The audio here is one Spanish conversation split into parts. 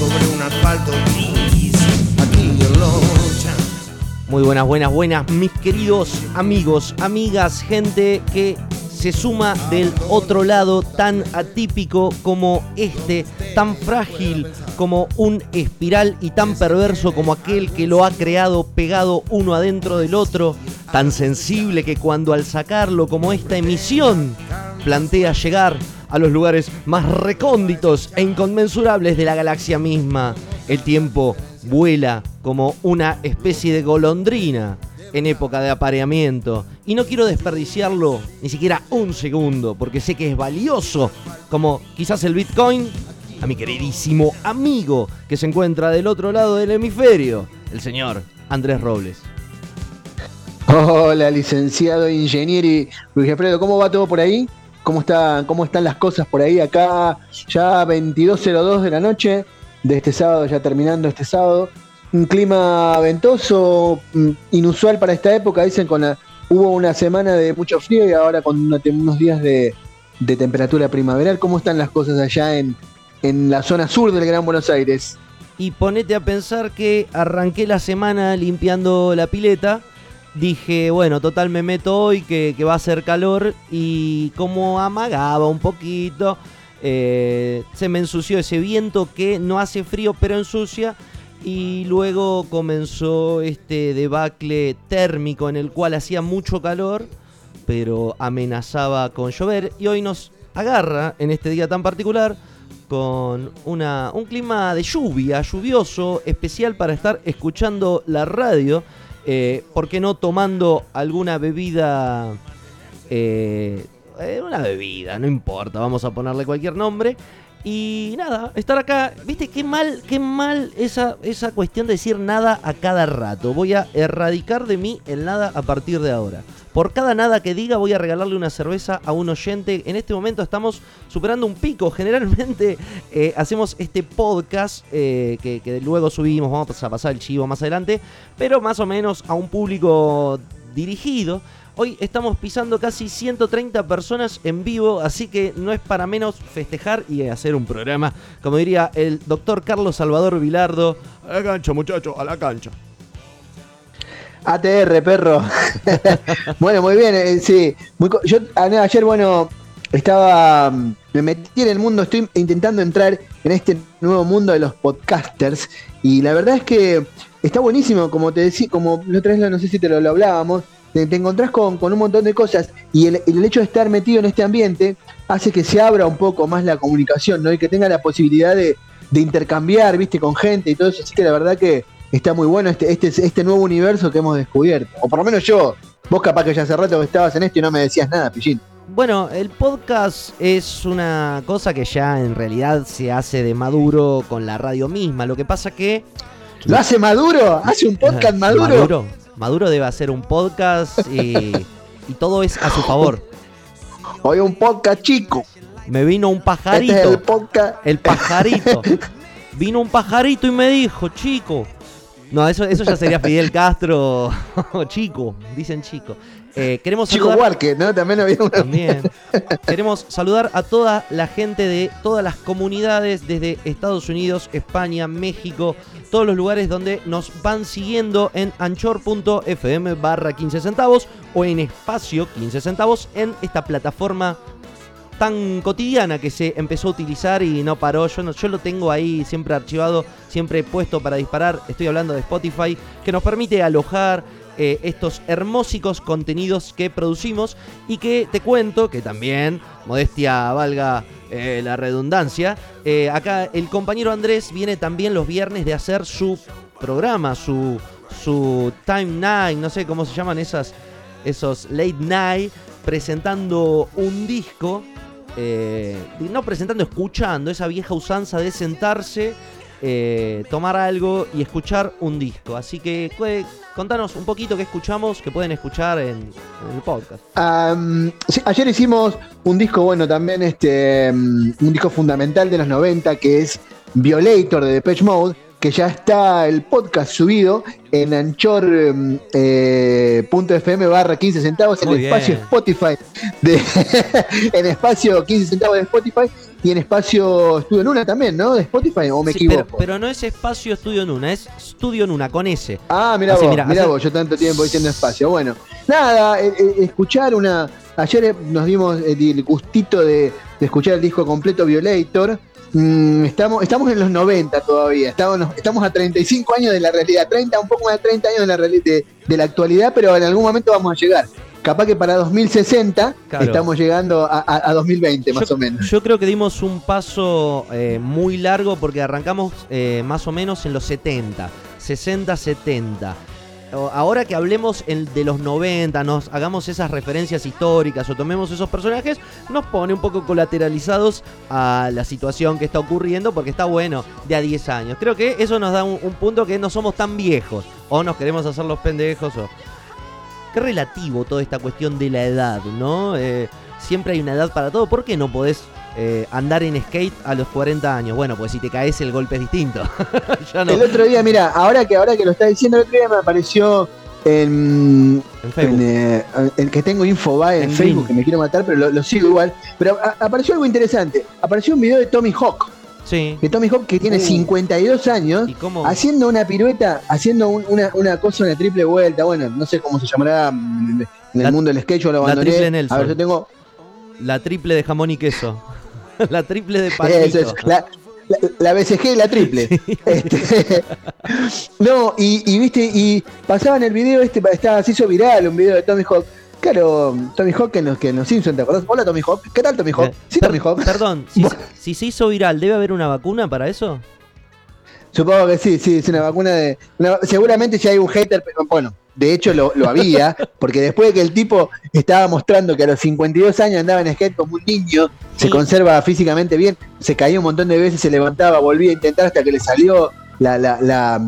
sobre un asfalto gris aquí en Locha. Muy buenas, buenas, buenas, mis queridos amigos, amigas, gente que se suma del otro lado tan atípico como este, tan frágil como un espiral y tan perverso como aquel que lo ha creado pegado uno adentro del otro, tan sensible que cuando al sacarlo como esta emisión plantea llegar a los lugares más recónditos e inconmensurables de la galaxia misma, el tiempo vuela como una especie de golondrina en época de apareamiento. Y no quiero desperdiciarlo ni siquiera un segundo, porque sé que es valioso, como quizás el Bitcoin, a mi queridísimo amigo que se encuentra del otro lado del hemisferio, el señor Andrés Robles. Hola, licenciado ingeniero Luis Alfredo, ¿cómo va todo por ahí? ¿Cómo, ¿Cómo están las cosas por ahí? Acá ya 22.02 de la noche de este sábado, ya terminando este sábado. Un clima ventoso, mm, inusual para esta época, dicen, con la, hubo una semana de mucho frío y ahora con unos días de, de temperatura primaveral. ¿Cómo están las cosas allá en, en la zona sur del Gran Buenos Aires? Y ponete a pensar que arranqué la semana limpiando la pileta. Dije, bueno, total me meto hoy que, que va a hacer calor y como amagaba un poquito, eh, se me ensució ese viento que no hace frío pero ensucia y luego comenzó este debacle térmico en el cual hacía mucho calor pero amenazaba con llover y hoy nos agarra en este día tan particular con una, un clima de lluvia, lluvioso, especial para estar escuchando la radio, eh, ¿por qué no tomando alguna bebida? eh, eh, una bebida, no importa, vamos a ponerle cualquier nombre. Y nada, estar acá, viste qué mal, qué mal esa, esa cuestión de decir nada a cada rato. Voy a erradicar de mí el nada a partir de ahora. Por cada nada que diga voy a regalarle una cerveza a un oyente. En este momento estamos superando un pico. Generalmente eh, hacemos este podcast eh, que, que luego subimos, vamos a pasar el chivo más adelante, pero más o menos a un público dirigido. Hoy estamos pisando casi 130 personas en vivo, así que no es para menos festejar y hacer un programa, como diría el doctor Carlos Salvador Vilardo. A la cancha, muchachos, a la cancha. ATR, perro. bueno, muy bien, eh, sí. Muy yo ayer, bueno, estaba. mm, Me metí en el mundo, estoy intentando entrar en este nuevo mundo de los podcasters. Y la verdad es que está buenísimo, como te decía, como la otra vez, no sé si te lo, hablábamos. Te, te encontrás con, con un montón de cosas y el, el hecho de estar metido en este ambiente hace que se abra un poco más la comunicación, ¿no? Y que tenga la posibilidad de, de intercambiar, viste, con gente y todo eso. Así que la verdad que está muy bueno este, este, este nuevo universo que hemos descubierto. O por lo menos yo. Vos capaz que ya hace rato que estabas en esto y no me decías nada, Pillín. Bueno, el podcast es una cosa que ya en realidad se hace de maduro con la radio misma. Lo que pasa que ¿Lo hace Maduro? ¿Hace un podcast Maduro? Maduro, Maduro debe hacer un podcast y, y todo es a su favor. Hoy un podcast chico. Me vino un pajarito. Este es el podcast. El pajarito. Vino un pajarito y me dijo, chico. No, eso, eso ya sería Fidel Castro. chico, dicen chico. Eh, queremos Chico saludar- Huarque, ¿no? También había una. También. Queremos saludar a toda la gente de todas las comunidades desde Estados Unidos, España, México, todos los lugares donde nos van siguiendo en anchor.fm barra 15 centavos o en espacio 15 centavos en esta plataforma tan cotidiana que se empezó a utilizar y no paró. Yo, no- yo lo tengo ahí siempre archivado, siempre puesto para disparar. Estoy hablando de Spotify, que nos permite alojar eh, estos hermósicos contenidos que producimos y que te cuento que también, modestia valga eh, la redundancia, eh, acá el compañero Andrés viene también los viernes de hacer su programa, su, su Time Night, no sé cómo se llaman esas, esos late night, presentando un disco, eh, no presentando, escuchando esa vieja usanza de sentarse eh, tomar algo y escuchar un disco. Así que contanos un poquito qué escuchamos, que pueden escuchar en, el podcast. Ayer hicimos un disco, bueno, también este, mm, un disco fundamental de los 90 que es Violator de Depeche Mode, que ya está el podcast subido en anchor.fm barra 15 centavos en el espacio. Spotify, de, en espacio 15 centavos de Spotify y en espacio Estudio Luna también, ¿no? De Spotify, o me Sí, equivoco. pero no es espacio Estudio Nuna, es Estudio Nuna con S. Ah, mira vos, mirá, mirá así- vos, yo tanto tiempo diciendo espacio. Bueno, nada, eh, eh, escuchar una. Ayer eh, nos dimos eh, el gustito de, de escuchar el disco completo Violator. Mm, estamos, estamos en los 90 todavía, estamos, estamos a 35 años de la realidad, 30, un poco más de 30 años de la, de, de la actualidad, pero en algún momento vamos a llegar. Capaz que para 2060 Claro. estamos llegando a, a- a 2020 más o menos. yo creo que dimos un paso eh, muy largo porque arrancamos eh, más o menos en los 70, 60, 70. Ahora que hablemos de los 90, nos hagamos esas referencias históricas o tomemos esos personajes, nos pone un poco colateralizados a la situación que está ocurriendo porque está bueno de a 10 años. Creo que eso nos da un, un punto que no somos tan viejos o nos queremos hacer los pendejos o... Qué relativo toda esta cuestión de la edad, ¿no? Eh, siempre hay una edad para todo. ¿Por qué no podés eh, andar en skate a los 40 años? Bueno, pues si te caes el golpe es distinto. no. El otro día, mira, ahora que ahora que lo está diciendo, el otro día me apareció en, En Facebook. En, eh, que tengo Infobae en, En Facebook, que me quiero matar, pero lo, lo sigo igual. Pero a- apareció algo interesante. Apareció un video de Tommy Hawk. Sí. De Tommy Hawk que tiene Uh. 52 años. ¿Y cómo? Haciendo una pirueta, haciendo un- una, una cosa, una triple vuelta, bueno, no sé cómo se llamará mm, en el La- mundo del sketch, yo lo la abandoné. triple Nelson. A ver, yo tengo. La triple de jamón y queso. la triple de palmito. es, la, la, la BCG y la triple. Este, no, y, y viste, y pasaban el video, este, estaba, se hizo viral un video de Tommy Hawk. Claro, Tommy Hawk en los, que en los Simpsons, ¿te acordás? Hola Tommy Hawk, ¿qué tal Tommy Hawk? Eh, Sí, Tommy Hawk. Perdón, si, si se hizo viral, ¿debe haber una vacuna para eso? Supongo que sí, sí, es una vacuna de. una- seguramente si hay un hater, pero bueno, de hecho lo, lo había, porque después de que el tipo estaba mostrando que a los 52 años andaba en skate como un niño, se conserva físicamente bien, se caía un montón de veces, se levantaba, volvía a intentar hasta que le salió la, la, la,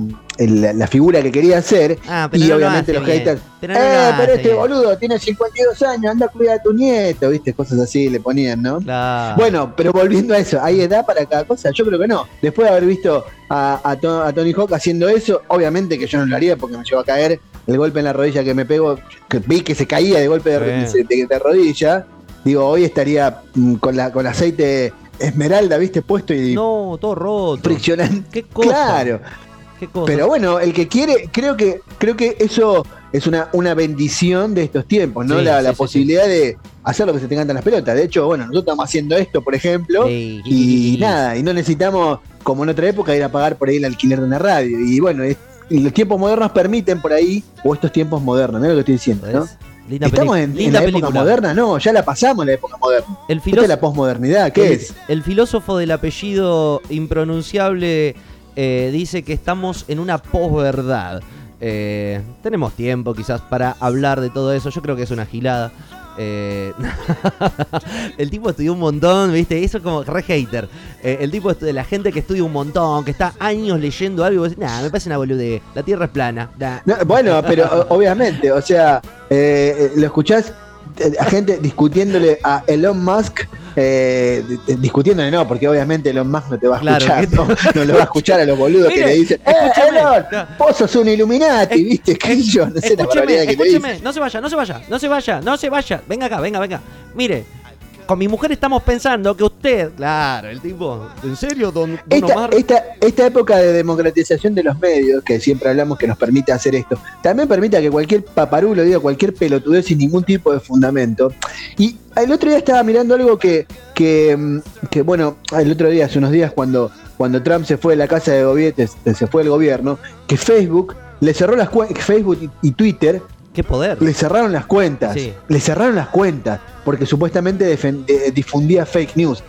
la figura que quería hacer. Ah, pero Y no obviamente los haters. Pero no eh, pero este bien. boludo tiene 52 años, anda a cuidar a tu nieto, viste, cosas así le ponían, ¿no? Claro. Bueno, pero volviendo a eso, ¿hay edad para cada cosa? Yo creo que no. Después de haber visto a, a To- a Tony Hawk haciendo eso, obviamente que yo no lo haría porque me llevó a caer el golpe en la rodilla que me pegó, que vi que se caía de golpe de, Sí. de- de rodilla. Digo, hoy estaría mm, con, la, con aceite esmeralda, viste, puesto y no, todo roto. ¿Qué cosa? Claro. ¿Qué cosa? Pero bueno, el que quiere, creo que, creo que eso es una, una bendición de estos tiempos, ¿no? Sí, la sí, la posibilidad de hacer lo que se te cantan las pelotas. De hecho, bueno, nosotros estamos haciendo esto, por ejemplo, Ey, y nada, y no necesitamos, como en otra época, ir a pagar por ahí el alquiler de una radio. Y bueno, es- y los tiempos modernos permiten por ahí, o estos tiempos modernos, ¿no? Lo que estoy diciendo, ¿no? ¿Estamos en, en linda la época moderna? No, ya la pasamos la época moderna. El Esta filósofo, es la posmodernidad, ¿qué el, es? el filósofo del apellido impronunciable eh, dice que estamos en una posverdad. Eh, tenemos tiempo quizás para hablar de todo eso. Yo creo que es una gilada. Eh, el tipo estudió un montón, ¿viste? Eso es como re hater. Eh, el tipo de la gente que estudia un montón, que está años leyendo algo, y vos decís, nah, me parece una boludez. La tierra es plana. nah". No, bueno, pero obviamente, o sea, eh, eh, lo escuchás gente discutiéndole a Elon Musk, eh, di- discutiéndole no, porque obviamente Elon Musk no te va a Claro, escuchar, que- ¿no? No lo va a escuchar a los boludos que le dicen, ¡eh, escúchame". Elon! No. Vos sos un Illuminati, Eh, ¿viste? ¿Qué sé yo? No sé la que te escúcheme, no se vaya, no se vaya, no se vaya, no se vaya. Venga acá, venga, venga. Mire, con mi mujer estamos pensando que usted, claro, el tipo, ¿en serio, don, don Esta, Omar? esta, esta época de democratización de los medios, que siempre hablamos que nos permite hacer esto, también permite que cualquier paparulo diga cualquier pelotudez sin ningún tipo de fundamento. Y el otro día estaba mirando algo que, que, mm, que, bueno, el otro día, hace unos días, cuando, cuando Trump se fue de la casa de gobierno, se fue del gobierno, que Facebook le cerró las cuentas, Facebook y Twitter Qué poder. le cerraron las cuentas. Sí. Le cerraron las cuentas porque supuestamente eh, difundía fake news.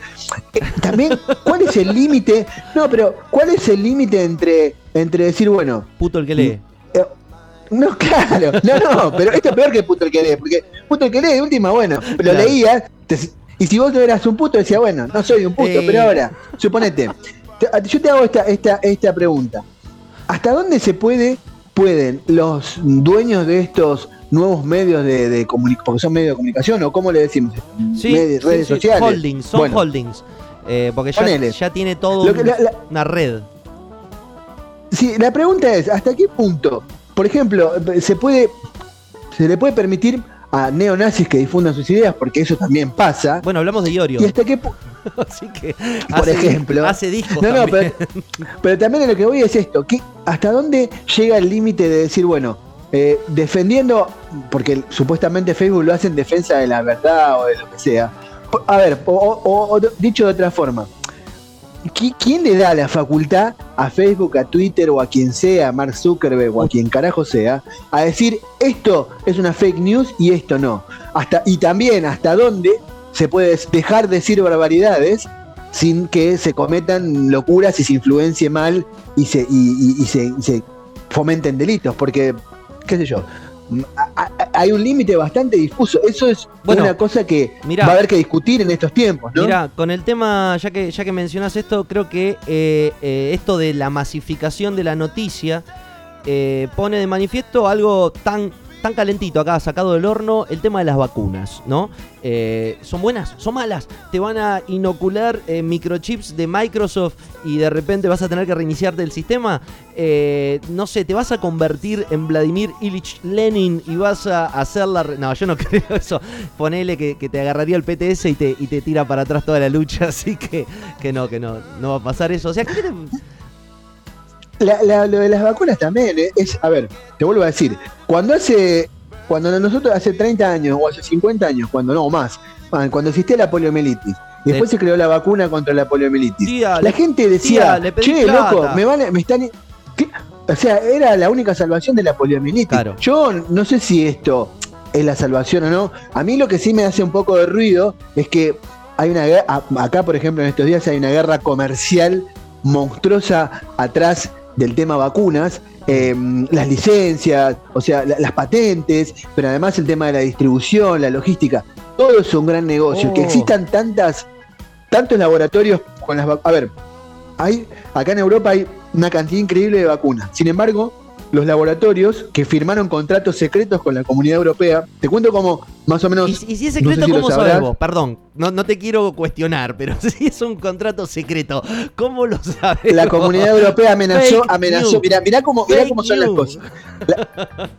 Eh, También, ¿cuál es el límite? No, pero ¿cuál es el límite entre, entre decir, bueno, Puto el que lee. eh, no, claro, no, no, pero esto es peor que puto el que lee, porque puto el que lee, de última, bueno, lo Claro. leías, y si vos no eras un puto, decía, bueno, no soy un puto, pero ahora, suponete, yo te hago esta, esta, esta pregunta. ¿Hasta dónde se puede, pueden los dueños de estos nuevos medios de, comunicación, porque son medios de comunicación, o cómo le decimos, sí, redes sociales? Holdings, son holdings. Eh, porque ya, tiene todo una red. Sí, la pregunta es, ¿hasta qué punto, por ejemplo, se puede, se le puede permitir a neonazis que difundan sus ideas, porque eso también pasa. Bueno, hablamos de Iorio. ¿Y hasta qué Así que por ejemplo, hace discos no, no, pero, también lo que voy es esto, que ¿hasta dónde llega el límite de decir, bueno, eh, defendiendo, porque supuestamente Facebook lo hace en defensa de la verdad o de lo que sea. A ver, o dicho de otra forma, ¿quién le da la facultad a Facebook, a Twitter o a quien sea, a Mark Zuckerberg o a quien carajo sea, a decir esto es una fake news y esto no? Hasta, y también hasta dónde se puede dejar de decir barbaridades sin que se cometan locuras y se influencie mal y se, y se fomenten delitos. Porque, qué sé yo, hay un límite bastante difuso. Eso es una cosa que va a haber que discutir en estos tiempos, ¿no? Mira, con el tema, ya que, ya que mencionas esto, creo que eh, eh, esto de la masificación de la noticia eh, pone de manifiesto algo tan tan calentito acá, sacado del horno, el tema de las vacunas, ¿no? Eh, ¿Son buenas? ¿Son malas? Te van a inocular eh, microchips de Microsoft y de repente vas a tener que reiniciarte el sistema. Eh, no sé, te vas a convertir en Vladimir Ilich Lenin y vas a hacer la... No, yo no creo eso. Ponele que, te agarraría el PTS y te, y te tira para atrás toda la lucha, así que, que no, que no, no va a pasar eso. O sea, ¿qué te lo de las vacunas también eh, es, a ver, te vuelvo a decir, cuando hace, cuando nosotros hace 30 años o hace 50 años, cuando no más, cuando existía la poliomielitis, después se creó la vacuna contra la poliomielitis. la gente decía, che, loco, me van, me están, o sea, era la única salvación de la poliomielitis. Yo no sé si esto es la salvación o no. A mí lo que sí me hace un poco de ruido es que hay una acá por ejemplo en estos días hay una guerra comercial monstruosa atrás del tema vacunas, em, las licencias, o sea, las patentes, pero además el tema de la distribución, la logística, todo es un gran negocio. Que oh. existan tantas, tantos laboratorios con las vacunas. A ver, hay, acá en Europa hay una cantidad increíble de vacunas. Sin embargo, los laboratorios que firmaron contratos secretos con la comunidad europea. Te cuento cómo más o menos. ¿Y, si es secreto, cómo sabes Perdón, no, no, te quiero cuestionar, pero si es un contrato secreto, ¿cómo lo sabes? La comunidad europea amenazó, amenazó. Mirá, mirá cómo, mirá cómo son las cosas.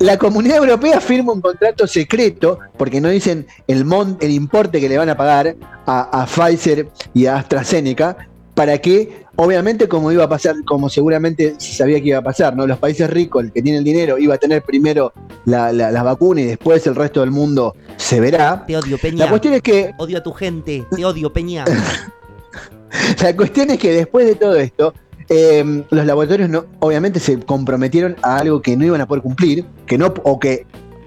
La, comunidad europea firma un contrato secreto, porque no dicen el, el importe que le van a pagar a, a Pfizer y a AstraZeneca, para que, obviamente, como iba a pasar, como seguramente se sabía que iba a pasar, ¿no? Los países ricos, el que tiene el dinero, iba a tener primero la, la, vacuna y después el resto del mundo se verá. Te odio, Peña. La cuestión es que. Odio a tu gente, te odio, Peña. la cuestión es que después de todo esto, em, los laboratorios no, obviamente se comprometieron a algo que no iban a poder cumplir, que no, o que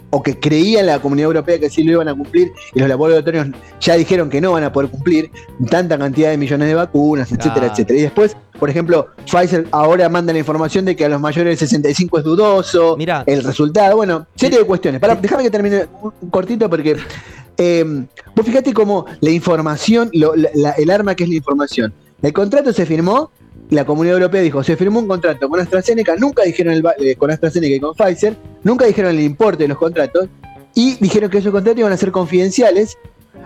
o que creía la comunidad europea que sí lo iban a cumplir y los laboratorios ya dijeron que no van a poder cumplir tanta cantidad de millones de vacunas, etcétera, etcétera. Y después, por ejemplo, Pfizer ahora manda la información de que a los mayores de 65 es dudoso Mira. el resultado. Bueno, serie de cuestiones. Para, déjame que termine un cortito porque eh, vos fíjate cómo la información, el arma que es la información. El contrato se firmó la Comunidad Europea dijo, se firmó un contrato con AstraZeneca, nunca dijeron el, eh, con AstraZeneca y con Pfizer, nunca dijeron el importe de los contratos y dijeron que esos contratos iban a ser confidenciales.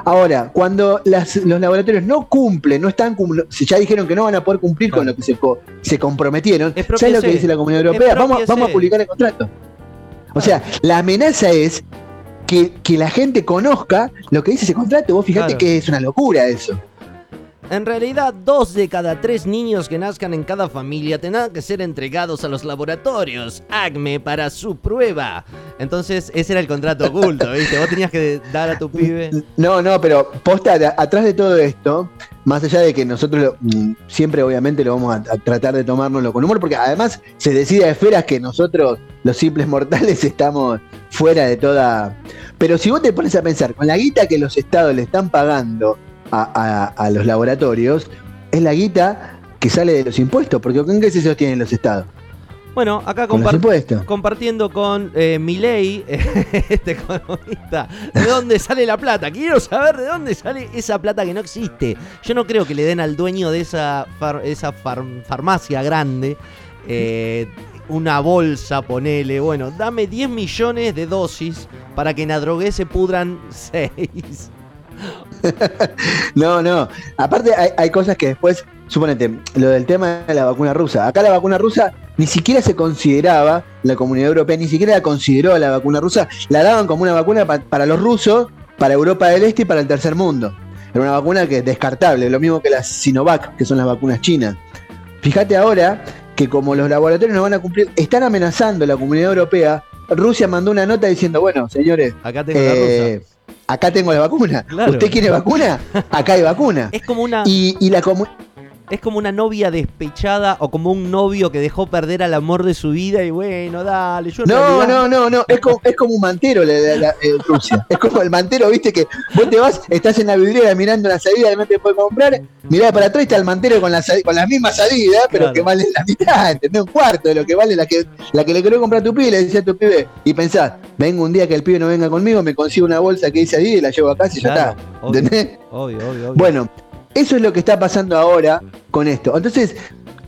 Ahora, cuando los laboratorios no cumplen, no están ya dijeron que no van a poder cumplir con lo que se, se comprometieron, ¿sabes lo que dice la Comunidad Europea? Vamos, vamos a publicar el contrato. O sea, la amenaza es que, la gente conozca lo que dice ese contrato. Vos fíjate que es una locura eso. En realidad, dos de cada tres niños que nazcan en cada familia tendrán que ser entregados a los laboratorios ACME para su prueba. Entonces, ese era el contrato oculto, ¿viste? Vos tenías que dar a tu pibe. No, no, pero posta, atrás de todo esto, más allá de que nosotros mm, siempre obviamente lo vamos a, tratar de tomárnoslo con humor, porque además se decide a esferas que nosotros, los simples mortales, estamos fuera de toda... Pero si vos te pones a pensar, con la guita que los estados le están pagando a, los laboratorios es la guita que sale de los impuestos, porque ¿con qué se sostienen los estados? Bueno, acá Con los compar- impuestos. compartiendo con eh, Milei, este economista, ¿de dónde sale la plata? Quiero saber de dónde sale esa plata que no existe. Yo no creo que le den al dueño de esa, far- esa far- farmacia grande eh, una bolsa, ponele. Bueno, dame 10 millones de dosis para que en Adrogué se pudran 6. No, no. Aparte hay, hay cosas que después, suponete, lo del tema de la vacuna rusa. Acá la vacuna rusa ni siquiera se consideraba, la comunidad europea ni siquiera la consideró a la vacuna rusa, la daban como una vacuna pa- para los rusos, para Europa del Este y para el tercer mundo. Era una vacuna que es descartable, lo mismo que las Sinovac, que son las vacunas chinas. Fíjate ahora que como los laboratorios no van a cumplir, están amenazando a la comunidad europea. Rusia mandó una nota diciendo, bueno, señores, Acá tengo la eh, rusa. Acá tengo la vacuna. Claro. ¿Usted quiere vacuna? Acá hay vacuna. Es como una. Y, y la comu- Es como una novia despechada o como un novio que dejó perder al amor de su vida y bueno, dale, yo en No, realidad- no, no, no, es como, es como un mantero la, la- la- eh, Rusia. Es como el mantero, viste, que vos te vas, estás en la vidriera mirando la salida no te puedes comprar, mirá para atrás está el mantero con la, con la misma salida, pero Claro. que vale la mitad, ¿entendés? Un cuarto de lo que vale la que, la que le querés comprar a tu pibe, y le decía a tu pibe, y pensás, vengo un día que el pibe no venga conmigo, me consigo una bolsa que dice ahí y la llevo a casa y ya está. obvio, ¿Entendés? obvio, obvio, obvio. Bueno, eso es lo que está pasando ahora con esto. Entonces,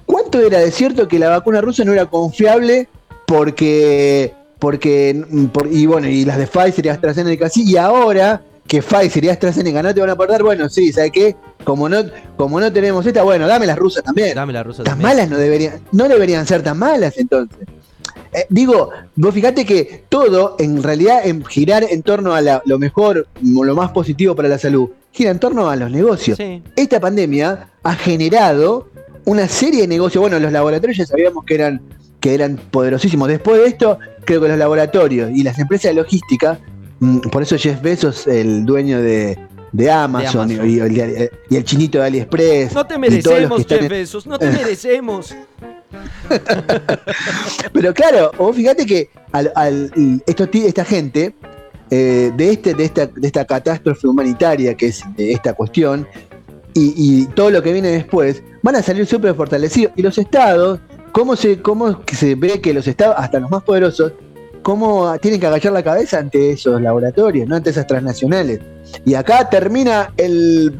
¿cuánto era de cierto que la vacuna rusa no era confiable porque, porque por- y bueno, y las de Pfizer y AstraZeneca sí, y ahora que Pfizer y AstraZeneca no te van a aportar, bueno, sí, ¿sabes qué? Como no, como no tenemos esta, bueno, dame las rusas también. Dame la rusa Las también. malas no deberían, no deberían ser tan malas entonces. Eh, digo, vos fíjate que todo, en realidad, en girar en torno a la- lo mejor, lo más positivo para la salud, gira en torno a los negocios. Sí, Esta pandemia ha generado una serie de negocios. Bueno, los laboratorios ya sabíamos que eran, que eran poderosísimos. Después de esto, creo que los laboratorios y las empresas de logística, mm, por eso Jeff Bezos, el dueño de, de Amazon, Amazon. Y, y el, y el chinito de AliExpress. No te merecemos, Jeff en- Bezos, no te merecemos. Pero claro, vos fíjate que ti- esta gente, eh, de, este, de, esta, de esta catástrofe humanitaria que es de esta cuestión, y, todo lo que viene después, van a salir súper fortalecidos. Y los estados, ¿cómo se, cómo se ve que los estados, hasta los más poderosos, cómo tienen que agachar la cabeza ante esos laboratorios, no ante esas transnacionales? Y acá termina el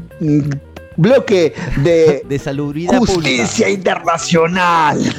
bloque de De salubridad pública. justicia internacional.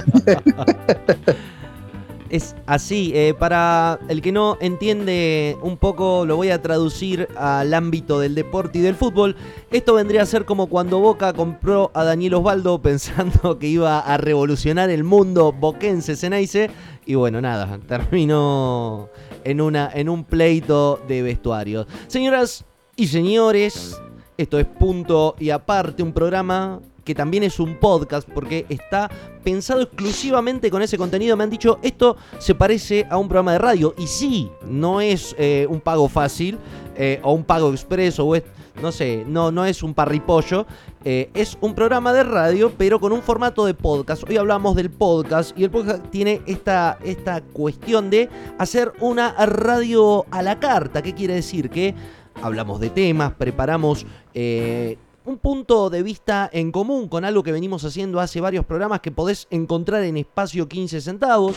Es así, eh, para el que no entiende un poco, lo voy a traducir al ámbito del deporte y del fútbol. Esto vendría a ser como cuando Boca compró a Daniel Osvaldo pensando que iba a revolucionar el mundo boquense Ceneice. Y bueno, nada, terminó en, una, en un pleito de vestuarios. Señoras y señores, esto es punto y aparte, un programa que también es un podcast porque está pensado exclusivamente con ese contenido. Me han dicho, esto se parece a un programa de radio. Y sí, no es eh, un pago fácil eh, o un pago expreso o es, no sé, no, no es un parripollo. Eh, es un programa de radio, pero con un formato de podcast. Hoy hablamos del podcast y el podcast tiene esta, esta cuestión de hacer una radio a la carta. ¿Qué quiere decir? Que hablamos de temas, preparamos... eh, un punto de vista en común con algo que venimos haciendo hace varios programas que podés encontrar en espacio 15 centavos.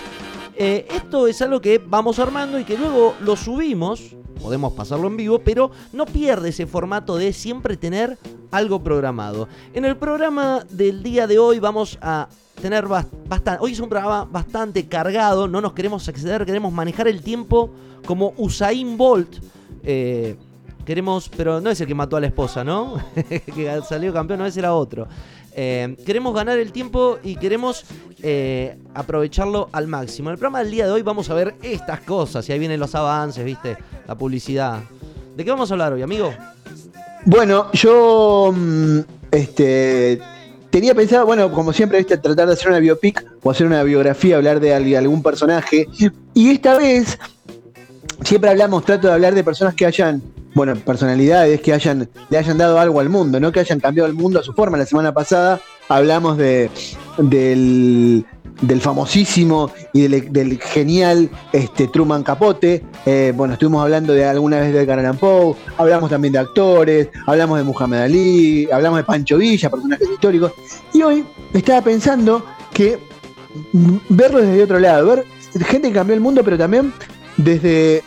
Eh, esto es algo que vamos armando y que luego lo subimos, podemos pasarlo en vivo, pero no pierde ese formato de siempre tener algo programado. En el programa del día de hoy vamos a tener bastante... Hoy es un programa bastante cargado, no nos queremos exceder, queremos manejar el tiempo como Usain Bolt. Eh, Queremos, pero no es el que mató a la esposa, ¿no? que salió campeón, no, ese era otro. Eh, queremos ganar el tiempo y queremos eh, aprovecharlo al máximo. En el programa del día de hoy vamos a ver estas cosas y ahí vienen los avances, ¿viste? La publicidad. ¿De qué vamos a hablar hoy, amigo? Bueno, yo mm, este, tenía pensado, bueno, como siempre, ¿viste? tratar de hacer una biopic o hacer una biografía, hablar de al- algún personaje. Y esta vez, siempre hablamos, trato de hablar de personas que hayan, bueno, personalidades que hayan, le hayan dado algo al mundo, no que hayan cambiado el mundo a su forma. La semana pasada hablamos de, del, famosísimo y del, genial este, Truman Capote. Eh, bueno, estuvimos hablando de alguna vez de Edgar Poe, hablamos también de actores, hablamos de Muhammad Ali, hablamos de Pancho Villa, personajes históricos. Y hoy estaba pensando que verlo desde otro lado, ver gente que cambió el mundo, pero también desde,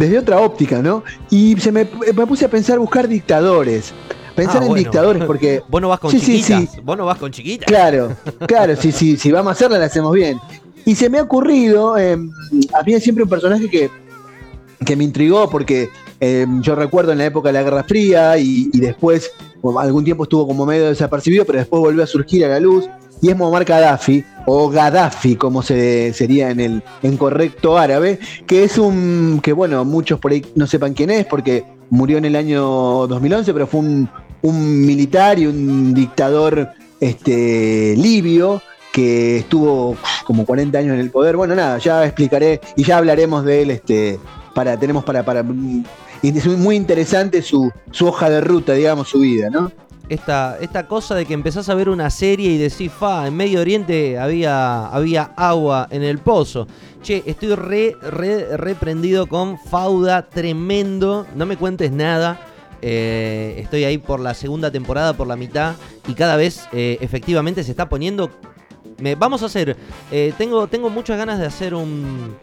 desde otra óptica, ¿no? Y se me, me puse a pensar buscar dictadores. Pensar Ah, en bueno. dictadores, porque. Vos no vas con Sí, chiquitas. sí. Vos no vas con chiquitas. Claro, claro, sí, sí, si vamos a hacerla, la hacemos bien. Y se me ha ocurrido, eh, había siempre un personaje que, que me intrigó porque eh, yo recuerdo en la época de la Guerra Fría y, y después, algún tiempo estuvo como medio desapercibido, pero después volvió a surgir a la luz, y es Muammar Gaddafi, o Gaddafi, como se sería en el en correcto árabe, que es un, que bueno, muchos por ahí no sepan quién es, porque murió en el año 2011, pero fue un, un militar y un dictador este, libio que estuvo como 40 años en el poder. Bueno, nada, ya explicaré y ya hablaremos de él. Este, para, tenemos para, para. Y Es muy interesante su, su hoja de ruta, digamos, su vida, ¿no? Esta, esta cosa de que empezás a ver una serie y decís, fa, en Medio Oriente había, había agua en el pozo. Che, estoy re, re, re prendido con Fauda, tremendo. No me cuentes nada. Eh, estoy ahí por la segunda temporada, por la mitad. Y cada vez eh, efectivamente se está poniendo. Me, vamos a hacer. eh, tengo, tengo muchas ganas de hacer un.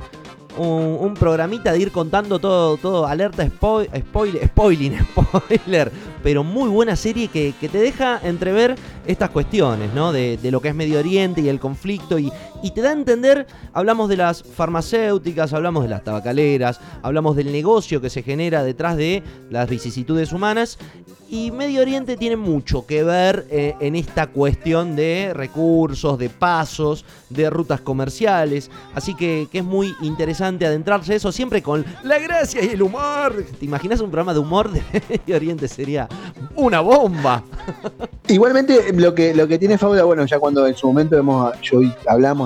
Un, programita de ir contando todo, todo, alerta spoil, spoiler, spoiling, spoiler, pero muy buena serie que, que te deja entrever estas cuestiones, ¿no? De, de lo que es Medio Oriente y el conflicto y, y te da a entender, hablamos de las farmacéuticas, hablamos de las tabacaleras, hablamos del negocio que se genera detrás de las vicisitudes humanas y Medio Oriente tiene mucho que ver eh, en esta cuestión de recursos, de pasos, de rutas comerciales. Así que, que es muy interesante adentrarse eso siempre con la gracia y el humor. ¿Te imaginas un programa de humor de Medio Oriente? Sería una bomba. Igualmente, lo que, lo que tiene Fauda, bueno, ya cuando en su momento hemos, yo y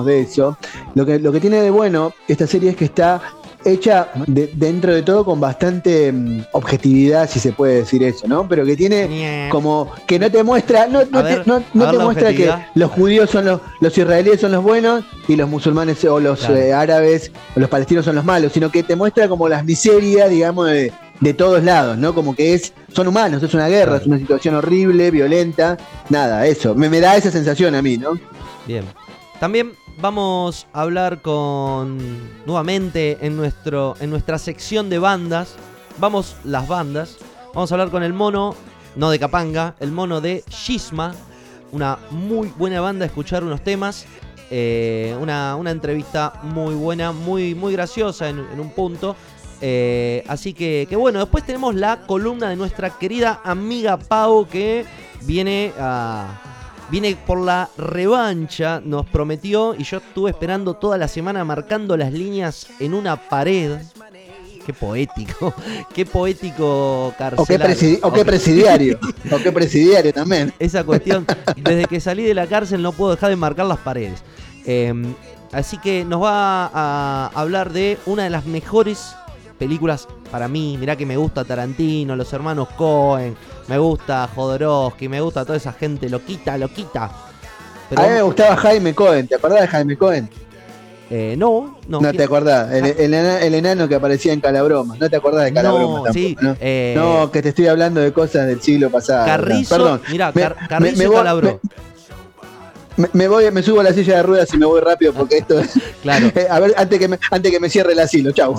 hablamos de eso, lo que, lo que tiene de bueno esta serie es que está hecha de- dentro de todo con bastante mm, objetividad, si se puede decir eso, ¿no? Pero que tiene como que no te muestra, no, no te, no- no muestra que los judíos son los, los israelíes son los buenos y los musulmanes o los Claro. eh, árabes o los palestinos son los malos, sino que te muestra como las miserias, digamos, de, de todos lados, ¿no? Como que es, son humanos, es una guerra, Claro. es una situación horrible, violenta, nada, eso, me, me da esa sensación a mí, ¿no? Bien. También vamos a hablar con nuevamente en nuestro en nuestra sección de bandas. Vamos las bandas. Vamos a hablar con el mono, no de Capanga, el mono de Shisma, una muy buena banda, escuchar unos temas. eh, una, una entrevista muy buena, muy, muy graciosa en, un punto. Eh, así que, que bueno, después tenemos la columna de nuestra querida amiga Pau que viene a, Viene por la revancha, nos prometió y yo estuve esperando toda la semana marcando las líneas en una pared. Qué poético, qué poético O qué, carcelario. presidi- o qué presidiario, o qué presidiario también. Esa cuestión, desde que salí de la cárcel no puedo dejar de marcar las paredes. Eh, así que nos va a hablar de una de las mejores películas para mí. Mirá que me gusta Tarantino, los hermanos Cohen, me gusta Jodorowsky, me gusta toda esa gente loquita, loquita. Pero, a mí me gustaba Jaime Cohen, ¿te acordás de Jaime Cohen? eh, no, no. No, ¿quién- te acordás, el, el ena- el enano que aparecía en Calabroma, no te acordás de Calabroma No, tampoco, sí, ¿no? eh, No, que te estoy hablando de cosas del siglo pasado. Carrizo, Perdón. mirá, Me- Car- me- Carrizo me voy- Calabró. Me, me voy, me subo a la silla de ruedas y me voy rápido porque esto es. Claro. Eh, a ver, antes que me, antes que me cierre el asilo, chau.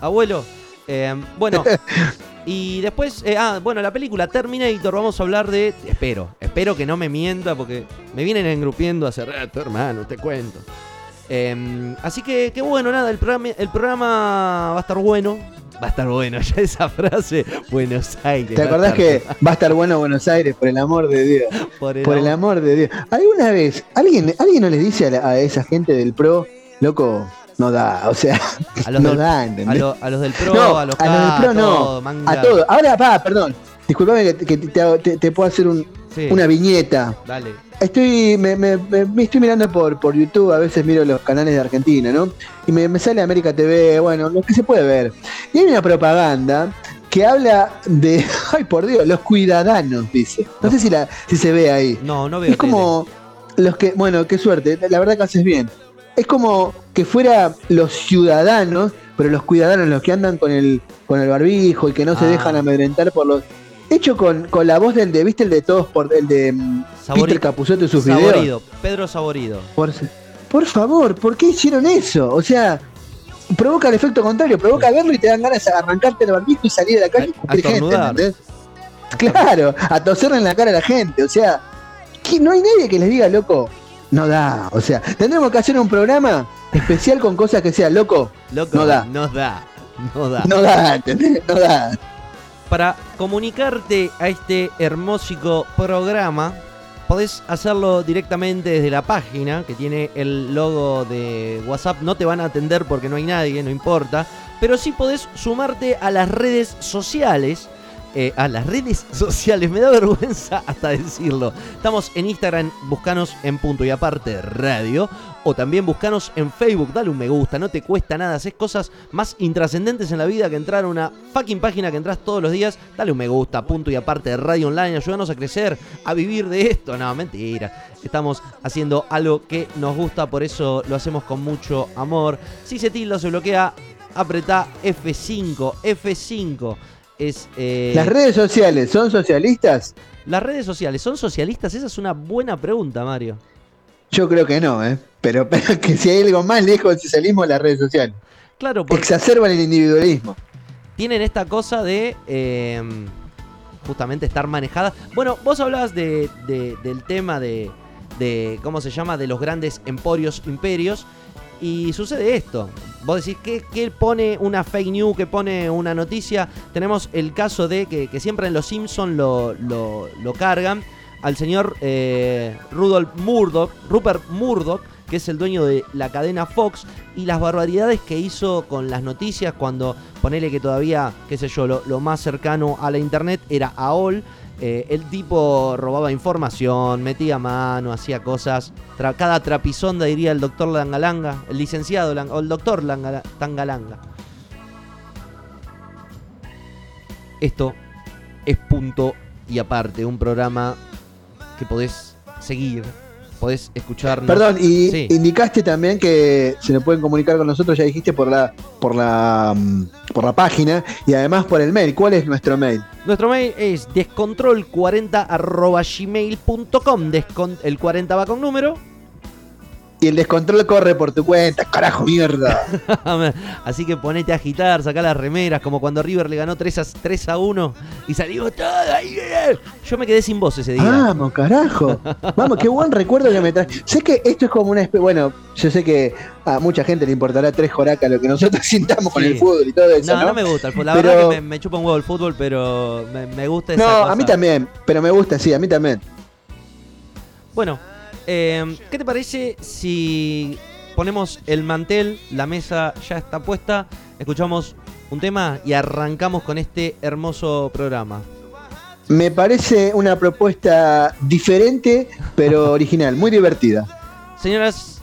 Abuelo, eh, bueno, y después, eh, ah, bueno, la película Terminator, vamos a hablar de, espero, espero que no me mienta porque me vienen engrupiendo hace rato, hermano, te cuento. Eh, así que, que bueno, nada, el programa, el programa va a estar bueno, va a estar bueno, ya esa frase, Buenos Aires. ¿Te acordás que va a estar bueno Buenos Aires, por el amor de Dios? por el Por el amor- de Dios. ¿Alguna vez alguien, alguien no le dice a, la- a esa gente del PRO, loco, no da, o sea, a los, no del, da, a, ¿entendés? lo- a los del pro, No, a los a los del pro no, todo, manga. A todo. Ahora, va, perdón. Disculpame que, que te, te- te puedo hacer un- Sí, una viñeta. dale. Estoy, me, me- me- me estoy mirando por, por YouTube, a veces miro los canales de Argentina, ¿no? Y me, me sale América TV, bueno, lo que se puede ver. Y hay una propaganda que habla de, ay por Dios, los cuidadanos, dice. No sé si, la, si se ve ahí. No, no veo Es como los que, bueno, qué suerte, la verdad que haces bien. Es como que fuera los ciudadanos, pero los cuidadanos, los que andan con el, con el barbijo y que no se Ah. dejan amedrentar por los. Hecho con, con la voz del de, ¿viste el de todos por el de mm, Sabori- Peter Capusotto y sus Saborido, videos? Pedro Saborido. Por, por favor, ¿por qué hicieron eso? O sea, provoca el efecto contrario, provoca verlo y te dan ganas de arrancarte el barbijo y salir de la calle y A- estornudar. Claro, a toserle en la cara a la gente. O sea, que no hay nadie que les diga, loco, no da. O sea, tendremos que hacer un programa especial con cosas que sea loco. Loco, No da. No da. No da. No da, ¿entendés? No da. Para comunicarte a este hermósico programa, podés hacerlo directamente desde la página que tiene el logo de WhatsApp. No te van a atender porque no hay nadie, no importa. Pero sí podés sumarte a las redes sociales. Eh, a las redes sociales, me da vergüenza hasta decirlo. Estamos en Instagram, buscanos en punto y aparte radio. O también buscanos en Facebook, dale un me gusta, no te cuesta nada, haces cosas más intrascendentes en la vida que entrar a una fucking página que entras todos los días, dale un me gusta, punto y aparte radio online, ayúdanos a crecer, a vivir de esto, no, mentira, estamos haciendo algo que nos gusta, por eso lo hacemos con mucho amor. Si se tilda se bloquea, apretá F5, F5 es... eh, ¿Las redes sociales son socialistas? las redes sociales, ¿son socialistas? Esa es una buena pregunta, Mario. Yo creo que no, ¿eh? Pero, pero que si hay algo más lejos del socialismo, las redes sociales. Claro, porque Exacerban el individualismo. tienen esta cosa de eh, justamente estar manejadas. Bueno, vos hablabas de, de- del tema de, de, ¿cómo se llama? De los grandes emporios, imperios. Y sucede esto. Vos decís, ¿qué, qué pone una fake news? ¿Qué pone una noticia? Tenemos el caso de que, que siempre en Los Simpsons lo, lo- lo cargan al señor eh, Rudolf Murdoch, Rupert Murdoch, que es el dueño de la cadena Fox, y las barbaridades que hizo con las noticias cuando ponele que todavía, qué sé yo, lo, lo más cercano a la internet era AOL. Eh, el tipo robaba información, metía mano, hacía cosas. tra- cada trapisonda diría el doctor Langalanga, el licenciado o el doctor Tangalanga. Esto es punto y aparte, un programa que podés seguir, podés escucharnos. Perdón, y Sí. indicaste también que se nos pueden comunicar con nosotros, ya dijiste, por la, por la, mm, por la página y además por el mail. ¿Cuál es nuestro mail? Nuestro mail es descontrol40.gmail.com. Descon el 40 va con número. Y el descontrol corre por tu cuenta, carajo, mierda. Así que ponete a agitar, sacá las remeras, como cuando River le ganó 3 a, 3 a 1 y salimos todos ahí. Yo me quedé sin voz ese día. Vamos, carajo. Vamos, qué buen recuerdo que me trae. Sé que esto es como una especie. Bueno, yo sé que a mucha gente le importará tres joracas lo que nosotros sintamos con el fútbol y todo eso. no, No, no, me gusta el fútbol. La Pero- verdad que me, me chupa un huevo el fútbol, pero me, me gusta esa No, cosa. a mí también, pero me gusta, sí, a mí también. Bueno, eh, ¿qué te parece si ponemos el mantel, la mesa ya está puesta, escuchamos un tema y arrancamos con este hermoso programa? Me parece una propuesta diferente, pero original, muy divertida. Señoras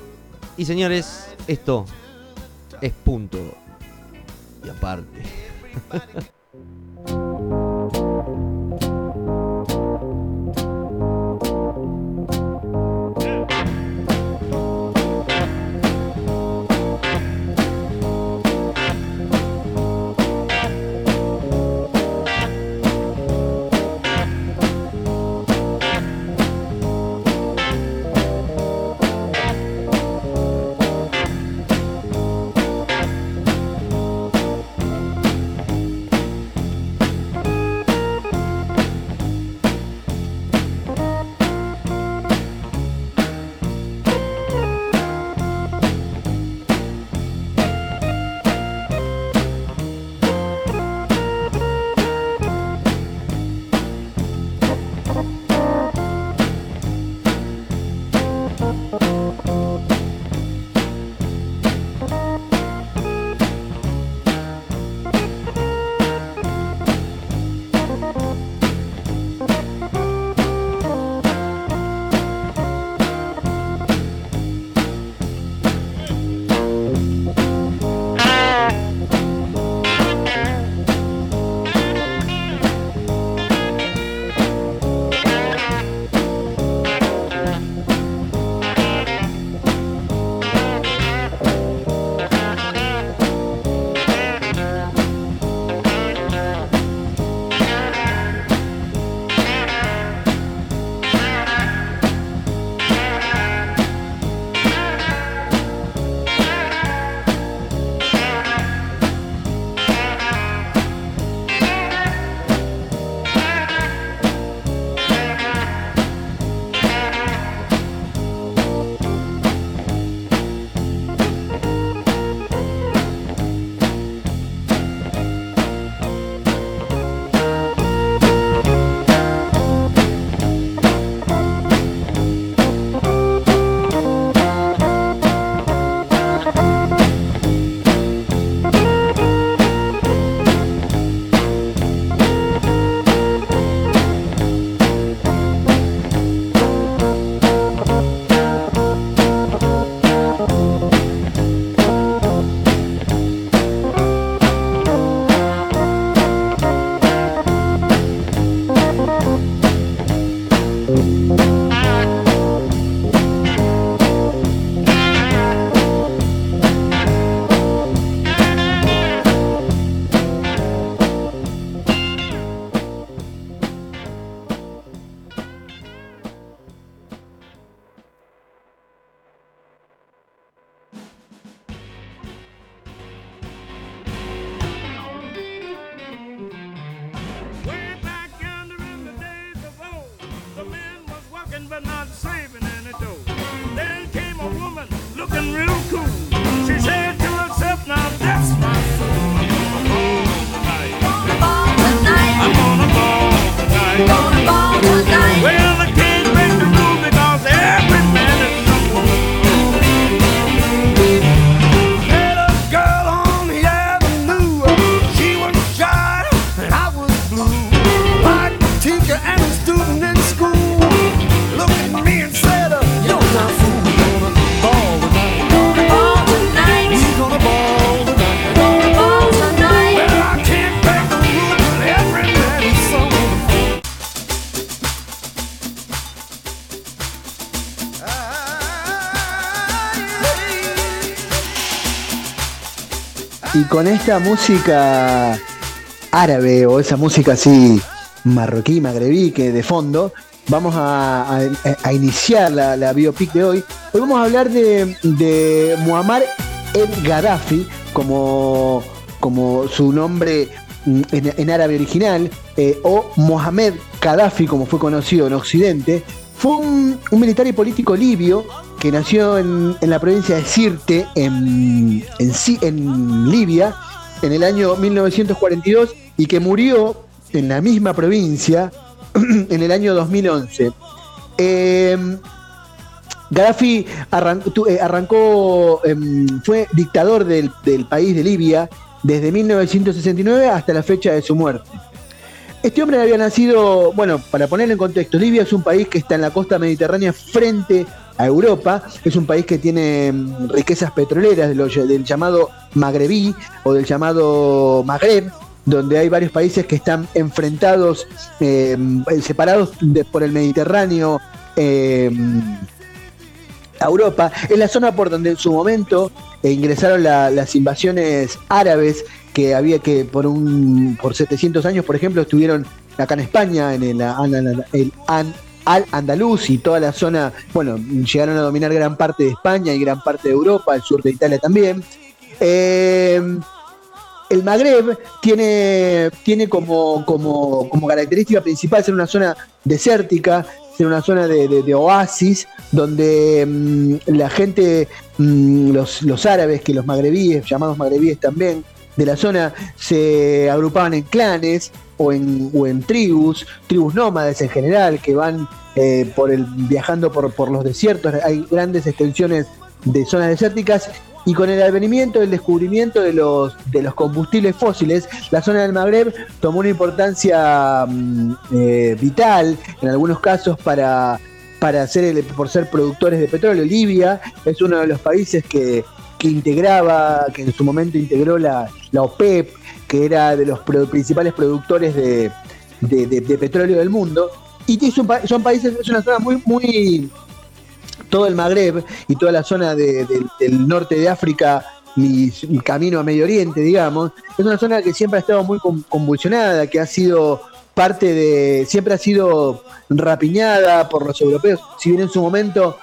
y señores, esto es punto y aparte. Esta música árabe o esa música así marroquí, magrebí que de fondo, vamos a, iniciar la, biopic de hoy. Hoy vamos a hablar de, Muammar el Gaddafi, como, como su nombre en, árabe original, eh, o Mohamed Gaddafi, como fue conocido en Occidente. Fue un, militar y político libio que nació en, la provincia de Sirte, en, en, Libia, en el año 1942 y que murió en la misma provincia en el año 2011. Eh, Gaddafi arrancó, em, fue dictador del, del, país de Libia desde 1969 hasta la fecha de su muerte. Este hombre había nacido, bueno, para ponerlo en contexto, Libia es un país que está en la costa mediterránea frente a Europa, es un país que tiene mm, riquezas petroleras del llamado Magrebí o del llamado Magreb, donde hay varios países que están enfrentados, eh, separados por el Mediterráneo eh, a Europa. Es la zona por donde en su momento eh, ingresaron las invasiones árabes que había que por un por 700 años, por ejemplo, estuvieron acá en España, en el, Al Andaluz y toda la zona, bueno, llegaron a dominar gran parte de España y gran parte de Europa, el sur de Italia también. Eh, el Magreb tiene, tiene como, como, como, característica principal ser una zona desértica, ser una zona de, oasis, donde mm, la gente, mm, los, los, árabes, que los magrebíes, llamados magrebíes también, de la zona se agrupaban en clanes o en, o en tribus, tribus nómades en general, que van eh, por el, viajando por, por los desiertos. Hay grandes extensiones de zonas desérticas y con el advenimiento, el descubrimiento de los, de los combustibles fósiles, la zona del Magreb tomó una importancia mm, eh, vital, en algunos casos para, para ser por ser productores de petróleo. Libia es uno de los países que, que integraba, que en su momento integró la, la OPEP, que era de los principales productores de, petróleo del mundo. Y son, son, países, es una zona muy, muy, todo el Magreb y toda la zona del norte de África, mi, camino a Medio Oriente, digamos, es una zona que siempre ha estado muy convulsionada, que ha sido parte de, siempre ha sido rapiñada por los europeos, si bien en su momento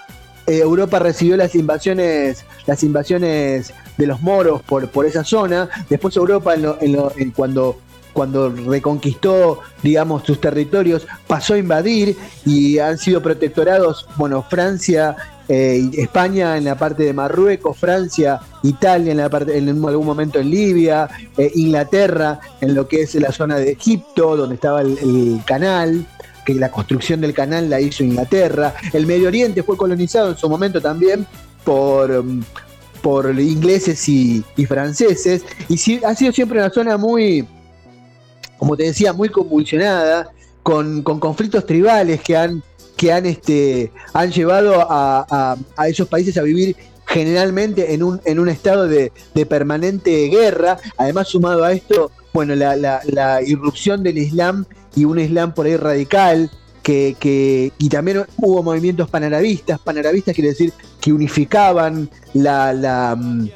Europa recibió las invasiones, las invasiones de los moros por, por esa zona. Después Europa, en cuando, cuando reconquistó, digamos, sus territorios, pasó a invadir y han sido protectorados, bueno, Francia, eh, España en la parte de Marruecos, Francia, Italia en, la parte, en algún momento en Libia, eh, Inglaterra en lo que es la zona de Egipto, donde estaba el canal que la construcción del canal la hizo Inglaterra. El Medio Oriente fue colonizado en su momento también por, um, por ingleses y, franceses. Y ha sido siempre una zona muy, como te decía, muy convulsionada, con, conflictos tribales que han, que han, este, han llevado a, esos países a vivir generalmente en un, en un estado de, permanente guerra. Además, sumado a esto, bueno, la, la irrupción del Islam y un Islam por ahí radical, que, que, y también hubo movimientos panarabistas, panarabistas quiere decir que unificaban la, la, mm,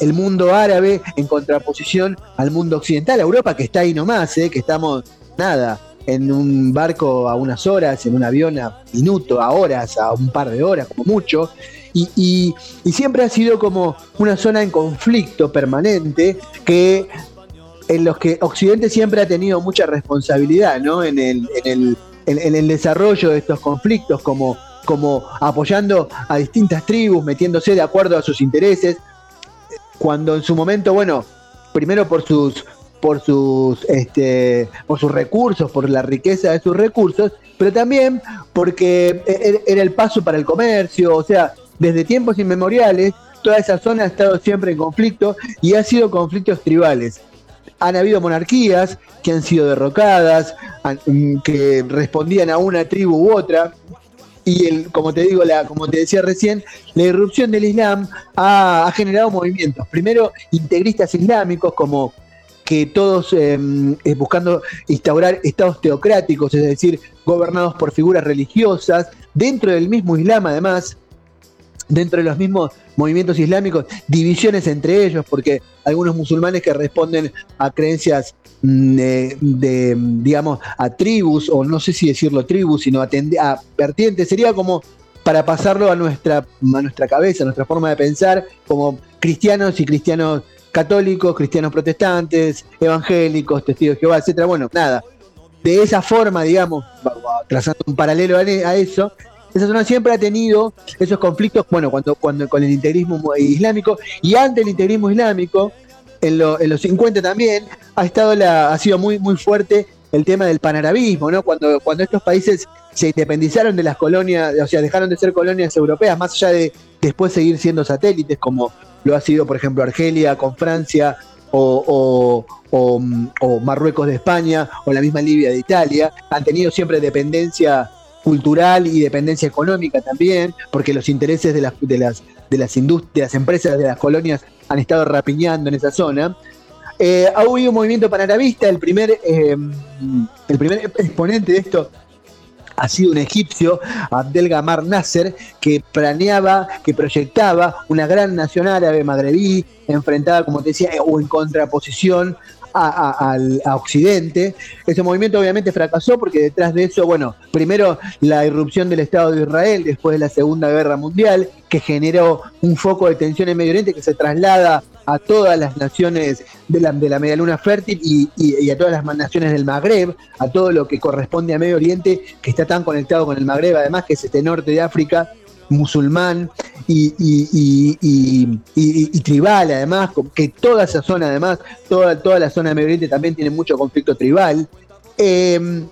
el mundo árabe en contraposición al mundo occidental, Europa que está ahí nomás, ¿eh? que estamos, nada, en un barco a unas horas, en un avión a minutos, a horas, a un par de horas como mucho, y, y siempre ha sido como una zona en conflicto permanente que en los que Occidente siempre ha tenido mucha responsabilidad, ¿no? En el, en el, en, el desarrollo de estos conflictos, como, como apoyando a distintas tribus, metiéndose de acuerdo a sus intereses, cuando en su momento, bueno, primero por sus por sus este, por sus recursos, por la riqueza de sus recursos, pero también porque e, e, era el paso para el comercio, o sea, desde tiempos inmemoriales toda esa zona ha estado siempre en conflicto y ha sido conflictos tribales. Han habido monarquías que han sido derrocadas, mm, que respondían a una tribu u otra, y el, como te digo, la, como te decía recién, la irrupción del Islam ha, generado movimientos. Primero, integristas islámicos como que todos eh, buscando instaurar estados teocráticos, es decir, gobernados por figuras religiosas, dentro del mismo Islam además, dentro de los mismos movimientos islámicos, divisiones entre ellos, porque algunos musulmanes que responden a creencias mm, de, digamos, a tribus, o no sé si decirlo tribus, sino a, a vertientes, sería como para pasarlo a nuestra, a nuestra cabeza, a nuestra forma de pensar, como cristianos y cristianos católicos, cristianos protestantes, evangélicos, testigos de Jehová, etcétera. Bueno, nada. De esa forma, digamos, trazando un paralelo a eso, esa zona siempre ha tenido esos conflictos, bueno, cuando, cuando con el integrismo islámico y ante el integrismo islámico, en, los 50 también, ha estado la, ha sido muy, muy fuerte el tema del panarabismo, ¿no? Cuando, cuando estos países se independizaron de las colonias, o sea, dejaron de ser colonias europeas, más allá de después seguir siendo satélites, como lo ha sido, por ejemplo, Argelia con Francia, o, o, Marruecos de España, o la misma Libia de Italia, han tenido siempre dependencia cultural y dependencia económica también, porque los intereses de las, de las, de las, de las empresas de las colonias han estado rapiñando en esa zona. Eh, ha habido un movimiento panarabista, el primer, eh, el primer exponente de esto ha sido un egipcio, Abdel Gamar Nasser, que planeaba, que proyectaba una gran nación árabe magrebí, enfrentada, como te decía, o en contraposición a, Occidente. Ese movimiento obviamente fracasó porque detrás de eso, bueno, primero la irrupción del Estado de Israel después de la Segunda Guerra Mundial, que generó un foco de tensión en Medio Oriente que se traslada a todas las naciones de la, de la Media Luna Fértil y, a todas las naciones del Magreb, a todo lo que corresponde a Medio Oriente, que está tan conectado con el Magreb, además que es este norte de África musulmán y, y, tribal, además, que toda esa zona, además, toda, toda la zona de Medio Oriente también tiene mucho conflicto tribal. Em,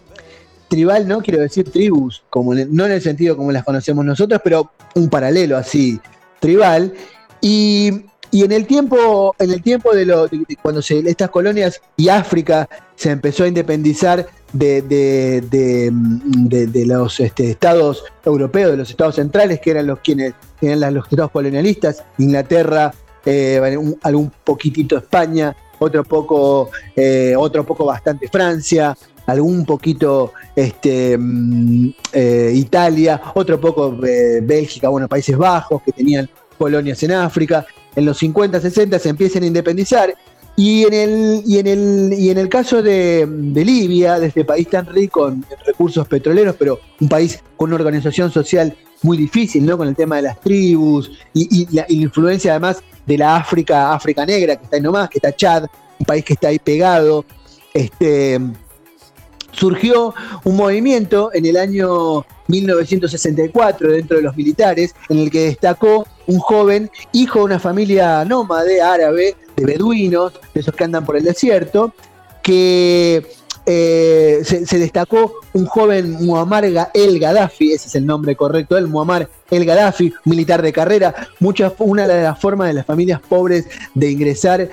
tribal no quiero decir tribus, como no en el sentido como las conocemos nosotros, pero un paralelo así, tribal. Y, en el tiempo, en el tiempo de, lo, cuando se, estas colonias y África se empezó a independizar de, de, los este, estados europeos, de los estados centrales, que eran los quienes eran los estados colonialistas, Inglaterra, eh, algún poquitito España, otro poco, eh, otro poco bastante Francia, algún poquito este, mm, eh, Italia, otro poco Bélgica, bueno, Países Bajos, que tenían colonias en África. En los 50, 60 se empiezan a independizar y en el, y en el, y en el caso de, Libia, de este país tan rico en, recursos petroleros, pero un país con una organización social muy difícil, ¿no? Con el tema de las tribus y, la, influencia además de la África, África negra, que está ahí nomás, que está Chad, un país que está ahí pegado. Este, surgió un movimiento en el año 1964 dentro de los militares, en el que destacó un joven hijo de una familia nómade árabe, de beduinos, de esos que andan por el desierto, que eh, se, destacó un joven Muammar el Gaddafi, ese es el nombre correcto, el Muammar el Gaddafi, militar de carrera, muchas, una de las formas de las familias pobres de ingresar,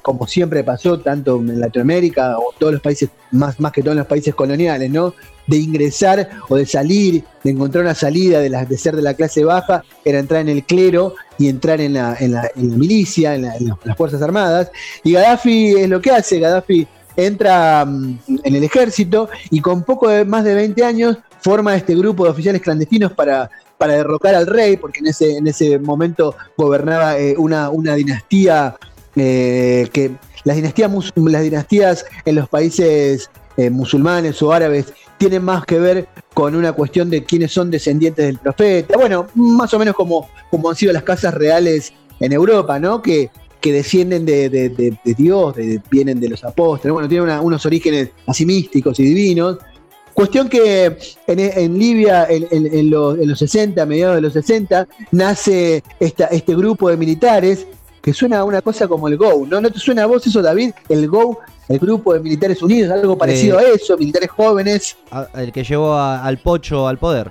como siempre pasó, tanto en Latinoamérica o todos los países, más, más que todos los países coloniales, ¿no? De ingresar o de salir, de encontrar una salida de, de ser de la clase baja, era entrar en el clero y entrar en la, en la, milicia, en, en las Fuerzas Armadas. Y Gaddafi es lo que hace, Gaddafi entra mm, en el ejército y con poco más de 20 años forma este grupo de oficiales clandestinos para, para derrocar al rey, porque en ese, en ese momento gobernaba eh, una, una, dinastía eh, que las dinastías, las dinastías en los países eh, musulmanes o árabes tienen más que ver con una cuestión de quiénes son descendientes del profeta, bueno, más o menos como, como han sido las casas reales en Europa, ¿no? Que que descienden de, Dios, vienen de los apóstoles, bueno, tienen unos orígenes así místicos y divinos. cuestión que en, Libia, en, los, 60, mediados de los 60, nace esta, este grupo de militares que suena a una cosa como el GO. ¿no? ¿No te suena a vos eso, David? El GO, el grupo de militares unidos, algo parecido a eso, militares jóvenes. El que llevó al Pocho al poder.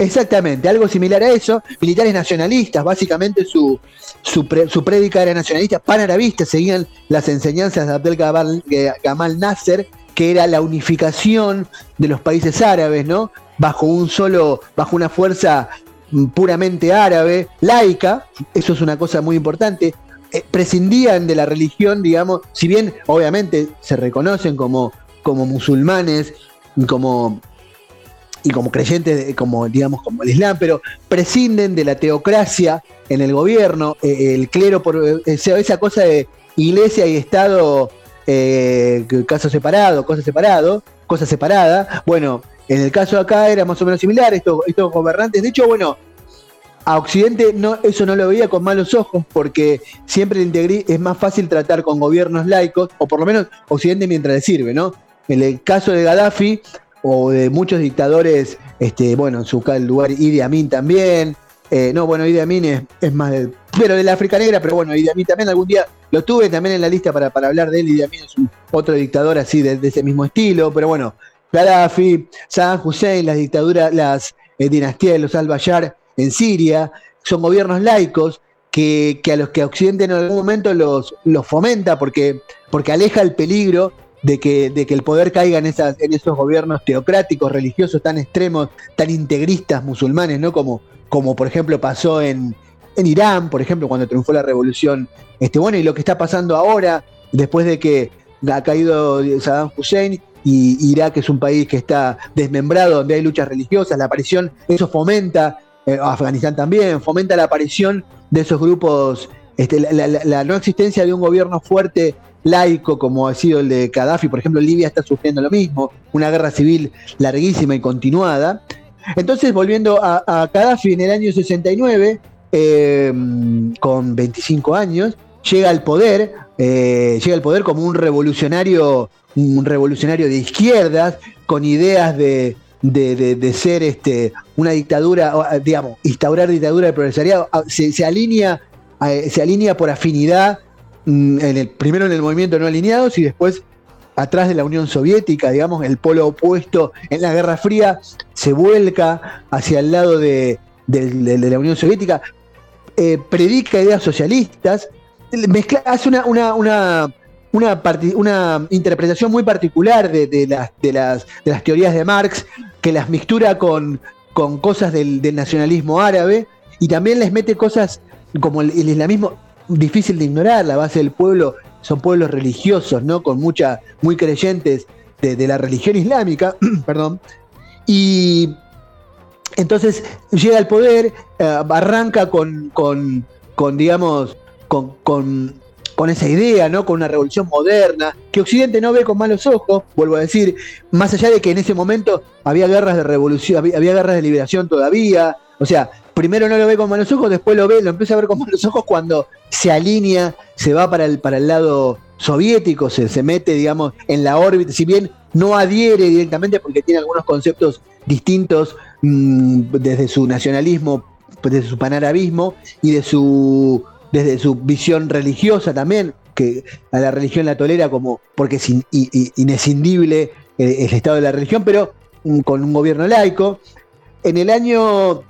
Exactamente, algo similar a eso. Militares nacionalistas, básicamente su, su, prédica era nacionalista, panarabista, seguían las enseñanzas de Abdel Gamal Nasser, que era la unificación de los países árabes, ¿no? Bajo un solo, bajo una fuerza puramente árabe, laica, eso es una cosa muy importante, eh, prescindían de la religión, digamos, si bien obviamente se reconocen como, como musulmanes, como y como creyentes, como digamos, como el Islam, pero prescinden de la teocracia en el gobierno, eh, el clero, por eh, esa cosa de iglesia y Estado, eh, caso separado, cosa separado, cosa separada. Bueno, en el caso de acá era más o menos similar, estos, estos gobernantes, de hecho, bueno, a Occidente no, eso no lo veía con malos ojos, porque siempre es más fácil tratar con gobiernos laicos, o por lo menos Occidente mientras le sirve, ¿no? En el caso de Gaddafi, o de muchos dictadores, este, bueno, en su lugar Idi Amin también. Eh, no, bueno, Idi Amin es, es, más del, pero de la África Negra, pero bueno, Idi Amin también algún día lo tuve también en la lista para, para hablar de él. Idi Amin es otro dictador así de, ese mismo estilo, pero bueno, Gaddafi, Saddam Hussein, las dictaduras, las eh, dinastías de los al-Bashar en Siria, son gobiernos laicos que, que, a los que Occidente en algún momento los, los fomenta porque, porque aleja el peligro de que, de que el poder caiga en, esas, en esos gobiernos teocráticos, religiosos tan extremos, tan integristas musulmanes, ¿no? Como, como por ejemplo pasó en, en Irán, por ejemplo, cuando triunfó la revolución. Este, bueno, y lo que está pasando ahora, después de que ha caído Saddam Hussein y Irak es un país que está desmembrado, donde hay luchas religiosas, la aparición, eso fomenta, eh, Afganistán también, fomenta la aparición de esos grupos, este, la, no existencia de un gobierno fuerte laico como ha sido el de Gaddafi, por ejemplo, Libia está sufriendo lo mismo, una guerra civil larguísima y continuada. Entonces, volviendo a, a Gaddafi en el año 69, eh, con 25 años, llega al poder, eh, llega al poder como un revolucionario, un revolucionario de izquierdas, con ideas de, ser este, una dictadura, digamos, instaurar dictadura del progresariado, se, alinea, se alinea por afinidad en el, primero en el movimiento no alineados y después atrás de la Unión Soviética, digamos, el polo opuesto en la Guerra Fría, se vuelca hacia el lado de, la Unión Soviética, eh, predica ideas socialistas, hace una, una, una, una, interpretación muy particular de, las, de, las, de las teorías de Marx, que las mixtura con, con cosas del, nacionalismo árabe y también les mete cosas como el islamismo difícil de ignorar, la base del pueblo son pueblos religiosos, ¿no? Con mucha, muy creyentes de, la religión islámica, perdón. Y entonces llega al poder, eh, arranca con, con, digamos, con, con, esa idea, ¿no? Con una revolución moderna, que Occidente no ve con malos ojos, vuelvo a decir, más allá de que en ese momento había guerras de revolución, había guerras de liberación todavía, o sea, primero no lo ve con malos ojos, después lo ve, lo empieza a ver con malos ojos cuando se alinea, se va para el, para el lado soviético, se, se mete, digamos, en la órbita, si bien no adhiere directamente porque tiene algunos conceptos distintos mm, desde su nacionalismo, desde su panarabismo y de su, desde su visión religiosa también, que a la religión la tolera como porque es inescindible el, el estado de la religión, pero mm, con un gobierno laico. En el año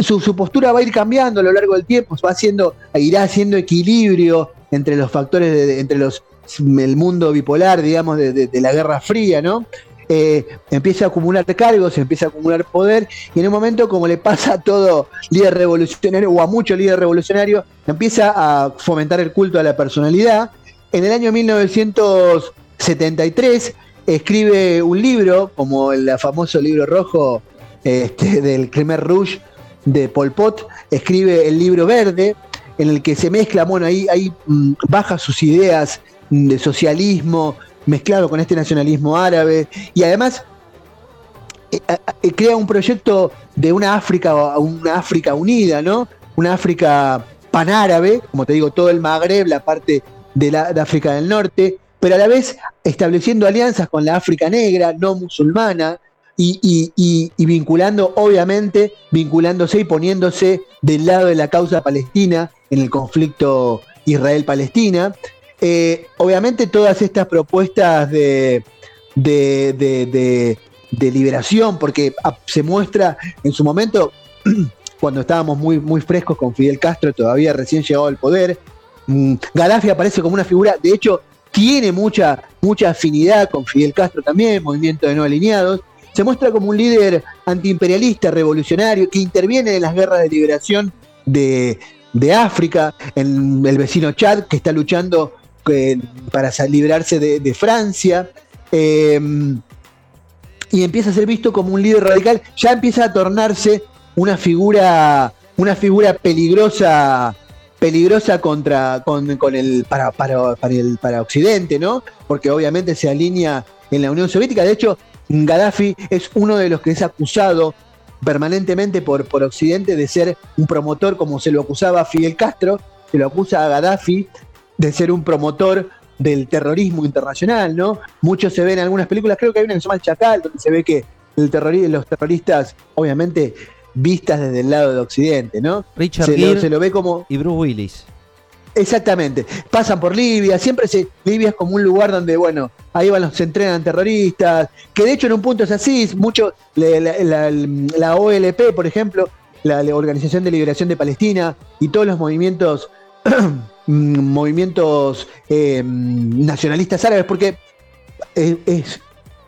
su, postura va a ir cambiando a lo largo del tiempo, va haciendo, irá haciendo equilibrio entre los factores, de, entre los el mundo bipolar, digamos, de, la Guerra Fría, ¿no? Eh, empieza a acumular cargos, empieza a acumular poder, y en un momento, como le pasa a todo líder revolucionario, o a mucho líder revolucionario, empieza a fomentar el culto a la personalidad. En el año 1973 escribe un libro, como el famoso libro rojo este, del Khmer Rouge de Pol Pot, escribe el libro verde, en el que se mezcla, bueno, ahí, mm, baja sus ideas de socialismo mezclado con este nacionalismo árabe, y además eh, eh, crea un proyecto de una África, una África unida, ¿no? Una África panárabe, como te digo, todo el Magreb, la parte de, la, de África del Norte, pero a la vez estableciendo alianzas con la África negra, no musulmana, y, vinculando, obviamente, vinculándose y poniéndose del lado de la causa palestina en el conflicto Israel-Palestina. Eh, obviamente todas estas propuestas de, de, liberación, porque se muestra en su momento, cuando estábamos muy, muy frescos con Fidel Castro, todavía recién llegado al poder, mm, Gaddafi aparece como una figura, de hecho, tiene mucha, mucha afinidad con Fidel Castro también, movimiento de no alineados, se muestra como un líder antiimperialista, revolucionario, que interviene en las guerras de liberación de, África, en el vecino Chad, que está luchando eh, para librarse de, Francia. Em, y empieza a ser visto como un líder radical, ya empieza a tornarse una figura, una figura peligrosa, peligrosa contra, con, el, para, para, el, para Occidente, ¿no? Porque obviamente se alinea en la Unión Soviética. De hecho, Gaddafi es uno de los que es acusado permanentemente por, por Occidente de ser un promotor, como se lo acusaba a Fidel Castro, se lo acusa a Gaddafi de ser un promotor del terrorismo internacional, ¿no? Muchos se ven en algunas películas, creo que hay una que se llama El Chacal, donde se ve que el los terroristas, obviamente, vistas desde el lado de Occidente, ¿no? Richard se, se lo ve como... Y Bruce Willis. Exactamente. Pasan por Libia, siempre se, Libia es como un lugar donde, bueno, ahí van los, se entrenan terroristas, que de hecho en un punto es así, mucho, la, OLP, por ejemplo, la, Organización de Liberación de Palestina y todos los movimientos, movimientos eh, nacionalistas árabes, porque es, es,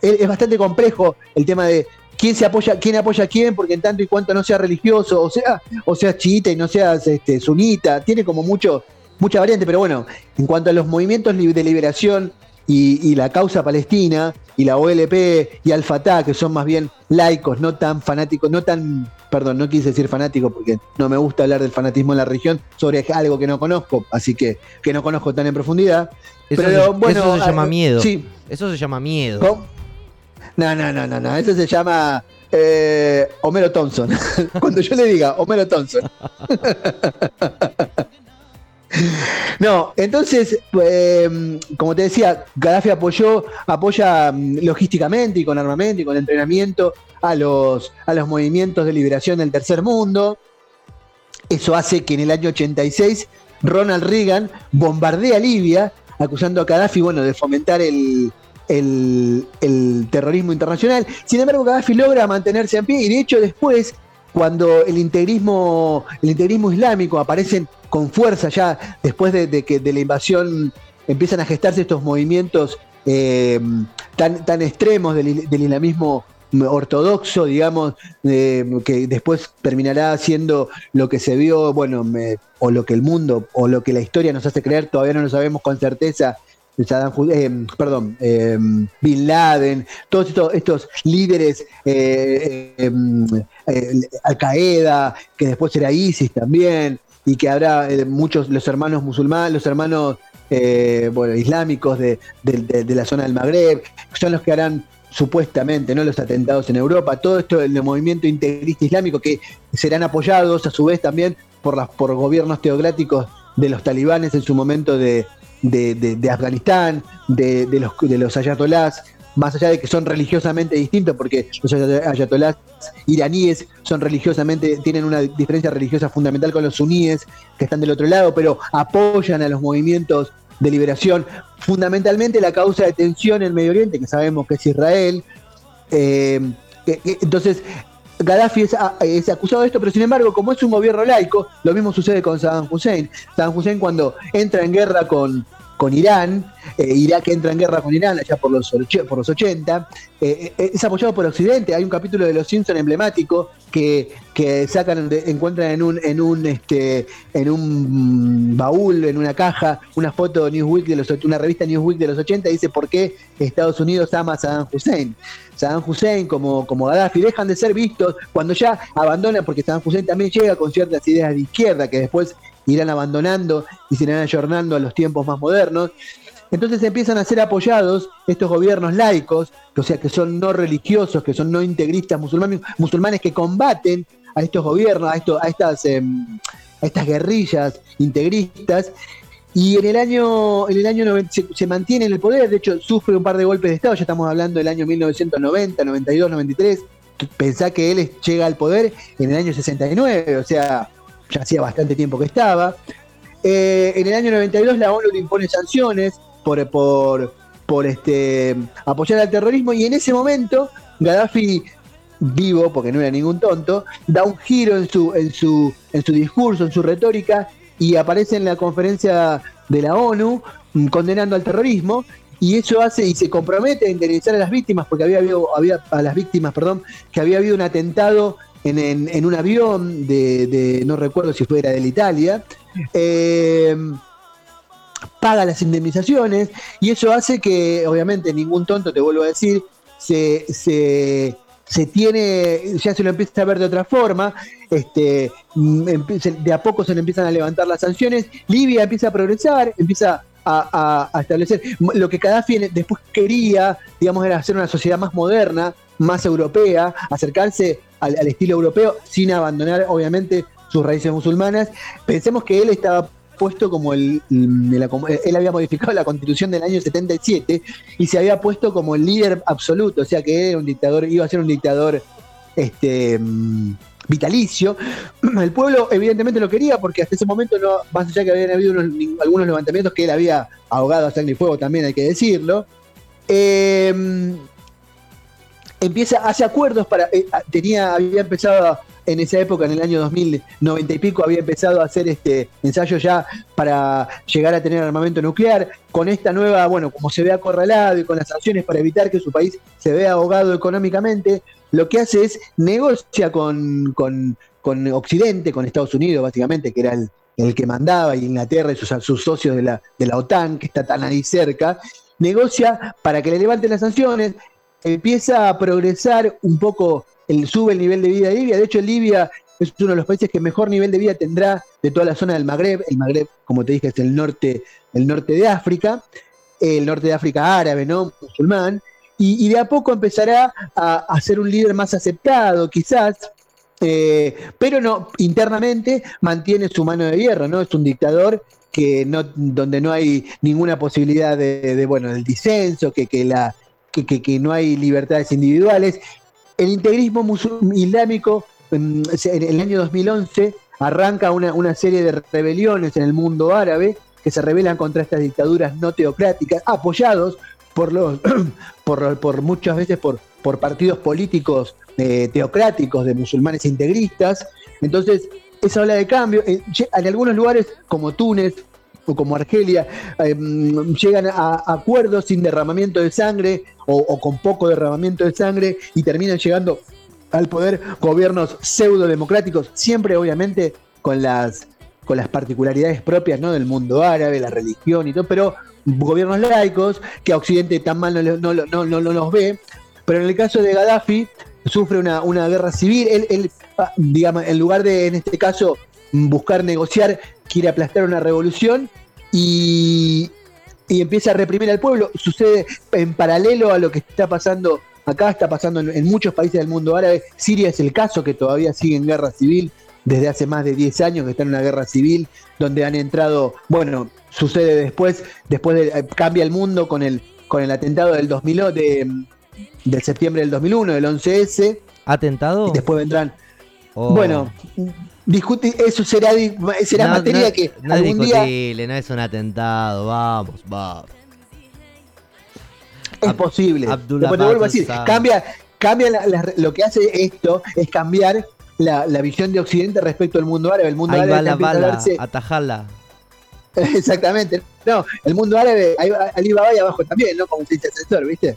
es bastante complejo el tema de quién se apoya, quién apoya a quién, porque en tanto y cuanto no sea religioso, o sea, o sea chiita y no seas este, sunita, tiene como mucho, mucha variante, pero bueno, en cuanto a los movimientos de liberación y, la causa palestina y la OLP y Al-Fatah, que son más bien laicos, no tan fanáticos, no tan, perdón, no quise decir fanático porque no me gusta hablar del fanatismo en la región sobre algo que no conozco, así que que no conozco tan en profundidad. Eso pero se, bueno, eso se llama miedo. Sí. Eso se llama miedo. No, no, no, no, no, eso se llama eh, Homero Thompson. Cuando yo le diga Homero Thompson. No, entonces, em, como te decía, Gaddafi apoyó, apoya mm, logísticamente y con armamento y con entrenamiento a los, a los movimientos de liberación del tercer mundo. Eso hace que en el año 86 Ronald Reagan bombardea Libia, acusando a Gaddafi bueno, de fomentar el, el, el, terrorismo internacional. Sin embargo, Gaddafi logra mantenerse en pie y de hecho después, cuando el integrismo, el integrismo islámico aparecen con fuerza ya después de, que de la invasión empiezan a gestarse estos movimientos eh, tan, tan extremos del, islamismo ortodoxo, digamos, eh, que después terminará siendo lo que se vio, bueno, o lo que el mundo, o lo que la historia nos hace creer, todavía no lo sabemos con certeza, eh, perdón, Bin Laden, todos estos, estos líderes, Al Qaeda, que después era ISIS también, y que habrá eh, muchos, los hermanos musulmanes, los hermanos eh, bueno, islámicos de, la zona del Magreb, son los que harán supuestamente no los atentados en Europa, todo esto el movimiento integrista islámico que serán apoyados a su vez también por, las, por gobiernos teocráticos de los talibanes en su momento de, de, Afganistán, de, los, de los ayatolás, más allá de que son religiosamente distintos, porque los ayatolás iraníes son religiosamente, tienen una diferencia religiosa fundamental con los suníes, que están del otro lado, pero apoyan a los movimientos de liberación, fundamentalmente la causa de tensión en el Medio Oriente, que sabemos que es Israel. Eh, entonces, Gaddafi es, es, acusado de esto, pero sin embargo, como es un gobierno laico, lo mismo sucede con Saddam Hussein. Saddam Hussein cuando entra en guerra con, con Irán, eh, Irak entra en guerra con Irán allá por los, por los 80, eh, eh, es apoyado por Occidente, hay un capítulo de Los Simpson emblemático que, que sacan, encuentran en un, en un este, en un baúl, en una caja, una foto de Newsweek de los una revista Newsweek de los 80 y dice por qué Estados Unidos ama a Saddam Hussein. Saddam Hussein como, como Gaddafi dejan de ser vistos cuando ya abandonan, porque Saddam Hussein también llega con ciertas ideas de izquierda que después irán abandonando y se irán ayornando a los tiempos más modernos. Entonces empiezan a ser apoyados estos gobiernos laicos, o sea, que son no religiosos, que son no integristas musulmanes, musulmanes que combaten a estos gobiernos, a, a, estas, em, a estas guerrillas integristas. Y en el año, en el año 90 se, se, mantiene en el poder, de hecho sufre un par de golpes de Estado, ya estamos hablando del año 1990, 92, 93. Pensá que él llega al poder en el año 69, o sea, ya hacía bastante tiempo que estaba. Eh, en el año 92 la ONU le impone sanciones por, por, por este, apoyar al terrorismo y en ese momento Gaddafi vivo, porque no era ningún tonto, da un giro en su, en su, en su discurso, en su retórica, y aparece en la conferencia de la ONU mm, condenando al terrorismo, y eso hace, y se compromete a indemnizar a las víctimas, porque había habido, había, a las víctimas, perdón, que había habido un atentado en, un avión de, no recuerdo si fuera de Italia, eh, paga las indemnizaciones, y eso hace que, obviamente, ningún tonto, te vuelvo a decir, se, se se tiene, ya se lo empieza a ver de otra forma, este, de a poco se le empiezan a levantar las sanciones, Libia empieza a progresar, empieza a establecer lo que Gaddafi después quería, digamos, era hacer una sociedad más moderna, más europea, acercarse al, al estilo europeo sin abandonar, obviamente, sus raíces musulmanas. Pensemos que él estaba puesto como el, él había modificado la constitución del año 77 y se había puesto como el líder absoluto, o sea que era un dictador, iba a ser un dictador este vitalicio. El pueblo evidentemente lo quería porque hasta ese momento no, más allá que habían habido unos, algunos levantamientos que él había ahogado a sangre y fuego también hay que decirlo. Eh, empieza, hace acuerdos para, eh, tenía, había empezado en esa época, en el año 2090 y pico, había empezado a hacer este ensayo ya para llegar a tener armamento nuclear. Con esta nueva, bueno, como se ve acorralado y con las sanciones para evitar que su país se vea ahogado económicamente, lo que hace es negocia con, con, con Occidente, con Estados Unidos, básicamente, que era el, el que mandaba, y Inglaterra y sus, sus socios de la, de la OTAN, que está tan ahí cerca, negocia para que le levanten las sanciones, empieza a progresar un poco el, sube el nivel de vida de Libia. De hecho, Libia es uno de los países que mejor nivel de vida tendrá de toda la zona del Magreb. El Magreb, como te dije, es el norte, el norte de África, el norte de África árabe, ¿no? Musulmán. Y, de a poco empezará a, a, ser un líder más aceptado, quizás. Eh, pero no, internamente mantiene su mano de hierro, ¿no? Es un dictador que no, donde no hay ninguna posibilidad de, de bueno, del disenso, que, que la, que, no hay libertades individuales el integrismo islámico en, el año 2011 arranca una, una, serie de rebeliones en el mundo árabe que se rebelan contra estas dictaduras no teocráticas, apoyados por los por, por muchas veces por, por partidos políticos eh, teocráticos de musulmanes integristas. Entonces, esa ola de cambio, en, en algunos lugares como Túnez, o como Argelia, eh, llegan a, acuerdos sin derramamiento de sangre o, con poco derramamiento de sangre y terminan llegando al poder gobiernos pseudo democráticos, siempre obviamente con las, con las particularidades propias ¿no? del mundo árabe, la religión y todo, pero gobiernos laicos que a Occidente tan mal no, no, no, no, no los ve. Pero en el caso de Gaddafi, sufre una, una guerra civil. Él, él, ah, digamos, en lugar de, en este caso, buscar negociar, quiere aplastar una revolución y, y, empieza a reprimir al pueblo. Sucede en paralelo a lo que está pasando acá, está pasando en, en, muchos países del mundo árabe. Siria es el caso que todavía sigue en guerra civil desde hace más de 10 años que está en una guerra civil donde han entrado, bueno, sucede después, después de, eh, cambia el mundo con el, con el atentado del 2000, de, del septiembre del 2001, del 11S. ¿Atentado? Y después vendrán. Oh. Bueno, discute, eso será, será no, materia no, que no algún es día no es un atentado, vamos, vamos. es Ab- posible. Abdullah te vuelvo a decir, cambia, cambia la- la- lo que hace esto es cambiar la, la visión de Occidente respecto al mundo árabe. El mundo Ahí árabe va la empieza a bala, verse- atajala. Exactamente. No, el mundo árabe, Alibaba y abajo también, ¿no? Como se dice asesor, ¿viste?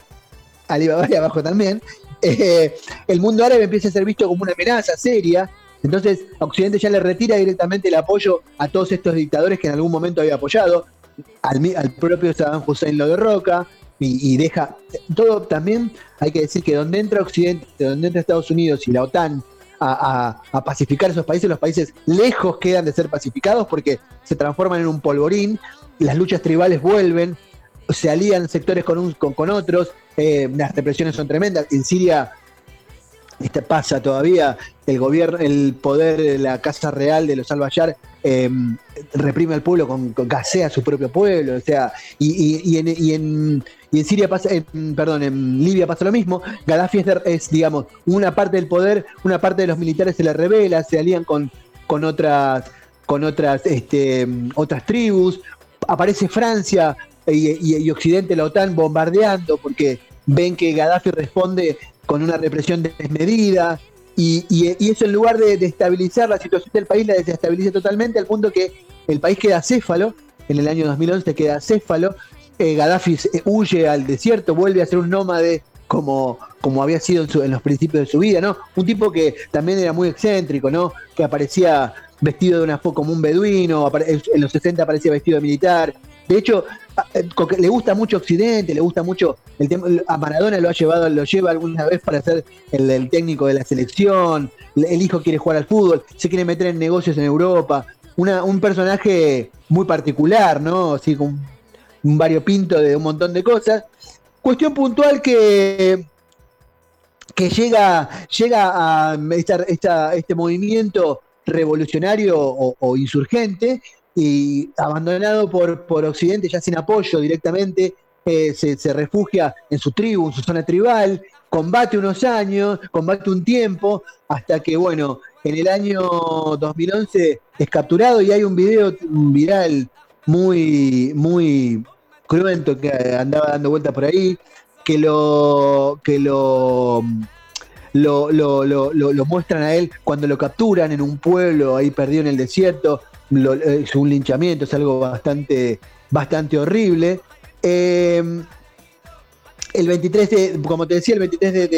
Alibaba y abajo también. Eh, el mundo árabe empieza a ser visto como una amenaza seria. Entonces, Occidente ya le retira directamente el apoyo a todos estos dictadores que en algún momento había apoyado. Al, al propio Saddam Hussein lo derroca y, y deja. Todo también hay que decir que donde entra Occidente, donde entra Estados Unidos y la OTAN a, a- a pacificar esos países, los países lejos quedan de ser pacificados porque se transforman en un polvorín, las luchas tribales vuelven, se alían sectores con, un- con, con otros, eh, las represiones son tremendas. En Siria este pasa todavía, el gobierno, el poder de la Casa Real de los al em, reprime al pueblo, con, gasea a su propio pueblo, o sea, y, en, Siria pasa, perdón, en Libia pasa lo mismo, Gaddafi es, digamos, una parte del poder, una parte de los militares se le revela, se alían con, con otras, con otras, este, otras tribus, aparece Francia y, y Occidente, la OTAN bombardeando, porque ven que Gaddafi responde con una represión desmedida, y, eso en lugar de, estabilizar la situación del país, la desestabiliza totalmente al punto que el país queda céfalo, en el año 2011 queda céfalo, eh, Gaddafi huye al desierto, vuelve a ser un nómade como, como había sido en, los principios de su vida, ¿no? Un tipo que también era muy excéntrico, ¿no? Que aparecía vestido de una como un beduino, en los 60 aparecía vestido de militar. De hecho, eh, le gusta mucho Occidente, le gusta mucho el tema, a Maradona lo ha llevado, lo lleva alguna vez para ser el, técnico de la selección, el hijo quiere jugar al fútbol, se quiere meter en negocios en Europa, un personaje muy particular, ¿no? Así con un variopinto de un montón de cosas. Cuestión puntual que, que llega, llega a este movimiento revolucionario o insurgente y abandonado por, por Occidente, ya sin apoyo directamente, eh, se, refugia en su tribu, en su zona tribal, combate unos años, combate un tiempo, hasta que, bueno, en el año 2011 es capturado y hay un video viral muy, muy cruento que andaba dando vueltas por ahí, que lo, que lo, lo, lo, lo, muestran a él cuando lo capturan en un pueblo ahí perdido en el desierto, es un linchamiento, es algo bastante, bastante horrible. Em, el 23 de, como te decía, el 23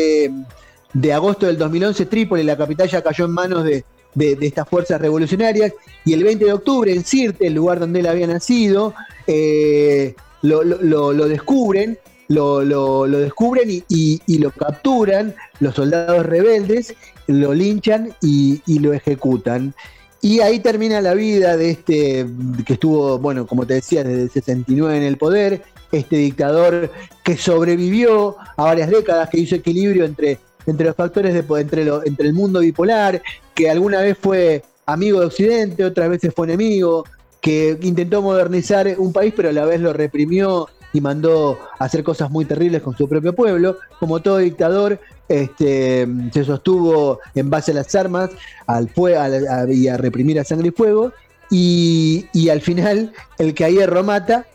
de, agosto del 2011, Trípoli, la capital, ya cayó en manos de, estas fuerzas revolucionarias. Y el 20 de octubre, en Sirte, el lugar donde él había nacido, eh, lo, descubren. Lo, descubren y, lo capturan los soldados rebeldes, lo linchan y lo ejecutan. Y ahí termina la vida de este, que estuvo, bueno, como te decía, desde el 69 en el poder, este dictador que sobrevivió a varias décadas, que hizo equilibrio entre, entre los factores de entre, entre el mundo bipolar, que alguna vez fue amigo de Occidente, otras veces fue enemigo, que intentó modernizar un país, pero a la vez lo reprimió y mandó a hacer cosas muy terribles con su propio pueblo. Como todo dictador, este, se sostuvo en base a las armas al y a reprimir a sangre y fuego. Y, al final, el que a hierro mata,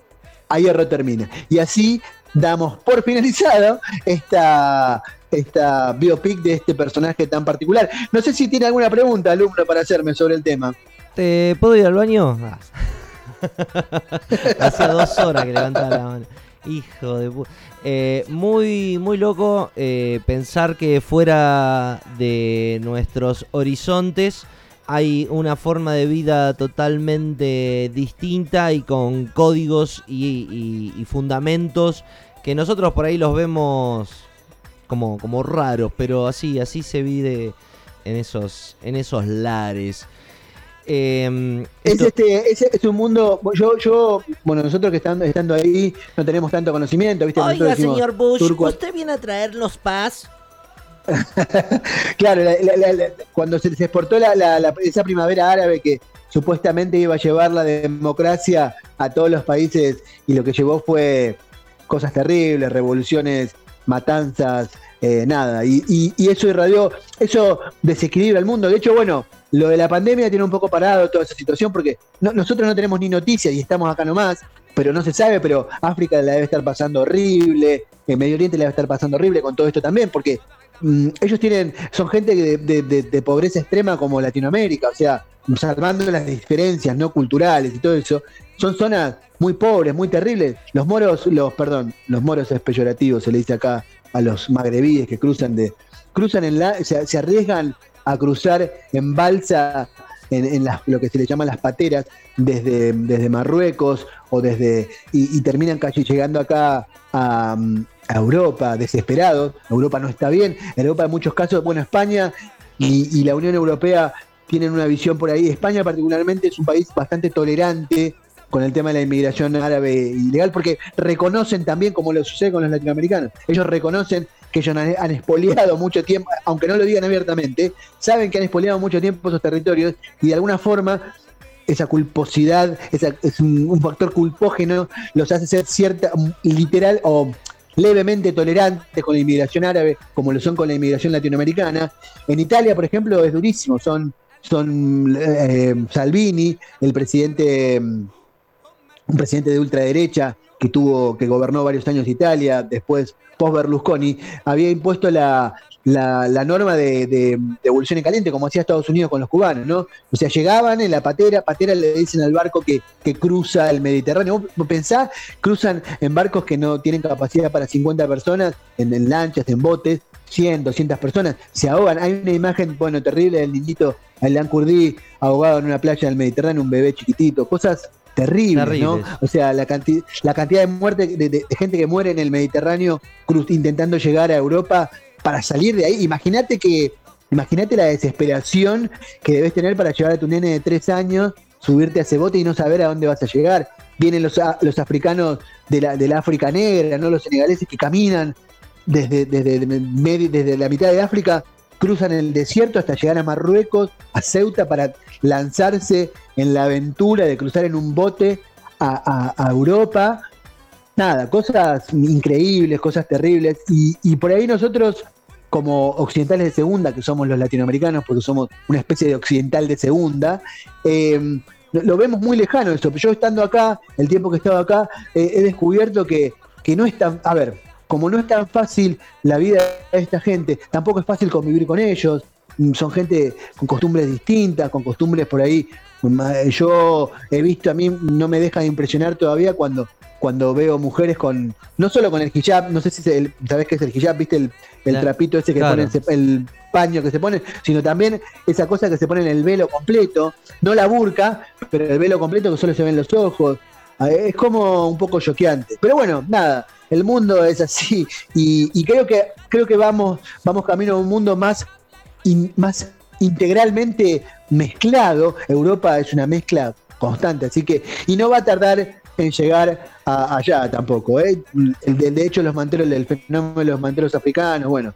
a hierro termina. Y así damos por finalizado esta, esta biopic de este personaje tan particular. No sé si tiene alguna pregunta, alumno, para hacerme sobre el tema. ¿Te puedo ir al baño? Ah. Hace dos horas que levantaba la mano. Hijo de puta. Eh, muy, muy loco eh, pensar que fuera de nuestros horizontes hay una forma de vida totalmente distinta y con códigos y, fundamentos que nosotros por ahí los vemos como, como raros, pero así, así se vive en esos, en esos lares. Eh, es, este, es, un mundo, yo, yo, bueno, nosotros que estando, estando ahí no tenemos tanto conocimiento, ¿viste? Oiga, señor Bush, ¿usted viene a traernos paz? claro, cuando se, exportó esa primavera árabe que supuestamente iba a llevar la democracia a todos los países y lo que llevó fue cosas terribles, revoluciones, matanzas, eh, nada. Y, y, eso irradió, eso desequilibra el mundo. De hecho, bueno, lo de la pandemia tiene un poco parado toda esa situación porque nosotros no tenemos ni noticias y estamos acá nomás, pero no se sabe, pero África la debe estar pasando horrible, el Medio Oriente la debe estar pasando horrible con todo esto también, porque mm, ellos tienen, son gente de, pobreza extrema como Latinoamérica, o sea, salvando las diferencias no culturales y todo eso, son zonas muy pobres, muy terribles. Los moros, los, perdón, los moros es peyorativo, se le dice acá a los magrebíes que cruzan de, cruzan en la, se arriesgan a cruzar en balsa en, lo que se le llama las pateras desde, desde Marruecos o desde y, terminan casi llegando acá a, Europa desesperados. Europa no está bien. En Europa en muchos casos, bueno, España y, la Unión Europea tienen una visión por ahí. España particularmente es un país bastante tolerante con el tema de la inmigración árabe ilegal, porque reconocen también, como lo sucede con los latinoamericanos, ellos reconocen que ellos han, han expoliado mucho tiempo, aunque no lo digan abiertamente, saben que han expoliado mucho tiempo esos territorios y de alguna forma esa culposidad, es un, factor culpógeno, los hace ser cierta, literal o levemente tolerantes con la inmigración árabe, como lo son con la inmigración latinoamericana. En Italia, por ejemplo, es durísimo, son, son eh, Salvini, el presidente, un presidente de ultraderecha que tuvo, que gobernó varios años Italia, después post Berlusconi, había impuesto la, la, norma de, de, en caliente, como hacía Estados Unidos con los cubanos, ¿no? O sea, llegaban en la patera, patera le dicen al barco que, que cruza el Mediterráneo. Vos pensás, cruzan en barcos que no tienen capacidad para 50 personas, en, en lanchas, en botes, 100, 200 personas, se ahogan. Hay una imagen, bueno, terrible del niñito Alan Kurdi ahogado en una playa del Mediterráneo, un bebé chiquitito, cosas terribles, Terribles. ¿no? O sea, la, canti- la cantidad de muerte de, de- de gente que muere en el Mediterráneo cruz- intentando llegar a Europa para salir de ahí. Imagínate que, imagínate la desesperación que debes tener para llevar a tu nene de tres años, subirte a ese bote y no saber a dónde vas a llegar. Vienen los, a- los africanos de la, de la África negra, ¿no? Los senegaleses que caminan desde, desde, desde la mitad de África, cruzan el desierto hasta llegar a Marruecos, a Ceuta, para lanzarse en la aventura de cruzar en un bote a, Europa. Nada, cosas increíbles, cosas terribles. Y, por ahí nosotros, como occidentales de segunda, que somos los latinoamericanos, porque somos una especie de occidental de segunda, eh, lo, lo vemos muy lejano eso. Yo estando acá, el tiempo que he estado acá, eh, he descubierto que, que no es tan... A ver, como no es tan fácil la vida de esta gente, tampoco es fácil convivir con ellos. Mm, Son gente con costumbres distintas, con costumbres por ahí. Ma- Yo he visto, a mí no me deja de impresionar todavía cuando, cuando veo mujeres con, no solo con el hijab, no sé si se- el- sabes qué es el hijab, viste el, el trapito ese que claro. ponen, el paño que se pone, sino también esa cosa que se pone en el velo completo, no la burca, pero el velo completo que solo se ven los ojos. Ah, Es como un poco choqueante. Pero bueno, nada, el mundo es así y, creo que creo que vamos vamos camino a un mundo más in- más integralmente mezclado. Europa es una mezcla constante, así que y no va a tardar en llegar a- allá tampoco. ¿eh? De, de hecho los manteros el fenómeno de los manteros africanos, bueno.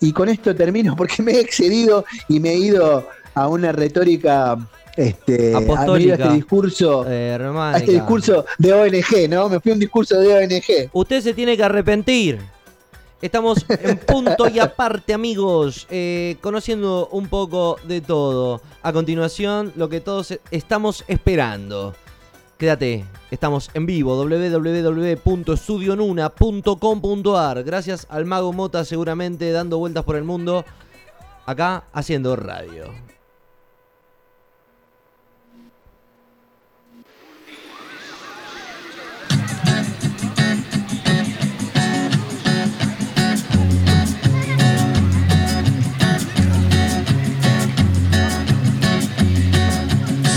Y con esto termino porque me he excedido y me he ido a una retórica este, a- me he ido a Apostólica. este discurso Eh, a este discurso de ONG, ¿no? Me fui a un discurso de ONG. Usted se tiene que arrepentir. Estamos en punto y aparte, amigos, eh, conociendo un poco de todo. A continuación, lo que todos estamos esperando. Quédate, estamos en vivo, www.studionuna.com.ar. Gracias al Mago Mota, seguramente dando vueltas por el mundo, acá haciendo radio.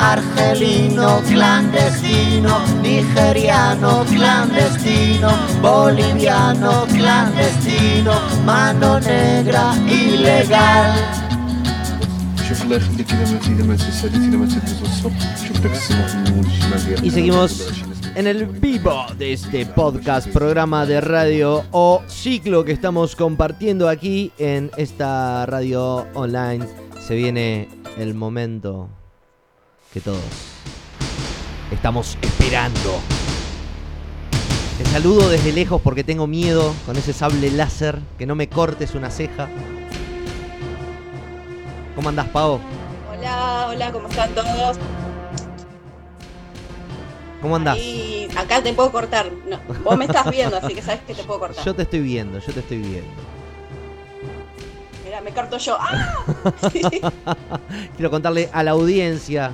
Argelino clandestino, nigeriano clandestino, boliviano clandestino, mano negra ilegal. Y seguimos en el vivo de este podcast, programa de radio o ciclo que estamos compartiendo aquí en esta radio online. Se viene el momento que todos estamos esperando. Te saludo desde lejos porque tengo miedo con ese sable láser, que no me cortes una ceja. ¿Cómo andás, Pavo? Hola, hola, ¿cómo están todos? ¿Cómo andás? Ahí, acá te puedo cortar. No, vos me estás viendo, así que sabes que te puedo cortar. Yo te estoy viendo, yo te estoy viendo. Mira, me corto yo. ¡Ah! Quiero contarle a la audiencia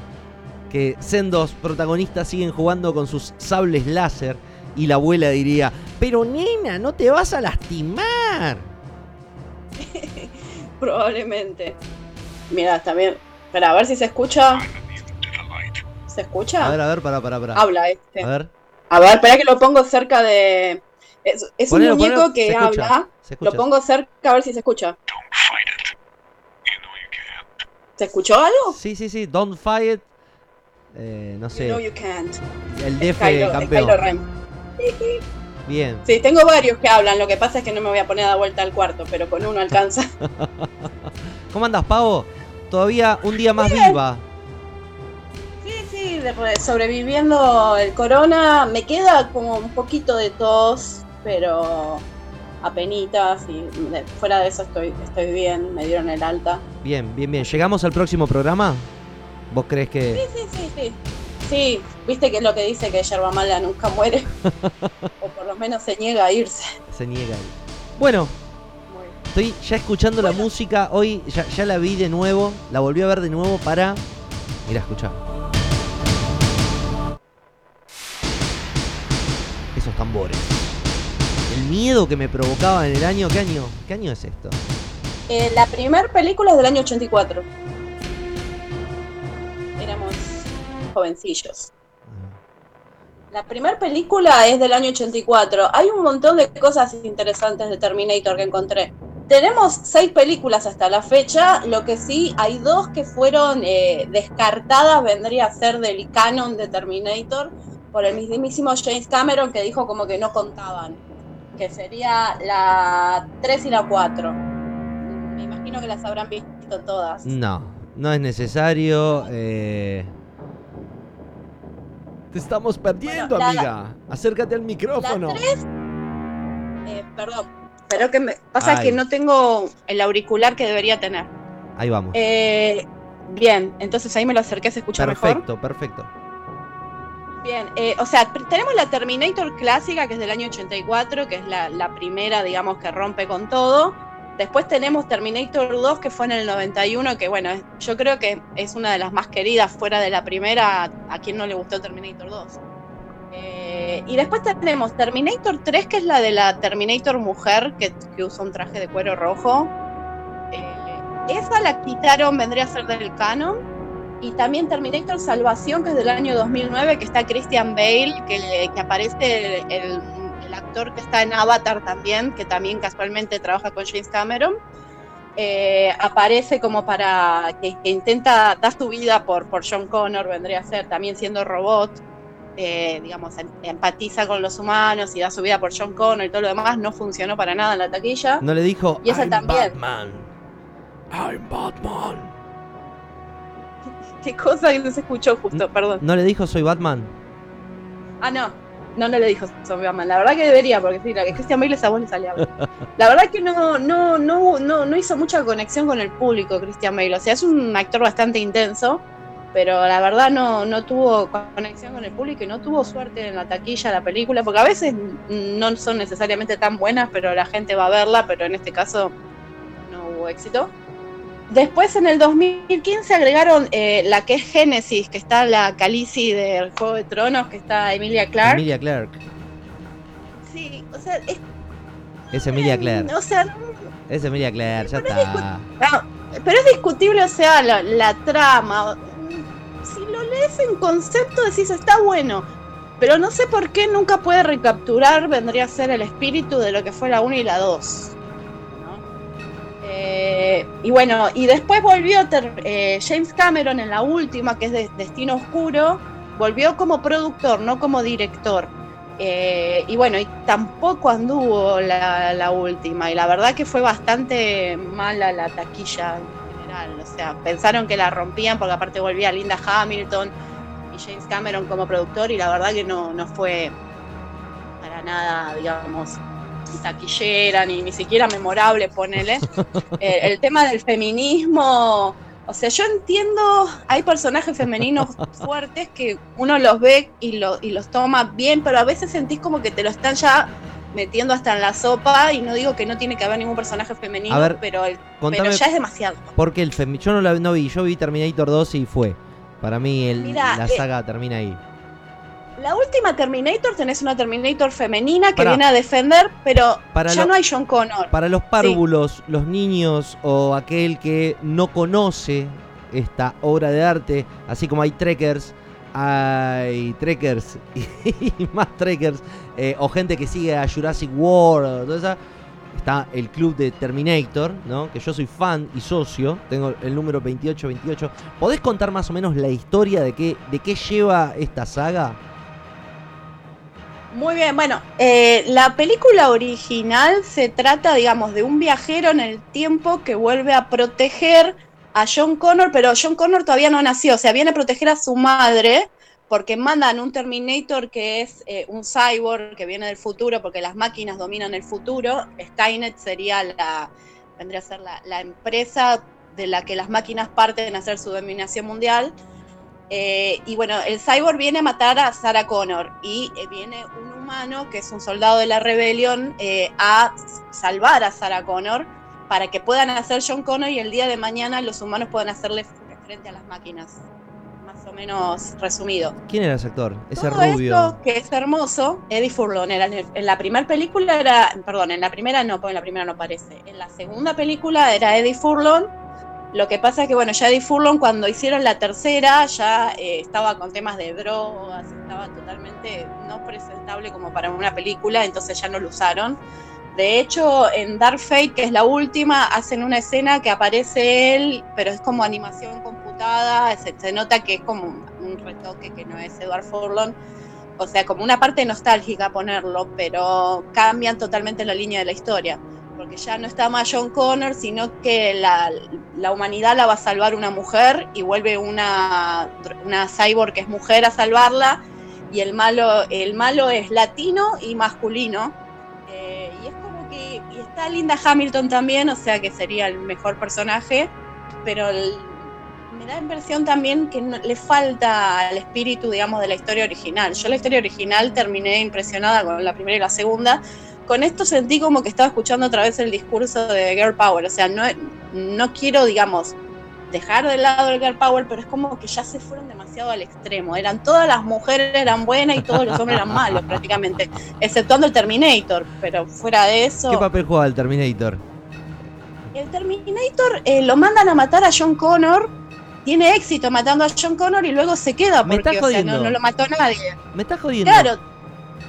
que sendos protagonistas siguen jugando con sus sables láser y la abuela diría, pero nena, no te vas a lastimar. Probablemente. Mira, también. Espera, a ver si se escucha. ¿Se escucha? A ver, a ver, para, para, para. Habla este. A ver. A ver, espera que lo pongo cerca de. Es, es Ponelo, un muñeco ponelo. que Se escucha, habla. se escucha. Lo pongo cerca a ver si se escucha. ¿Se escuchó algo? Sí, sí, sí, don't fight. Eh, no You know sé, you can't. el DF Kylo- es campeón. Ren. Bien. Sí, tengo varios que hablan. Lo que pasa es que no me voy a poner a dar vuelta al cuarto, pero con uno alcanza. ¿Cómo andas, Pavo? Todavía un día más Bien. viva. Sí, sí, sobreviviendo el corona. Me queda como un poquito de tos, pero apenitas y fuera de eso estoy, estoy bien. Me dieron el alta. Bien, bien, bien. ¿Llegamos al próximo programa? ¿Vos crees que.? Sí, sí, sí, sí. Sí, viste que es lo que dice que yerba mala nunca muere. o por lo menos se niega a irse. Se niega ahí. Bueno, estoy ya escuchando la música. Hoy ya, ya la vi de nuevo. La volví a ver de nuevo para. Mira, escucha. Esos tambores. El miedo que me provocaba en el año. ¿Qué año? ¿Qué año es esto? Eh, la primera película es del año 84. Éramos jovencillos. La primera película es del año 84. Hay un montón de cosas interesantes de Terminator que encontré. Tenemos seis películas hasta la fecha, lo que sí, hay dos que fueron eh, descartadas, vendría a ser del canon de Terminator, por el mismísimo James Cameron que dijo como que no contaban, que sería la 3 y la 4. Me imagino que las habrán visto todas. No, no es necesario. eh. Te estamos perdiendo, Bueno, la- amiga. Acércate al micrófono. La 3, eh, perdón, pero que me pasa Ay. que no tengo el auricular que debería tener. Ahí vamos. Eh, bien, entonces ahí me lo acerqué, se escucha mejor. perfecto, perfecto. Bien, eh, o sea, tenemos la Terminator clásica, que es del año 84, que es la, la primera, digamos, que rompe con todo. Después tenemos Terminator 2, que fue en el 91, que bueno, yo creo que es una de las más queridas fuera de la primera. ¿A quien no le gustó Terminator 2? Eh, y después tenemos Terminator 3, que es la de la Terminator mujer, que, que usa un traje de cuero rojo. Eh, esa la quitaron, vendría a ser del canon. Y también Terminator Salvación, que es del año 2009, que está Christian Bale, que, que aparece el- el actor que está en Avatar también, que también casualmente trabaja con James Cameron. Eh, aparece como para que, que intenta dar su vida por, por John Connor, vendría a ser también siendo robot. eh, digamos, em- empatiza con los humanos y da su vida por John Connor y todo lo demás, no funcionó para nada en la taquilla. No le dijo. Y esa "I'm también. Batman. I'm Batman. Qué cosa que no se escuchó justo, perdón. No le dijo soy Batman. Ah, no. No, no le dijo Zombie Batman. La verdad que debería, porque sí, la que Christian Bale esa voz le salía. La verdad que no, no, no, no, no hizo mucha conexión con el público, Christian Bale. O sea, es un actor bastante intenso, pero la verdad no, no tuvo conexión con el público y no tuvo suerte en la taquilla la película, porque a veces no son necesariamente tan buenas, pero la gente va a verla, pero en este caso no hubo éxito. Después en el 2015 agregaron eh, la que es Génesis, que está la Khaleesi del Juego de Tronos, que está Emilia Clarke. Emilia Clark. Sí, o sea, es- Es Emilia Claire. O sea, Es Emilia Claire, ya Pero es está. no, pero es discutible, o sea, la, la trama. Si lo lees en concepto, decís, está bueno. Pero no sé por qué nunca puede recapturar, vendría a ser el espíritu de lo que fue la 1 y la 2. Eh, y bueno, y después volvió eh, James Cameron en la última, que es de Destino Oscuro, volvió como productor, no como director. Eh, y bueno, y tampoco anduvo la, la última, y la verdad que fue bastante mala la taquilla en general. O sea, pensaron que la rompían porque aparte volvía Linda Hamilton y James Cameron como productor, y la verdad que no, no fue para nada, digamos, taquillera, ni, ni siquiera memorable, ponele. Eh, el tema del feminismo. O sea, yo entiendo, hay personajes femeninos fuertes que uno los ve y, lo- y los toma bien, pero a veces sentís como que te lo están ya metiendo hasta en la sopa y no digo que no tiene que haber ningún personaje femenino, A ver, pero, el- pero ya es demasiado. por qué el femi... Yo no, la, no vi, yo vi Terminator 2 y fue. Para mí el- Mira, la eh, saga termina ahí. La última Terminator tenés una Terminator femenina que viene a defender, pero Para ya lo- no hay John Connor. Para los párvulos, los niños o aquel que no conoce esta obra de arte, así como hay trekkers, hay trekkers y más trekkers, eh, o gente que sigue a Jurassic World, toda esa, está el club de Terminator, ¿no? Que yo soy fan y socio, tengo el número 2828. ¿Podés contar más o menos la historia de qué, de qué lleva esta saga? Muy bien, bueno, eh, la película original se trata, digamos, de un viajero en el tiempo que vuelve a proteger a John Connor, pero John Connor todavía no nació, o sea, viene a proteger a su madre porque mandan un Terminator que es eh, un cyborg que viene del futuro, porque las máquinas dominan el futuro. Skynet sería la, vendría a ser la, la empresa de la que las máquinas parten a hacer su dominación mundial. Eh, y bueno, el cyborg viene a matar a Sarah Connor y eh, viene un humano que es un soldado de la rebelión eh, a salvar a Sarah Connor para que puedan hacer John Connor y el día de mañana los humanos puedan hacerle frente a las máquinas. Más o menos resumido. ¿Quién era ese actor? Ese Todo rubio. esto que es hermoso, Eddie Furlong era en, el- en la primera película era, perdón, en la primera no, porque en la primera no aparece. En la segunda película era Eddie Furlong. Lo que pasa es que bueno, ya Eddie Furlong cuando hicieron la tercera ya eh, estaba con temas de drogas, estaba totalmente no presentable como para una película, entonces ya no lo usaron. De hecho, en Dark Fate, que es la última, hacen una escena que aparece él, pero es como animación computada, se, nota que es como un retoque que no es Edward Furlong. O sea, como una parte nostálgica ponerlo, pero cambian totalmente la línea de la historia. Porque ya no está más John Connor, sino que la, la humanidad la va a salvar una mujer y vuelve una, una cyborg que es mujer a salvarla. Y el malo, el malo es latino y masculino. Eh, y es como que. Y está Linda Hamilton también, o sea que sería el mejor personaje. Pero el- me da impresión también que no- le falta al espíritu, digamos, de la historia original. Yo la historia original terminé impresionada con la primera y la segunda. Con esto sentí como que estaba escuchando otra vez el discurso de Girl Power. O sea, no, no quiero, digamos, dejar de lado el Girl Power, pero es como que ya se fueron demasiado al extremo. Eran todas las mujeres eran buenas y todos los hombres eran malos prácticamente, exceptuando el Terminator. Pero fuera de eso... ¿Qué papel juega el Terminator? El Terminator eh, lo mandan a matar a John Connor, tiene éxito matando a John Connor y luego se queda Me porque estás o sea, no, jodiendo. no lo mató nadie. Me estás jodiendo. Claro,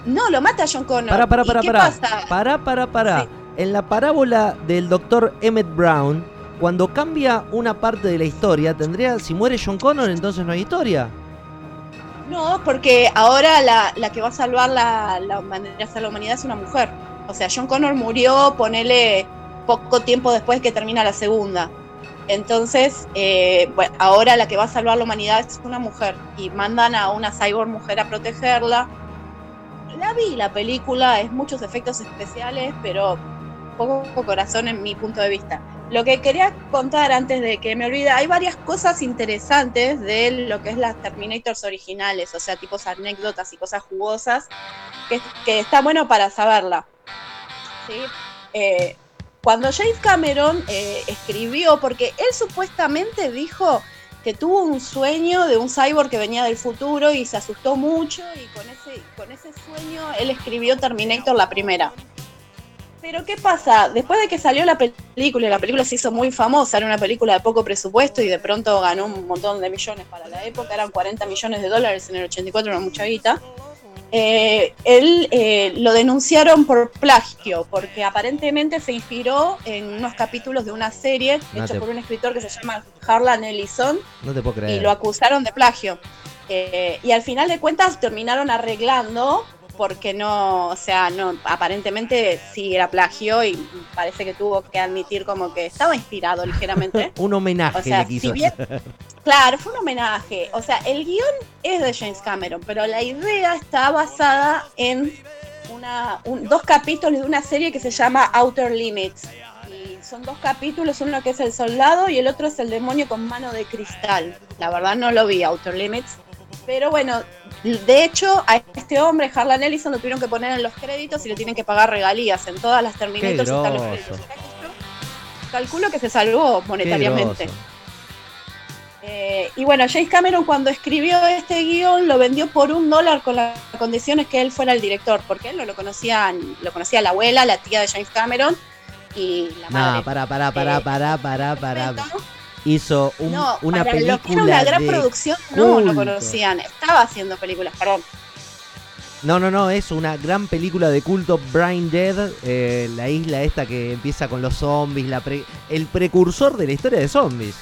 no, lo mata John Connor. Para, para, ¿Y para, qué para. pasa? Para, para, para. Sí. En la parábola del doctor Emmett Brown, cuando cambia una parte de la historia, tendría. Si muere John Connor, entonces no hay historia. No, porque ahora la, la que va a salvar la, la, humanidad es una mujer. O sea, John Connor murió, ponele poco tiempo después que termina la segunda. Entonces, eh, bueno, ahora la que va a salvar la humanidad es una mujer y mandan a una cyborg mujer a protegerla. La vi la película, es muchos efectos especiales, pero poco corazón en mi punto de vista. Lo que quería contar antes de que me olvide, hay varias cosas interesantes de lo que es las Terminators originales, o sea, tipos anécdotas y cosas jugosas, que, que está bueno para saberla. Eh, cuando James Cameron eh, escribió, porque él supuestamente dijo que tuvo un sueño de un cyborg que venía del futuro y se asustó mucho y con ese, con ese sueño él escribió Terminator la primera. Pero ¿qué pasa? Después de que salió la película y la película se hizo muy famosa, era una película de poco presupuesto y de pronto ganó un montón de millones para la época, eran 40 millones de dólares en el 84, una mucha guita. Eh, él eh, lo denunciaron por plagio, porque aparentemente se inspiró en unos capítulos de una serie No te- por un escritor que se llama Harlan Ellison No te puedo y creer. lo acusaron de plagio. Eh, y al final de cuentas terminaron arreglando porque no, o sea, no, aparentemente sí era plagio y parece que tuvo que admitir como que estaba inspirado ligeramente. Un homenaje O sea, le quiso si bien-. Claro, fue un homenaje. O sea, el guion es de James Cameron, pero la idea está basada en una, un- dos capítulos de una serie que se llama Outer Limits. Y son dos capítulos, uno que es el soldado y el otro es el demonio con mano de cristal. La verdad no lo vi, Outer Limits. Pero bueno, de hecho, a este hombre, Harlan Ellison, lo tuvieron que poner en los créditos y le tienen que pagar regalías. En todas las Terminators están los créditos. Calculo que se salvó monetariamente. Eh, y bueno, James Cameron cuando escribió este guion lo vendió por un dólar con las condiciones que él fuera el director, porque él no lo conocía, lo conocía la abuela, la tía de James Cameron y la madre. No, pará, pará, pará, Eh, pará, pará, pará. Hizo un- no, una para lo que era película una gran de producción, no culto. lo conocían. Estaba haciendo películas, perdón. No, no, no, es una gran película de culto, Brain Dead, eh, la isla esta que empieza con los zombies, la pre- el precursor de la historia de zombies.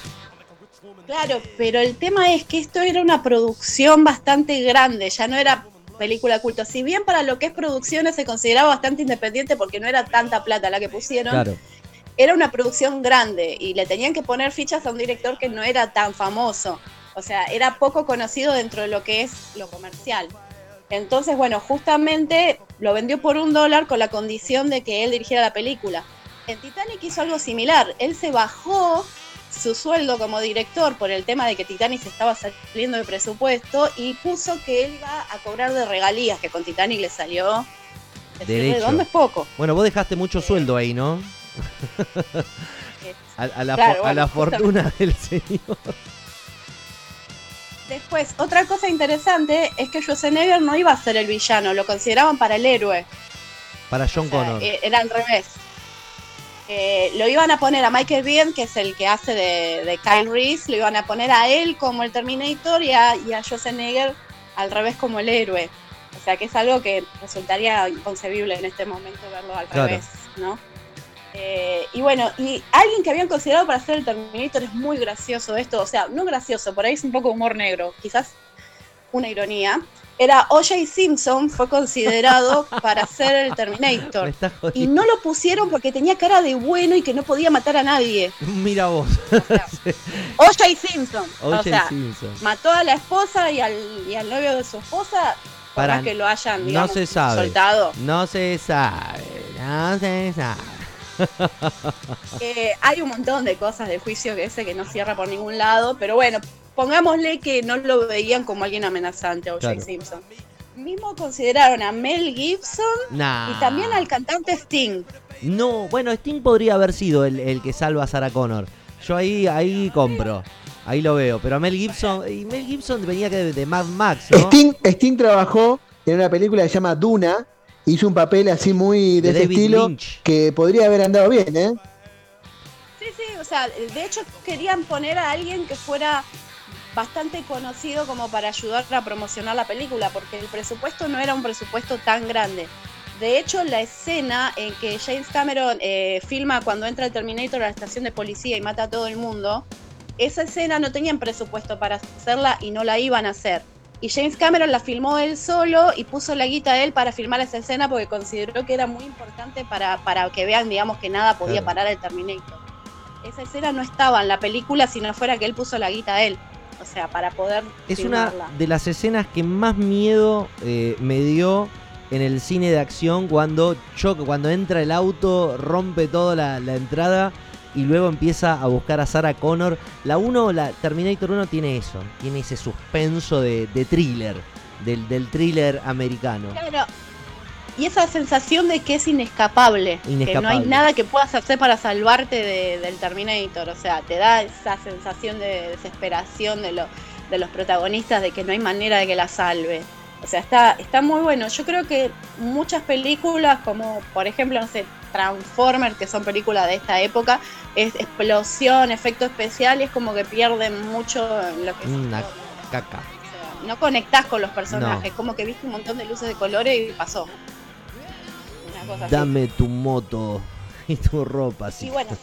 Claro, pero el tema es que esto era una producción bastante grande, ya no era película culto. Si bien para lo que es producciones se consideraba bastante independiente porque no era tanta plata la que pusieron, Claro. era una producción grande y le tenían que poner fichas a un director que no era tan famoso. O sea, era poco conocido dentro de lo que es lo comercial. Entonces, bueno, justamente lo vendió por un dólar con la condición de que él dirigiera la película. En Titanic hizo algo similar. Él se bajó su sueldo como director por el tema de que Titanic se estaba saliendo de presupuesto y puso que él iba a cobrar de regalías, que con Titanic le salió decir Derecho. redondo es poco. Bueno, vos dejaste mucho sueldo ahí, ¿no? Eh, A, a la, Claro, a la fortuna del señor. Después, otra cosa interesante es que Schwarzenegger no iba a ser el villano, lo consideraban para el héroe. Para John O sea, Connor. eh, era al revés. Eh, lo iban a poner a Michael Biehn, que es el que hace de, de Kyle Reese, lo iban a poner a él como el Terminator y a, y a Schwarzenegger al revés como el héroe. O sea que es algo que resultaría inconcebible en este momento verlo al Claro. revés, ¿no? Eh, y bueno, y alguien que habían considerado para ser el Terminator es muy gracioso esto, o sea, no gracioso, por ahí es un poco humor negro, quizás una ironía. Era O.J. Simpson, fue considerado para ser el Terminator. Y no lo pusieron porque tenía cara de bueno y que no podía matar a nadie. Mira vos. O.J. Simpson. o sea, Simpson. mató a la esposa y al, y al novio de su esposa. Para- que lo hayan, no se sabe. soltado. No se sabe. No se sabe. Eh, hay un montón de cosas de juicio que ese que no cierra por ningún lado, pero bueno, pongámosle que no lo veían como alguien amenazante a O.J. Claro. Simpson. Mismo consideraron a Mel Gibson Nah. y también al cantante Sting. No, bueno, Sting podría haber sido el, el que salva a Sarah Connor. Yo ahí, ahí compro. Ahí lo veo. Pero Mel Gibson. Y Mel Gibson venía que de, de Mad Max, ¿no? Sting, Sting trabajó en una película que se llama Duna. Hizo un papel así muy de, De ese David estilo Lynch. que podría haber andado bien, ¿eh? Sí, sí, o sea, de hecho querían poner a alguien que fuera bastante conocido como para ayudar a promocionar la película, porque el presupuesto no era un presupuesto tan grande. De hecho, la escena en que James Cameron eh, filma cuando entra el Terminator a la estación de policía y mata a todo el mundo, esa escena no tenían presupuesto para hacerla y no la iban a hacer. Y James Cameron la filmó él solo y puso la guita a él para filmar esa escena porque consideró que era muy importante para, para que vean, digamos, que nada podía Claro. parar el Terminator. Esa escena no estaba en la película si no fuera que él puso la guita a él. O sea, para poder Es una de las escenas que más miedo eh, me dio en el cine de acción cuando choca, cuando entra el auto, rompe toda la, la entrada y luego empieza a buscar a Sarah Connor. La 1, la Terminator 1 tiene eso, tiene ese suspenso de, de thriller, del, del thriller americano. Claro. Y esa sensación de que es inescapable, que no hay nada que puedas hacer para salvarte de- del Terminator. O sea, te da esa sensación de desesperación de, lo- de los protagonistas de que no hay manera de que la salve. O sea, está, está muy bueno. Yo creo que muchas películas, como por ejemplo, no sé, Transformers, que son películas de esta época, es explosión, efecto especial, y es como que pierden mucho en lo que Una caca. O sea, no conectás con los personajes, como que viste un montón de luces de colores y pasó. Una cosa así. Dame tu moto y tu ropa, sí. Y bueno.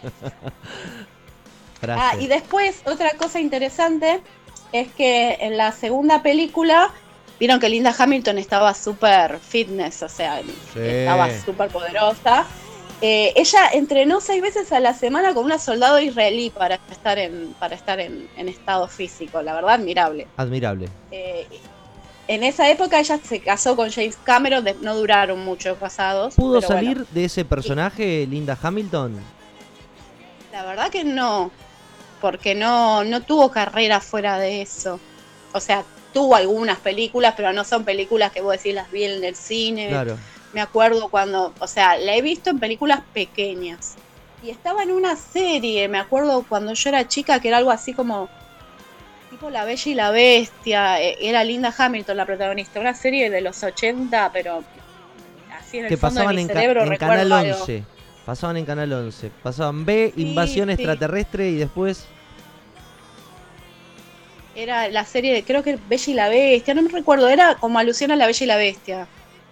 Ah, y después, otra cosa interesante es que en la segunda película, vieron que Linda Hamilton estaba súper fitness, o sea, estaba súper poderosa. Eh, ella entrenó seis veces a la semana con una soldado israelí para estar en, para estar en, en estado físico, la verdad admirable. Admirable. Eh, en esa época ella se casó con James Cameron, de- no duraron mucho casados. ¿Pudo bueno. salir de ese personaje Linda Hamilton? La verdad que no, porque no, no tuvo carrera fuera de eso. O sea, tuvo algunas películas, pero no son películas que vos decís las vi en el cine. Claro. Me acuerdo cuando, o sea, la he visto en películas pequeñas. Y estaba en una serie, me acuerdo cuando yo era chica, que era algo así como tipo La Bella y la Bestia. eh, Era Linda Hamilton la protagonista. Una serie de los 80, pero así en el Que fondo pasaban de mi en, cerebro en Canal algo. 11. Pasaban en Canal 11. Pasaban B, Sí, Invasión sí. Extraterrestre y después... Era la serie de, creo que Bella y la Bestia, no me recuerdo, era como alusión a la Bella y la Bestia,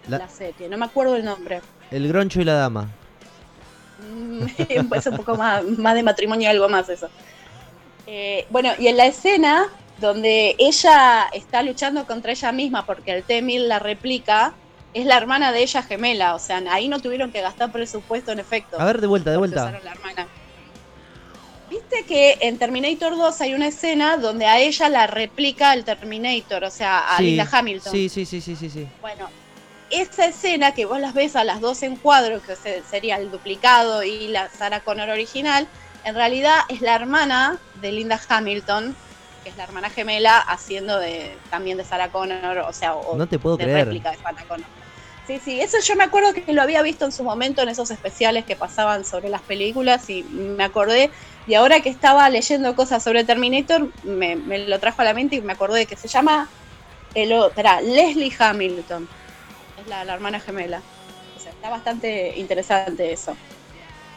La- la, serie, no me acuerdo el nombre. El Groncho y la Dama. Mm, es un poco más, más de matrimonio algo más eso. Eh, bueno, y en la escena donde ella está luchando contra ella misma porque el T-1000 la replica, es la hermana de ella gemela, o sea, ahí no tuvieron que gastar presupuesto en efecto. A ver, de vuelta, de vuelta. la hermana. Viste que en Terminator 2 hay una escena donde a ella la replica el Terminator, o sea, a Sí, Linda Hamilton. Sí, sí, sí, sí, sí, sí. Bueno, esa escena que vos las ves a las dos en cuadro, que se- sería el duplicado y la Sarah Connor original, en realidad es la hermana de Linda Hamilton, que es la hermana gemela, haciendo de también de Sarah Connor, o sea, o No te puedo de creer. réplica de Sarah Connor. Sí, sí, eso yo me acuerdo que lo había visto en su momento en esos especiales que pasaban sobre las películas y me acordé, y ahora que estaba leyendo cosas sobre Terminator, me, lo trajo a la mente y me acordé que se llama, el, o- espera, Leslie Hamilton, es la, la hermana gemela. O sea, está bastante interesante eso.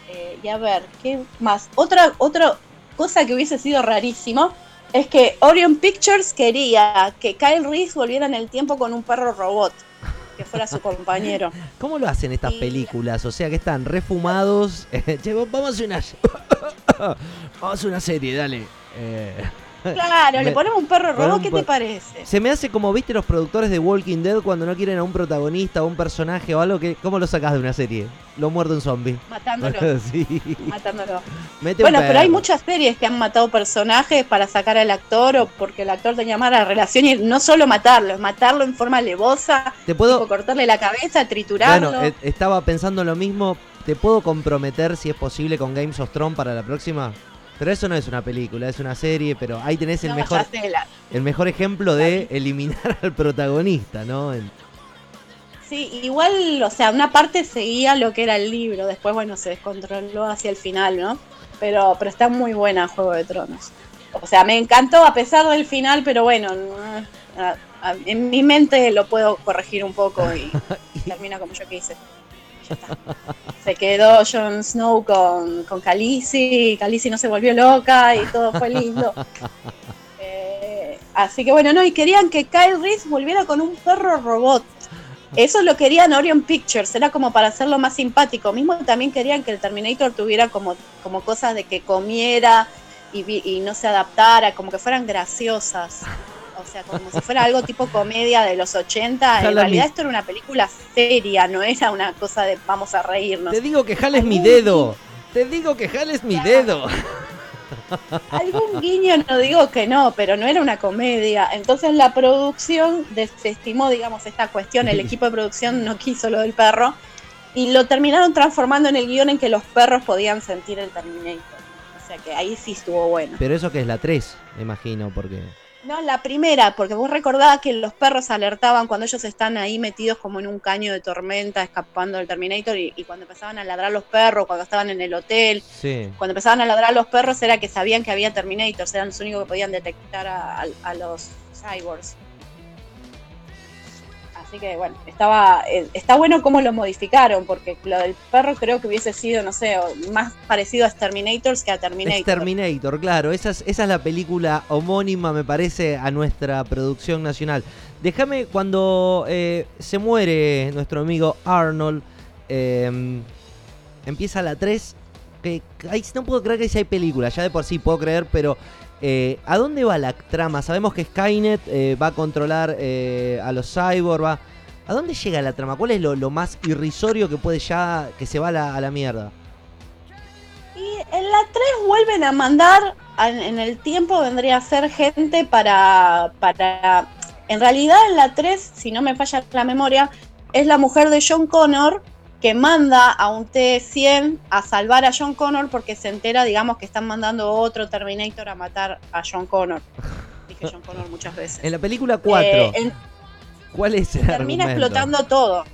Eh, y a ver, ¿qué más? Otra, otra cosa que hubiese sido rarísimo es que Orion Pictures quería que Kyle Reese volviera en el tiempo con un perro robot, que fuera su compañero. ¿Cómo lo hacen estas Y- películas? O sea, que están refumados. che, vamos a hacer una... vamos a hacer una serie, dale. Eh, Claro, Me- le ponemos un perro robot, ¿qué te parece? se me hace como, viste, los productores de Walking Dead cuando no quieren a un protagonista o un personaje o algo que... ¿Cómo lo sacás de una serie? Lo muerde un zombie. Matándolo, sí. matándolo. Mete Bueno, pero hay muchas series que han matado personajes para sacar al actor o porque el actor tenía mala relación y no solo matarlo, es matarlo en forma alevosa, Te puedo... tipo cortarle la cabeza, triturarlo. Bueno, eh, estaba pensando lo mismo. ¿Te puedo comprometer si es posible con Games of Thrones para la próxima? Pero eso no es una película, es una serie, pero ahí tenés el No, mejor el mejor ejemplo de eliminar al protagonista, ¿no? Sí, igual, o sea, una parte seguía lo que era el libro, después, bueno, se descontroló hacia el final, ¿no? Pero, pero está muy buena Juego de Tronos. O sea, me encantó a pesar del final, pero bueno, en mi mente lo puedo corregir un poco y termina como yo quise. Se quedó Jon Snow con, con Khaleesi, Khaleesi no se volvió loca y todo fue lindo. Eh, así que bueno, no, y querían que Kyle Reese volviera con un perro robot. Eso lo querían Orion Pictures, era como para hacerlo más simpático. Mismo también querían que el Terminator tuviera como, como cosas de que comiera y no se adaptara, como que fueran graciosas. O sea, como si fuera algo tipo comedia de los 80. En realidad mi- esto era una película seria, no era una cosa de vamos a reírnos. Te digo que jales mi dedo. Te digo que jales mi dedo. Algún guiño no digo que no, pero no era una comedia. Entonces la producción desestimó, digamos, esta cuestión. El equipo de producción no quiso lo del perro. Y lo terminaron transformando en el guion en que los perros podían sentir el Terminator. O sea que ahí sí estuvo bueno. Pero eso que es la 3, me imagino, porque. No, la primera, porque vos recordabas que los perros alertaban cuando ellos están ahí metidos como en un caño de tormenta, escapando del Terminator, y, y cuando empezaban a ladrar los perros, cuando estaban en el hotel, Sí. cuando empezaban a ladrar los perros era que sabían que había Terminators, eran los únicos que podían detectar a, a- a los cyborgs. Así que bueno, estaba eh, está bueno cómo lo modificaron, porque lo del perro creo que hubiese sido, no sé, más parecido a Terminators que a Terminator. Terminator, claro, esa es, esa es la película homónima, me parece, a nuestra producción nacional. Déjame, cuando eh, se muere nuestro amigo Arnold, em, empieza la 3, que no puedo creer que si hay película, ya de por sí puedo creer, pero eh, ¿A dónde va la trama? Sabemos que Skynet eh, va a controlar eh, a los cyborg, ¿A dónde llega la trama? ¿Cuál es lo, más irrisorio que puede ya que se va a la, mierda? Y en la 3 vuelven a mandar, en el tiempo vendría a ser gente para, para... En realidad en la 3, si no me falla la memoria, es la mujer de John Connor que manda a un T-100 a salvar a John Connor porque se entera, digamos, que están mandando otro Terminator a matar a John Connor. Dije John Connor muchas veces. En la película 4, eh, ¿cuál es el Termina explotando todo.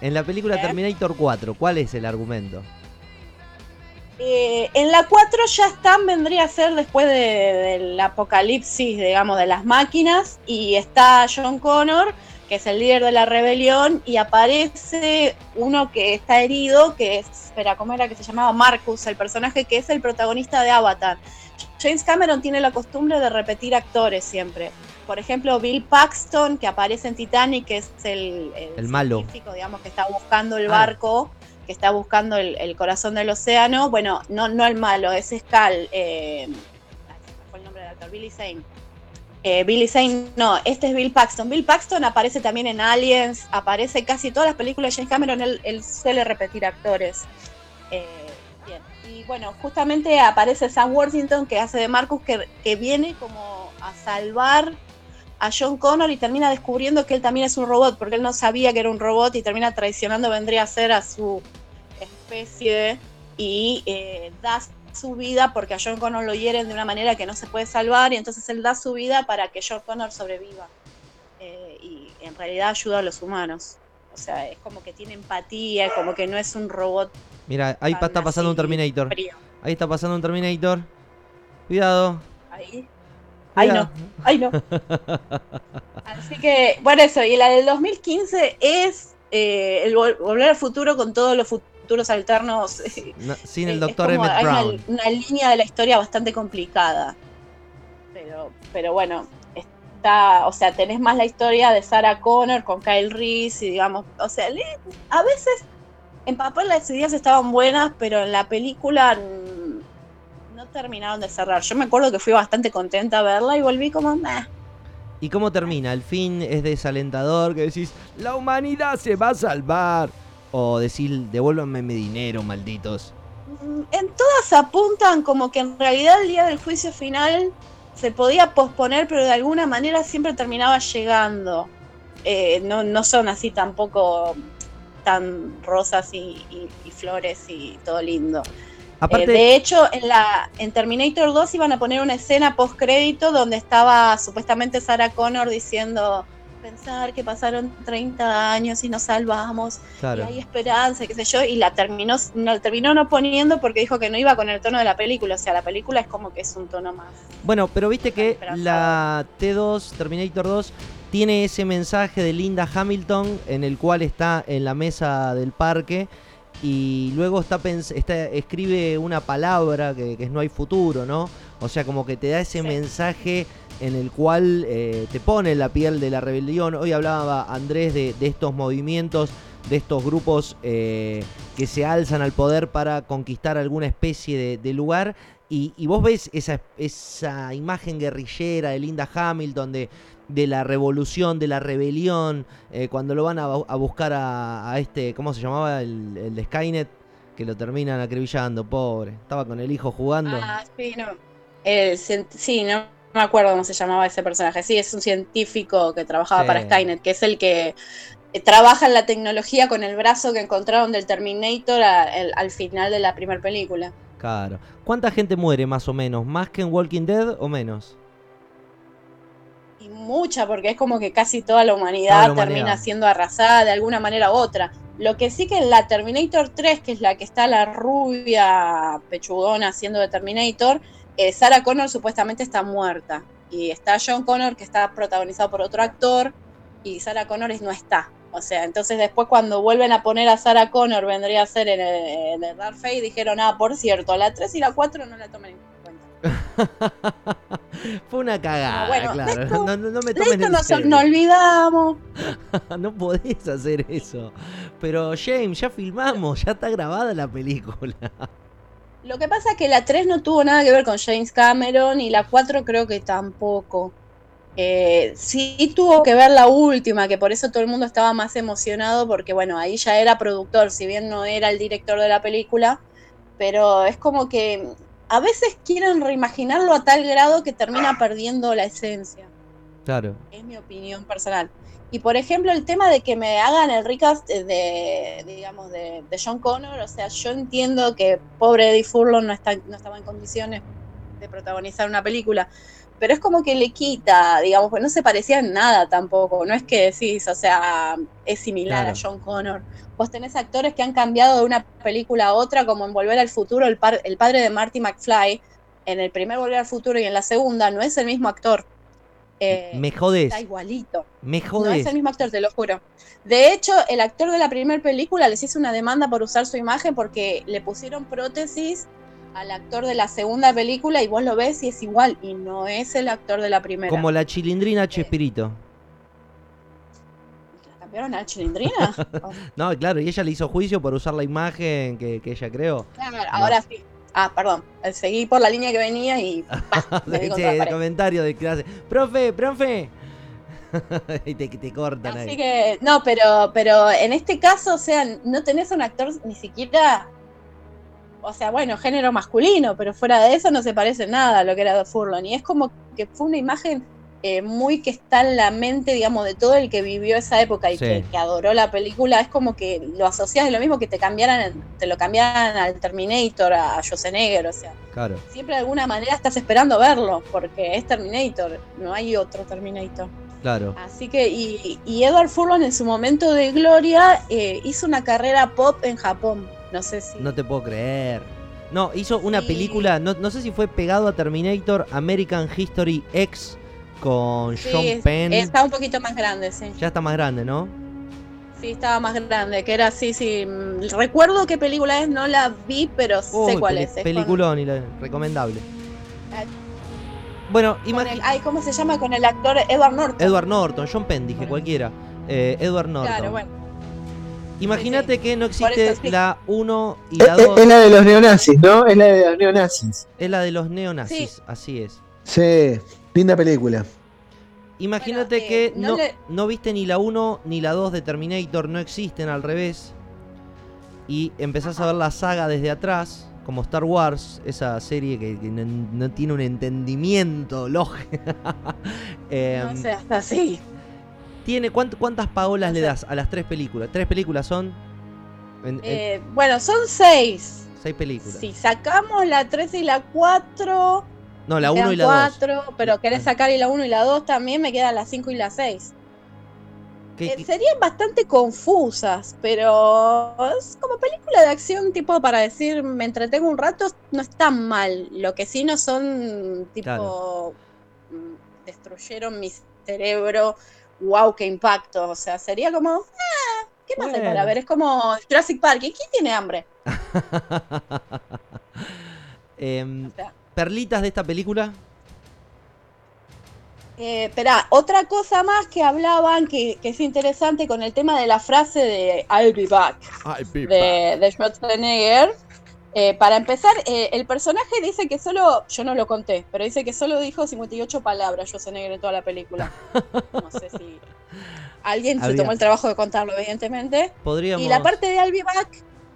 En la película ¿Eh? Terminator 4, ¿cuál es el argumento? Eh, en la 4 ya están, vendría a ser después del apocalipsis, digamos, de las máquinas, y está John Connor que es el líder de la rebelión, y aparece uno que está herido, que es, espera, ¿cómo era que se llamaba? Marcus, el personaje que es el protagonista de Avatar. James Cameron tiene la costumbre de repetir actores siempre. Por ejemplo, Bill Paxton, que aparece en Titanic, que es el, el, malo. científico, digamos, que está buscando el ah. barco, que está buscando el, corazón del océano. Bueno, no, no el malo, es Scal. Eh, fue el nombre del actor, Billy Zane eh, Billy Zane, no, este es Bill Paxton. Bill Paxton aparece también en Aliens, aparece casi todas las películas de James Cameron, él, suele repetir actores. Eh. Y bueno, justamente aparece Sam Worthington que hace de Marcus, que, viene como a salvar a John Connor y termina descubriendo que él también es un robot, porque él no sabía que era un robot y termina traicionando, vendría a ser a su especie y eh, da su vida porque a John Connor lo hieren de una manera que no se puede salvar y entonces él da su vida para que John Connor sobreviva. Eh, y en realidad ayuda a los humanos. O sea, es como que tiene empatía, como que no es un robot. Mira, ahí está pasando un Terminator. Ahí está pasando un Terminator. Cuidado. Ahí. Ahí no, ahí no. Así que, bueno, eso. Y la del 2015 es eh, el Volver al Futuro con todos los futuros alternos. sin el doctor Emmett Brown. Una, línea de la historia bastante complicada. Pero, pero bueno, está, o sea, tenés más la historia de Sarah Connor con Kyle Reese y digamos, o sea, a veces en papel las ideas estaban buenas, pero en la película no terminaron de cerrar. Yo me acuerdo que fui bastante contenta a verla y volví como, ¿Y cómo termina? El fin es desalentador, que decís, la humanidad se va a salvar o decir devuélvanme mi dinero, malditos? Mm, en todas apuntan como que en realidad el día del juicio final se podía posponer, pero de alguna manera siempre terminaba llegando. Eh, no, son así tampoco tan rosas y, flores y todo lindo. Eh, de hecho, en la en Terminator 2 iban a poner una escena post crédito donde estaba supuestamente Sarah Connor diciendo pensar que pasaron 30 años y nos salvamos y hay esperanza, qué sé yo, y la terminó, no, terminó no poniendo porque dijo que no iba con el tono de la película, o sea, la película es como que es un tono más. Bueno, pero viste que la T2, Terminator 2, tiene ese mensaje de Linda Hamilton en el cual está en la mesa del parque y luego está, está escribe una palabra que, que, es no hay futuro, ¿no? O sea, como que te da ese mensaje en el cual eh, te pone la piel de la rebelión. Hoy hablaba Andrés de, estos movimientos, de estos grupos eh, que se alzan al poder para conquistar alguna especie de, lugar. Y, vos ves esa, esa imagen guerrillera de Linda Hamilton, de, la revolución, de la rebelión, eh, cuando lo van a, buscar a, este, ¿cómo se llamaba? El, el, de Skynet, que lo terminan acribillando, pobre. Estaba con el hijo jugando. Ah, sí, no. sí, no me acuerdo cómo se llamaba ese personaje. Sí, es un científico que trabajaba para Skynet, que es el que eh, trabaja en la tecnología con el brazo que encontraron del Terminator al final de la primera película. Claro. ¿Cuánta gente muere más o menos? ¿Más que en Walking Dead o menos? Y mucha, porque es como que casi toda la humanidad, termina siendo arrasada de alguna manera u otra. Lo que sí que en la Terminator 3, que es la que está la rubia pechugona haciendo de Terminator, eh, Sarah Connor supuestamente está muerta. Y está John Connor, que está protagonizado por otro actor, y Sarah Connor no está. O sea, entonces después cuando vuelven a poner a Sarah Connor, vendría a ser en el, en el Dark Fate, dijeron, ah, por cierto, la 3 y la 4 no la tomen en cuenta. Fue una cagada, No, bueno, claro. esto- no, no- no me tomen esto en nos, serio. nos olvidamos. no podés hacer eso. Pero James, ya filmamos, ya está grabada la película. Lo que pasa es que la 3 no tuvo nada que ver con James Cameron y la 4 creo que tampoco. Eh, sí tuvo que ver la última, que por eso todo el mundo estaba más emocionado, porque bueno, ahí ya era productor, si bien no era el director de la película, pero es como que a veces quieren reimaginarlo a tal grado que termina perdiendo la esencia. Claro. Es mi opinión personal. Y por ejemplo, el tema de que me hagan el recast de, digamos, de, de John Connor, o sea, yo entiendo que pobre Eddie Furlong no, está, no estaba en condiciones de protagonizar una película, pero es como que le quita, digamos, pues no se parecía en nada tampoco, no es que decís, o sea, es similar Claro. a John Connor. Vos tenés actores que han cambiado de una película a otra, como en Volver al Futuro, el, par- el padre de Marty McFly, en el primer Volver al Futuro y en la segunda, no es el mismo actor. Eh, me jodés, Está igualito. me No es el mismo actor, te lo juro. De hecho, el actor de la primera película les hizo una demanda por usar su imagen porque le pusieron prótesis al actor de la segunda película y vos lo ves y es igual y no es el actor de la primera. Como la chilindrina Chespirito. ¿La cambiaron a Chilindrina? Oh, No, claro, y ella le hizo juicio por usar la imagen que, que ella creó. claro, ahora sí. Ah, perdón. Seguí por la línea que venía y pared. comentario de clase. Profe, profe. y te, te cortan Así ahí. que, no, pero, pero en este caso, o sea, no tenés un actor ni siquiera, o sea, bueno, género masculino, pero fuera de eso no se parece nada a lo que era Furlong. Y es como que fue una imagen eh, muy que está en la mente, digamos, de todo el que vivió esa época y Sí. que, que adoró la película. Es como que lo asocias de lo mismo que te cambiaran, te lo cambiaran al Terminator, a Schwarzenegger, o sea, Claro. siempre de alguna manera estás esperando verlo, porque es Terminator, no hay otro Terminator. Claro. Así que, y, y Edward Furlong en su momento de gloria eh, hizo una carrera pop en Japón. No sé si. No te puedo creer. No, hizo una Sí. película, no, no sé si fue pegado a Terminator, American History X con Sí, Sean es- Penn. estaba un poquito más grande, sí. Ya está más grande, ¿no? Sí, estaba más grande, que era así, sí. mm, Recuerdo qué película es, no la vi, pero sé cuál es. es. con- Peliculón y la- recomendable. Ah, Bueno, el- ay, ¿cómo se llama? Con el actor Edward Norton. Edward Norton, John Penn, dije Bueno. cualquiera. Eh, Edward Norton. Claro, bueno. Imagínate que no existe la 1 y Es, la es- 2. es la de los neonazis, ¿no? Es la de los neonazis. Es la de los neonazis, así es. Sí, linda película. Imagínate Bueno, que eh, no, no le- no viste ni la 1 ni la 2 de Terminator, no existen al revés. Y empezás a ver la saga desde atrás, como Star Wars, esa serie que, que no, no tiene un entendimiento lógico. Em, no sé, hasta así. tiene, ¿cuánt- ¿Cuántas paolas No le das a las tres películas? Tres películas son. En- en- Eh, bueno, son seis. seis películas. Si sacamos la 3 y la 4, No, la me 1 y la 2. cuatro, pero querés sacar y la 1 y la 2 también, me quedan las 5 y la 6. ¿Qué- Eh, qué- serían bastante confusas, pero es como película de acción tipo para decir me entretengo un rato, no es tan mal. Lo que sí no son tipo Claro. mm, destruyeron mi cerebro, wow, qué impacto. O sea, sería como, ah, ¿qué más hay Bueno. para ver? Es como Jurassic Park, ¿y quién tiene hambre? Em, O sea, perlitas de esta película. Eh, espera, otra cosa más que hablaban que, que es interesante con el tema de la frase de I'll be back de, de Schwarzenegger. Eh, para empezar, eh, el personaje dice que solo, yo no lo conté, pero dice que solo dijo 58 palabras Schwarzenegger en toda la película. No sé si alguien se tomó el trabajo de contarlo, evidentemente. Podríamos. Y la parte de I'll be back,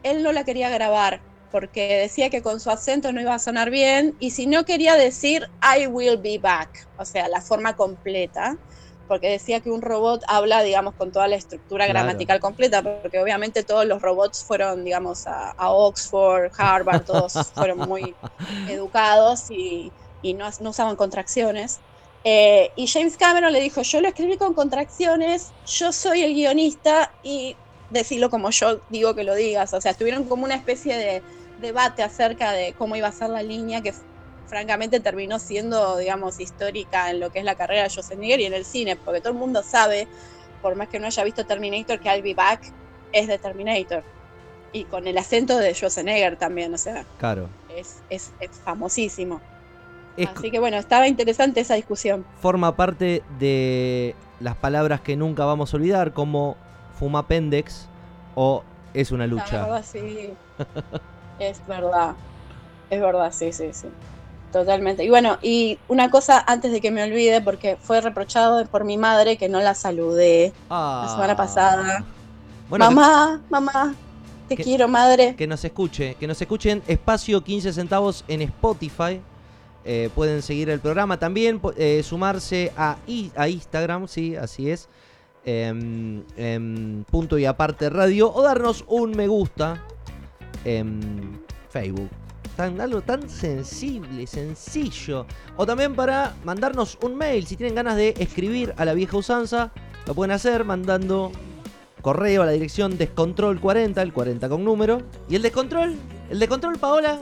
él no la quería grabar porque decía que con su acento no iba a sonar bien y si no quería decir I will be back, o sea, la forma completa, porque decía que un robot habla, digamos, con toda la estructura Claro. gramatical completa, porque obviamente todos los robots fueron, digamos, a, a Oxford, Harvard, todos fueron muy educados y, y no, no usaban contracciones. Eh, y James Cameron le dijo, yo lo escribí con contracciones, yo soy el guionista y decirlo como yo digo que lo digas. O sea, tuvieron como una especie de debate acerca de cómo iba a ser la línea que francamente terminó siendo, digamos, histórica en lo que es la carrera de Schwarzenegger y en el cine, porque todo el mundo sabe por más que no haya visto Terminator, que I'll Be Back es de Terminator. Y con el acento de Schwarzenegger también, o sea, Claro. es, es, es famosísimo. Es- Así que bueno, estaba interesante esa discusión. forma parte de las palabras que nunca vamos a olvidar, como fumapendex o es una lucha. sí. es verdad. Es verdad, sí, sí, sí. Totalmente. Y bueno, y una cosa antes de que me olvide, porque fue reprochado por mi madre que no la saludé Ah. la semana pasada. Bueno, que- mamá, mamá, te que- quiero, madre. que nos escuche, que nos escuchen espacio 15 centavos en Spotify. Eh, pueden seguir el programa también, eh, sumarse a, a Instagram, sí, así es. em, em, punto y aparte radio o darnos un me gusta en Facebook. Tan, algo tan sensible, sencillo. O también para mandarnos un mail. Si tienen ganas de escribir a la vieja usanza, lo pueden hacer mandando correo a la dirección descontrol40, el 40 con número. ¿Y el descontrol? ¿El descontrol, Paola?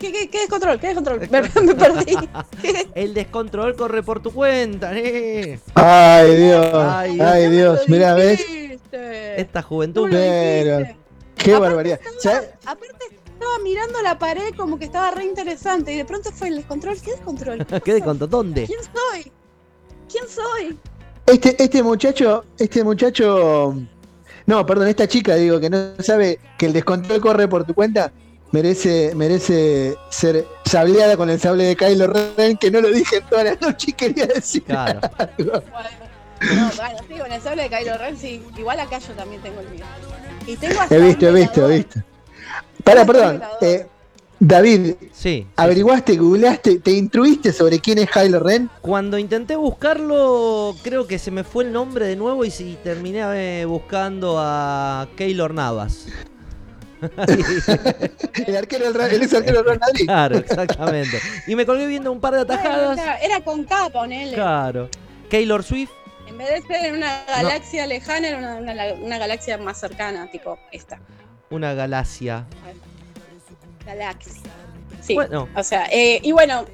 ¿Qué, qué, qué descontrol? ¿Qué descontrol? Me, me perdí. El descontrol corre por tu cuenta, ¿eh? Ay, Dios. Ay, Ay, Dios. lo Mira, ¿ves? Esta juventud. Pero-. Qué Aparte barbaridad. Aparte, estaba mirando la pared como que estaba re interesante y de pronto fue el descontrol. ¿Qué descontrol? ¿Qué pasó? descontrol? ¿Dónde? ¿Quién soy? ¿Quién soy? Este, este muchacho, este muchacho. No, perdón, esta chica, digo, que no sabe que el descontrol corre por tu cuenta, merece, merece ser sableada con el sable de Kylo Ren, que no lo dije en toda la noche y quería decir Claro. algo. Bueno, no, bueno, sí, con el sable de Kylo Ren, sí. Igual acá yo también tengo el mío. Y tengo hasta He visto, he visto, he visto. Para, perdón. eh, David, Sí. sí, ¿averiguaste, googleaste, te instruiste sobre quién es Kylo Ren? Cuando intenté buscarlo, creo que se me fue el nombre de nuevo y sí, terminé eh, buscando a Keylor Navas. El arquero del Real- el ex arquero del Real Madrid. claro, exactamente. Y me colgué viendo un par de atajadas. era, era con K, ponele. Claro. Keylor Swift. Vez de ser en una galaxia lejana, era una, una- una galaxia más cercana, tipo esta. Una galaxia. Galaxia. Sí. Bueno, O sea, eh, y bueno,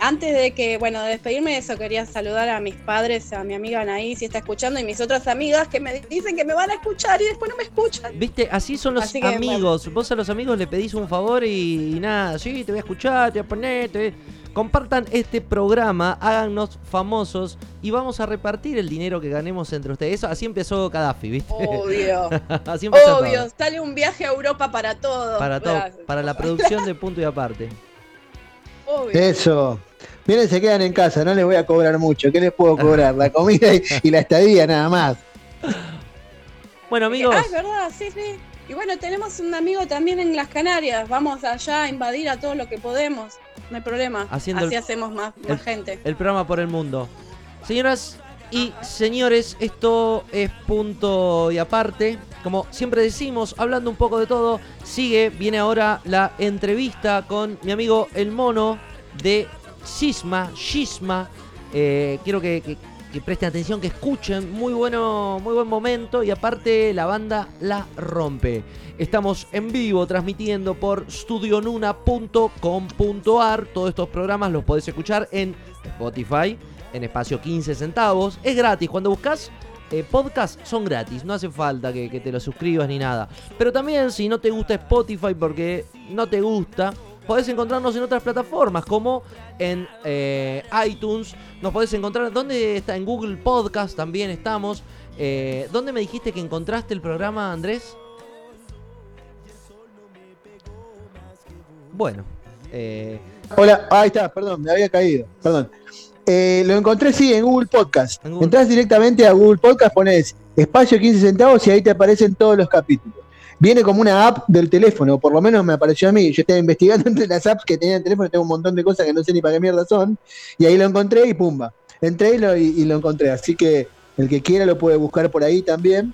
antes de que, bueno, de despedirme de eso, quería saludar a mis padres, a mi amiga Anaí, si está escuchando, y mis otras amigas que me dicen que me van a escuchar y después no me escuchan. viste, así son los Así amigos. Vos a los amigos le pedís un favor y, y nada, sí, te voy a escuchar, te voy a poner, te voy- Compartan este programa, háganos famosos y vamos a repartir el dinero que ganemos entre ustedes. Eso, así empezó Gaddafi, ¿viste? Obvio. así empezó Obvio, todo. sale un viaje a Europa para todos. Para todo, para la producción de punto y aparte. Obvio. Eso. Miren, se quedan en casa, no les voy a cobrar mucho. ¿Qué les puedo cobrar? La comida y, y la estadía nada más. Bueno, amigos, Ah, es verdad, sí, sí. Y bueno, tenemos un amigo también en las Canarias. Vamos allá a invadir a todo lo que podemos. No hay problema. Haciendo Así el- hacemos más, el- más gente. el programa por el mundo. Señoras y señores, esto es punto y aparte. Como siempre decimos, hablando un poco de todo, sigue, viene ahora la entrevista con mi amigo El Mono de Sisma, Shisma. Eh, quiero que, que- que presten atención, que escuchen. Muy bueno, muy buen momento. Y aparte, la banda la rompe. Estamos en vivo transmitiendo por studionuna.com.ar. Todos estos programas los podés escuchar en Spotify, en espacio 15 centavos. Es gratis. Cuando buscas eh, podcast son gratis, no hace falta que, que te lo suscribas ni nada. Pero también si no te gusta Spotify porque no te gusta, podés encontrarnos en otras plataformas como en eh, iTunes. Nos podés encontrar, ¿dónde está? En Google Podcast también estamos. Eh, ¿Dónde me dijiste que encontraste el programa, Andrés? Bueno, eh, Hola, ahí está, perdón, me había caído. Perdón. Eh, lo encontré, sí, en Google Podcast. Google. Entrás directamente a Google Podcast, pones espacio 15 centavos y ahí te aparecen todos los capítulos. Viene como una app del teléfono, por lo menos me apareció a mí. Yo estaba investigando entre las apps que tenía el teléfono, tengo un montón de cosas que no sé ni para qué mierda son. Y ahí lo encontré y pumba. Entré y lo, y- lo encontré. Así que el que quiera lo puede buscar por ahí también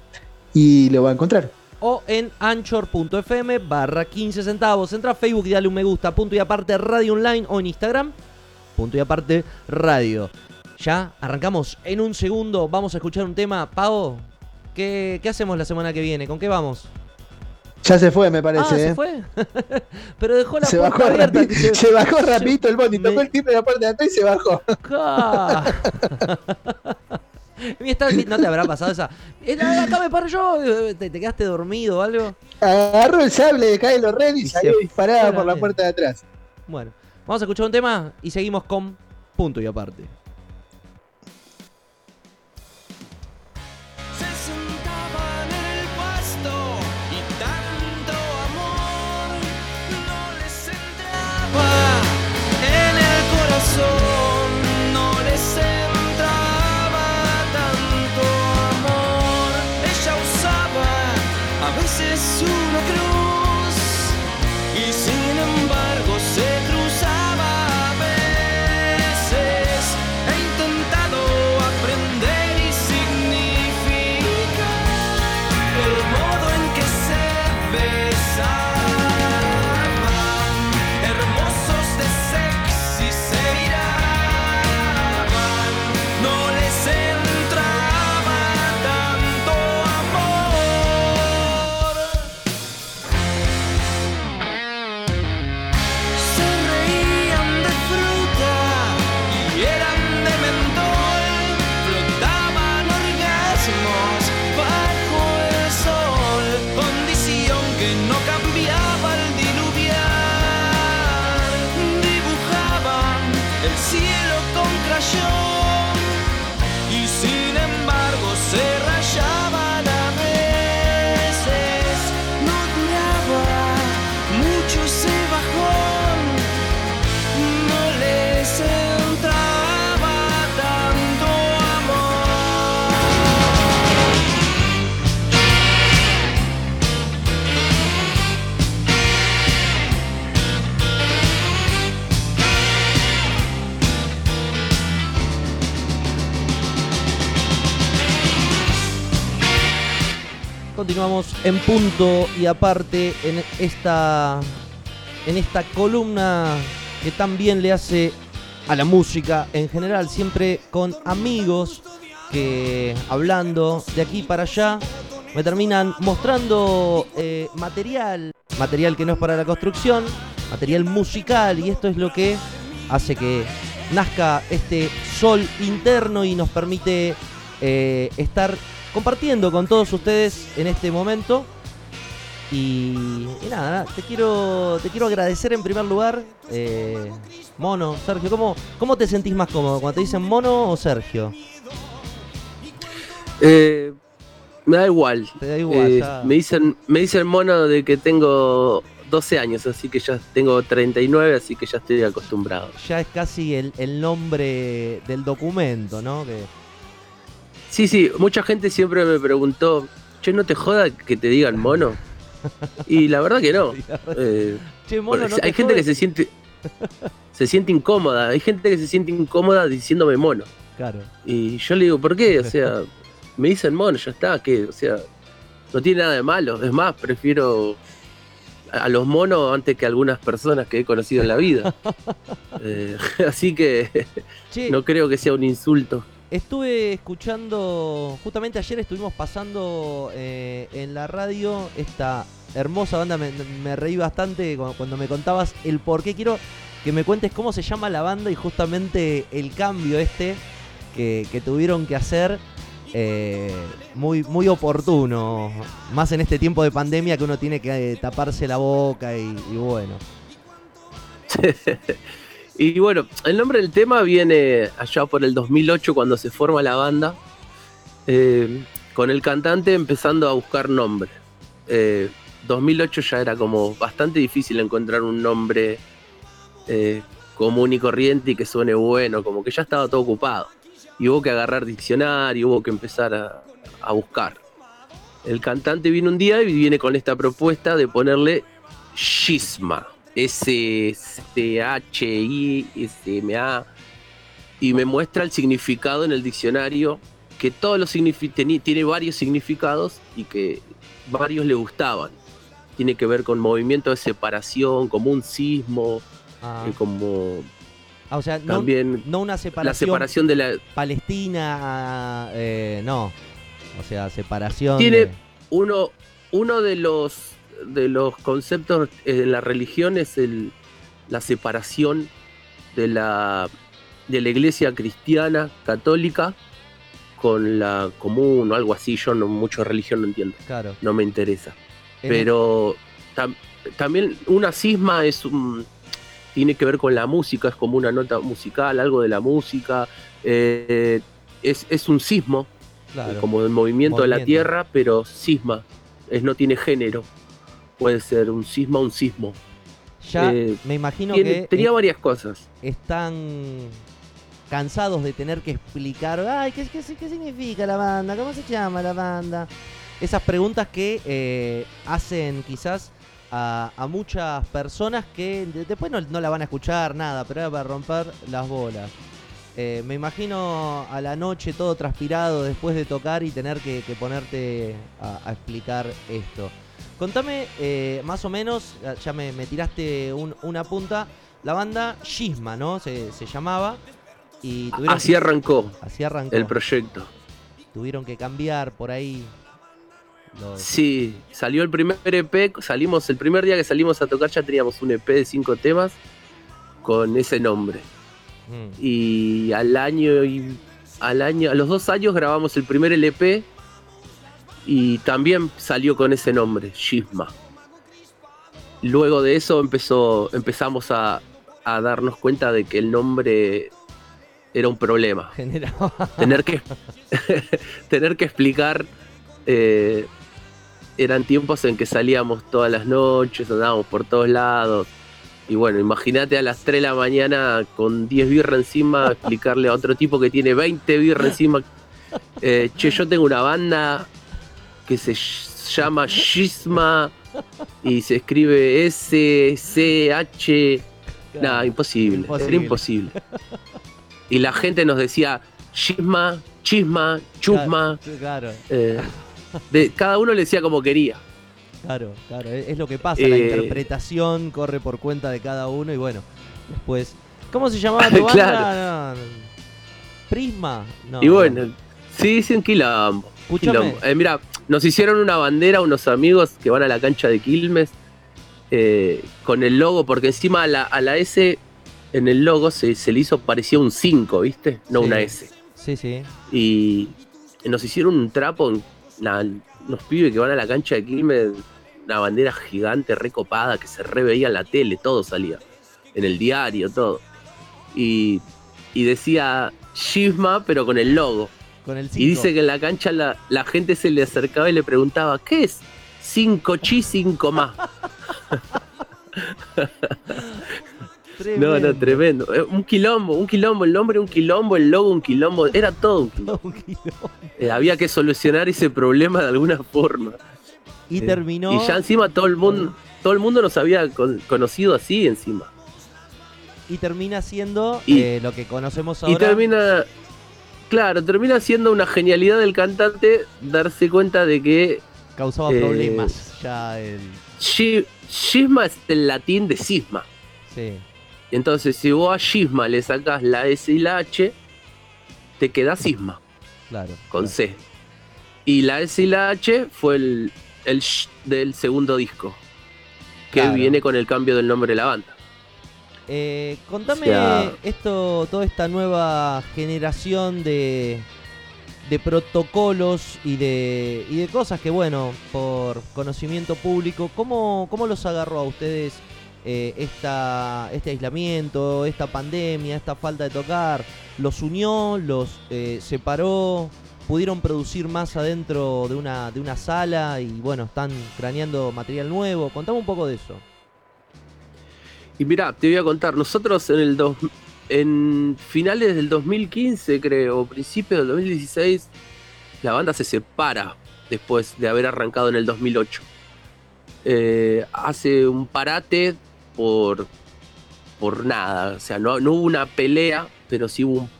y lo va a encontrar. o en anchor.fm barra 15 centavos. Entra a Facebook y dale un me gusta. Punto y aparte Radio Online o en Instagram. Punto y aparte Radio. Ya arrancamos en un segundo. Vamos a escuchar un tema. Pau, ¿qué, qué hacemos la semana que viene? ¿Con qué vamos? Ya se fue, me parece. ah, ¿se ¿eh? fue? Pero dejó la Se puerta bajó, abierta. Se- se bajó rapidito el bondi, me- tocó el timbre de la puerta de atrás y se bajó. ¿No te habrá pasado esa? "Eh, Acá me paro yo. eh, ¿Te, te quedaste dormido o algo? Agarró el sable de Kylo Ren y Y salió disparada por la puerta de atrás. Bueno, vamos a escuchar un tema y seguimos con punto y aparte. En punto y aparte en esta en esta columna que tan bien le hace a la música en general, siempre con amigos que hablando de aquí para allá me terminan mostrando eh, material, material que no es para la construcción, material musical y esto es lo que hace que nazca este sol interno y nos permite eh, estar compartiendo con todos ustedes en este momento. Y, y nada, te quiero, te quiero agradecer en primer lugar. eh, mono, Sergio, ¿cómo, ¿cómo te sentís más cómodo? ¿Cuando te dicen Mono o Sergio? Eh, me da igual. Te da igual, Eh, me dicen me dicen mono de que tengo 12 años, así que ya tengo 39, así que ya estoy acostumbrado. Ya es casi el, el nombre del documento, ¿no? Que, Sí, sí, mucha gente siempre me preguntó, che, ¿no te joda que te digan mono? Y la verdad que no. Eh, che, Mono, no hay gente que se siente se siente incómoda, hay gente que se siente incómoda diciéndome mono. Claro. Y yo le digo, ¿por qué? O sea, me dicen mono, ya está, que, o sea, no tiene nada de malo. Es más, prefiero a los monos antes que algunas personas que he conocido en la vida. Eh, así que Che, no creo que sea un insulto. Estuve escuchando, justamente ayer estuvimos pasando eh, en la radio esta hermosa banda, me, reí bastante cu- cuando me contabas el por qué. Quiero que me cuentes cómo se llama la banda y justamente el cambio este que, que tuvieron que hacer. eh, muy, muy oportuno, más en este tiempo de pandemia que uno tiene que eh, taparse la boca y, y bueno. y bueno, el nombre del tema viene allá por el 2008 cuando se forma la banda, eh, con el cantante empezando a buscar nombre. Eh, 2008 ya era como bastante difícil encontrar un nombre eh, común y corriente y que suene bueno, como que ya estaba todo ocupado. Y hubo que agarrar diccionario, hubo que empezar a, a buscar. El cantante viene un día y viene con esta propuesta de ponerle Shisma. S-H-I-S-M-A. Y me muestra el significado en el diccionario, que todos los tiene varios significados y que varios le gustaban. Tiene que ver con movimiento de separación, como un sismo, Ah, eh, como ah, o sea, no, también no una la separación, separación de la... Palestina, eh, no. O sea, separación. Tiene de- uno, uno de los de los conceptos en la religión es el, la separación de la, de la iglesia cristiana católica con la común o algo así. Yo no mucho religión no entiendo, Claro. no me interesa. En- Pero tam- también una cisma es un, tiene que ver con la música, es como una nota musical, algo de la música. eh, es, es un sismo, claro. como el movimiento, de la Movimiento. Tierra, pero sisma. Es, no tiene género. Puede ser un sisma o un sismo. Ya eh, me imagino Tiene- que tenía es- varias cosas. están cansados de tener que explicar, ay, ¿qué, qué, qué significa la banda? ¿Cómo se llama la banda? Esas preguntas que eh, hacen quizás a, a muchas personas que de- después no, no la van a escuchar nada, pero era para romper las bolas. Eh, me imagino a la noche todo transpirado después de tocar y tener que, que ponerte a, a explicar esto. Contame eh, más o menos, ya- me, me tiraste un- una punta, la banda Shisma, ¿no? Se, se llamaba. Y tuvieron Así arrancó así arrancó. el proyecto. Tuvieron que cambiar por ahí. los- Sí, salió el primer EP, salimos, el primer día que salimos a tocar ya teníamos un EP de cinco temas con ese nombre. Mm, Y al año y al año, a los dos años grabamos el primer LP y también salió con ese nombre, Shisma. Luego de eso empezó, empezamos a, a darnos cuenta de que el nombre era un problema. generaba. tener que tener que explicar eh, eran tiempos en que salíamos todas las noches andábamos por todos lados y bueno imagínate a las 3 de la mañana con 10 birras encima explicarle a otro tipo que tiene 20 birras encima eh, che yo tengo una banda que se llama Shisma y se escribe S C H Nada, imposible, Imposible. Era imposible. Y la gente nos decía chisma, chisma, chusma. Claro, eh, de, cada uno le decía como quería. claro, claro. Es es lo que pasa. La Eh, interpretación corre por cuenta de cada uno y bueno, después. ¿Cómo se llamaba tu banda? Claro. No, no. Prisma. No, y bueno, sí, un quilombo. Escúchame. Eh, mira, nos hicieron una bandera unos amigos que van a la cancha de Quilmes eh, con el logo, porque encima a la, a la S en el logo se, se le hizo, parecía un 5, ¿viste? No Sí. una S. Sí, sí. y nos hicieron un trapo, la- unos pibes que van a la cancha de Quilmes, una bandera gigante, recopada, que se reveía en la tele, todo salía, en el diario, todo. Y, y decía Shisma, pero con el logo. Con el Y 5. dice que en la cancha la, la gente se le acercaba y le preguntaba, ¿qué es? 5 chi, 5 más. No, no, tremendo. Eh, Un quilombo, un quilombo, el nombre un quilombo, el logo un quilombo, era todo un quilombo. Eh, había que solucionar ese problema de alguna forma. Y Eh, terminó. Y ya encima todo el mundo, todo el mundo nos había con- conocido así encima. y termina siendo Y- eh, lo que conocemos ahora. Y termina, claro, termina siendo una genialidad del cantante darse cuenta de que causaba eh, problemas ya el. Shi- Shisma es el latín de cisma. Sí. Entonces si vos a Shisma le sacás la S y la H, te queda cisma. Claro. con C. Y la S y la H fue el, el sh del segundo disco. Que Claro. viene con el cambio del nombre de la banda. Eh, contame esto, toda esta nueva generación de, de protocolos y de, y de cosas que, bueno, por conocimiento público, ¿cómo, cómo los agarró a ustedes eh, esta, este aislamiento, esta pandemia, esta falta de tocar? ¿Los unió? ¿Los eh, separó? ¿Pudieron producir más adentro de una, de una sala? Y bueno, están craneando material nuevo. Contame un poco de eso. Y mirá, te voy a contar, nosotros en el finales del 2015, creo, o principios del 2016, la banda se separa después de haber arrancado en el 2008. Eh, hace un parate por, por nada, o sea, no, no hubo una pelea, pero sí hubo un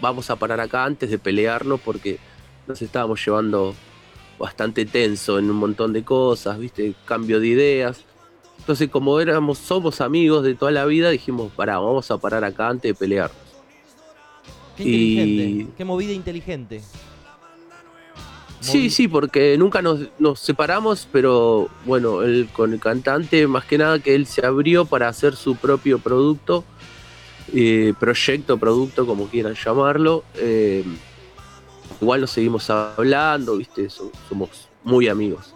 vamos a parar acá antes de pelearnos porque nos estábamos llevando bastante tenso en un montón de cosas, viste, cambio de ideas. Entonces, como éramos, somos amigos de toda la vida, dijimos, pará, vamos a parar acá antes de pelear. Qué Y- inteligente, qué movida inteligente. Sí, Movi- sí, porque nunca nos, nos separamos, pero bueno, él con el cantante, más que nada que él se abrió para hacer su propio producto, eh, proyecto, producto, como quieran llamarlo. eh, igual nos seguimos hablando, ¿viste? So- somos muy amigos.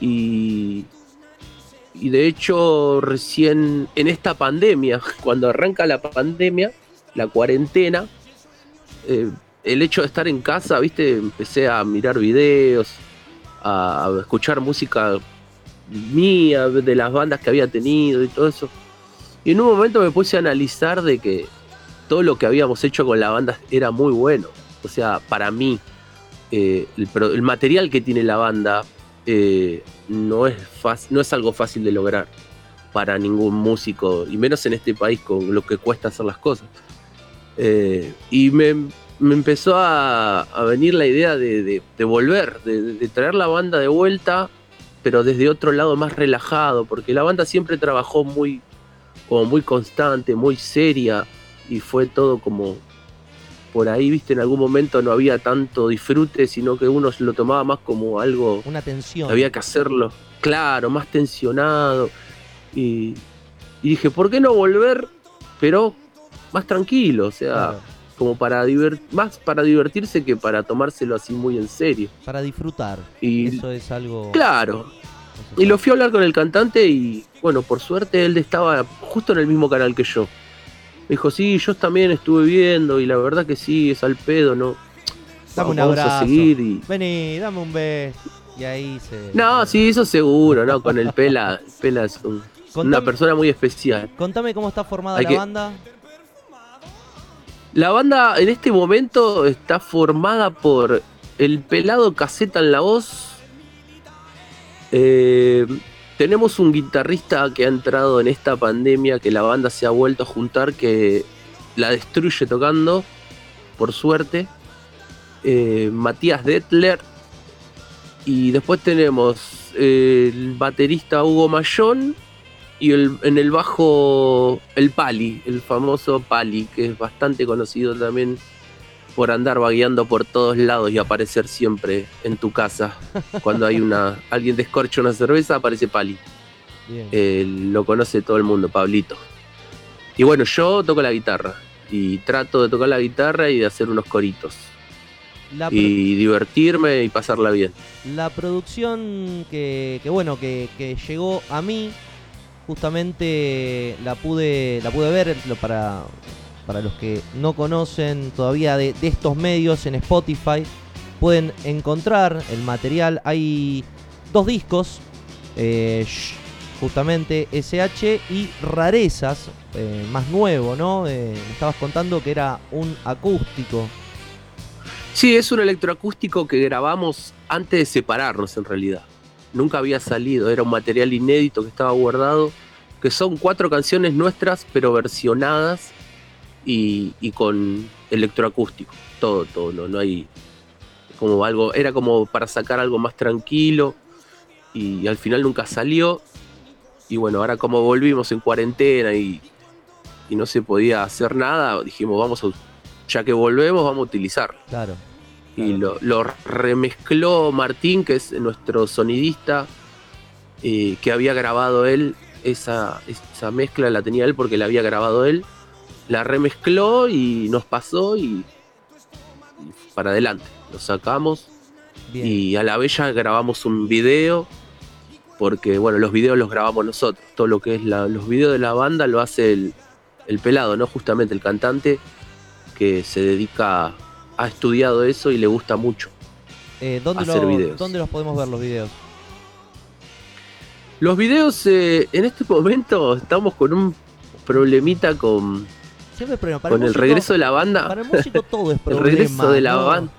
Y, y de hecho, recién en esta pandemia, cuando arranca la pandemia, la cuarentena, eh, el hecho de estar en casa, ¿viste? Empecé a mirar videos, a, escuchar música mía, de las bandas que había tenido y todo eso. Y en un momento me puse a analizar de que todo lo que habíamos hecho con la banda era muy bueno. O sea, para mí, eh, el material que tiene la banda eh, no, es no es algo fácil de lograr para ningún músico, y menos en este país con lo que cuesta hacer las cosas. Eh, y me, me empezó a, venir la idea de, de- de volver, de, de traer la banda de vuelta, pero desde otro lado más relajado, porque la banda siempre trabajó muy, como muy constante, muy seria, y fue todo como por ahí, viste, en algún momento no había tanto disfrute, sino que uno lo tomaba más como algo Una tensión. había que hacerlo, claro, más tensionado. Y, y dije, ¿por qué no volver, pero más tranquilo? O sea, Claro, como para divert más para divertirse que para tomárselo así muy en serio. para disfrutar. Y Eso es algo. claro, y lo fui a hablar con el cantante y bueno, por suerte él estaba justo en el mismo canal que yo. Me dijo, sí, yo también estuve viendo y la verdad que sí, es al pedo, ¿no? Dame un Vamos a abrazo. seguir y... Vení, dame un beso. Y ahí se. No, sí, eso seguro, ¿no? Con el Pela, Pela es un- una persona muy especial. Contame cómo está formada Hay la que- banda. La banda en este momento está formada por el pelado caseta en la voz. Eh, tenemos un guitarrista que ha entrado en esta pandemia, que la banda se ha vuelto a juntar, que la destruye tocando, por suerte. Eh, Matías Detler. Y después tenemos eh, el baterista Hugo Mayón y en el bajo el Pali, el famoso Pali, que es bastante conocido también por andar vagueando por todos lados y aparecer siempre en tu casa. Cuando hay una alguien descorcha una cerveza, aparece Pali. Eh, lo conoce todo el mundo, Pablito. Y bueno, yo toco la guitarra y trato de tocar la guitarra y de hacer unos coritos la, y divertirme y pasarla bien. la producción que, que bueno, que, que llegó a mí, justamente la pude, la pude ver para, para los que no conocen todavía de, estos medios en Spotify. Pueden encontrar el material. Hay dos discos, eh, justamente SH y Rarezas, eh, más nuevo, ¿no? Eh, me estabas contando que era un acústico. Sí, es un electroacústico que grabamos antes de separarnos en realidad. Nunca había salido, era un material inédito que estaba guardado, que son cuatro canciones nuestras, pero versionadas y, y con electroacústico. Todo, todo, no, no hay como algo, era como para sacar algo más tranquilo y al final nunca salió. Y bueno, ahora como volvimos en cuarentena y, y no se podía hacer nada, dijimos, vamos a, ya que volvemos, vamos a utilizarlo Claro. y lo, lo remezcló Martín, que es nuestro sonidista, eh, que había grabado él, esa, esa mezcla la tenía él porque la había grabado él, la remezcló y nos pasó y, y para adelante, lo sacamos Bien. y a la bella grabamos un video, porque bueno, los videos los grabamos nosotros, todo lo que es la- los videos de la banda lo hace el, el pelado, ¿no? Justamente el cantante que se dedica, ha estudiado eso y le gusta mucho. Eh, ¿dónde, hacer lo- videos. ¿Dónde los podemos ver los videos? Los videos, eh, en este momento estamos con un problemita con, Siempre es problema. Para con el músico- regreso de la banda. Para el músico todo es El problema. regreso de la ¿no? banda.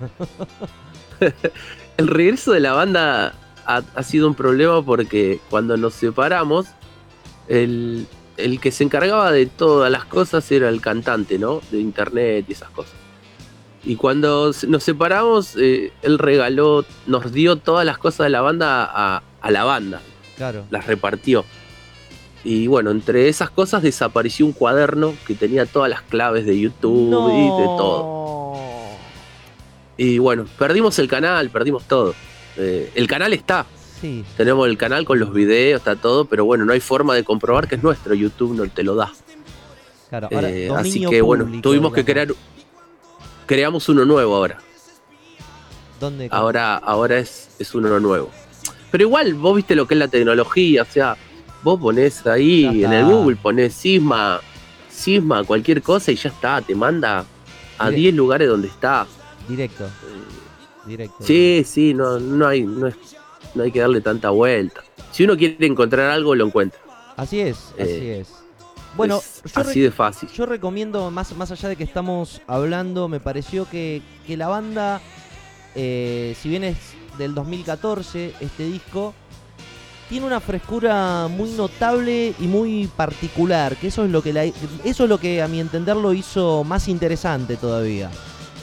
El regreso de la banda ha, ha sido un problema porque cuando nos separamos, el, el que se encargaba de todas las cosas era el cantante, ¿no? De internet y esas cosas. Y cuando nos separamos, eh, él regaló, nos dio todas las cosas de la banda a, a la banda, Claro. las repartió. Y bueno, entre esas cosas desapareció un cuaderno que tenía todas las claves de YouTube y de todo. Y bueno, perdimos el canal, perdimos todo. Eh, el canal está, Sí. tenemos el canal con los videos, está todo, pero bueno, no hay forma de comprobar que es nuestro, YouTube no te lo da. Claro. Ahora, Eh, así que bueno, tuvimos que crear, creamos uno nuevo ahora. ¿Dónde? Ahora, ahora es, es uno nuevo. Pero igual, vos viste lo que es la tecnología, o sea, vos ponés ahí en el. Google, ponés Sisma, Sisma, cualquier cosa y ya está, te manda a Mire. 10 lugares donde está. Directo. Directo. Sí, sí, no, no, hay, no, es- no hay que darle tanta vuelta. Si uno quiere encontrar algo, lo encuentra. Así es, así Eh, es. Bueno, Es yo, así de fácil. yo recomiendo, más, más allá de que estamos hablando, me pareció que, que la banda, eh, si bien es del 2014, este disco, tiene una frescura muy notable y muy particular, que eso es lo que la- eso es lo que a mi entender lo hizo más interesante todavía.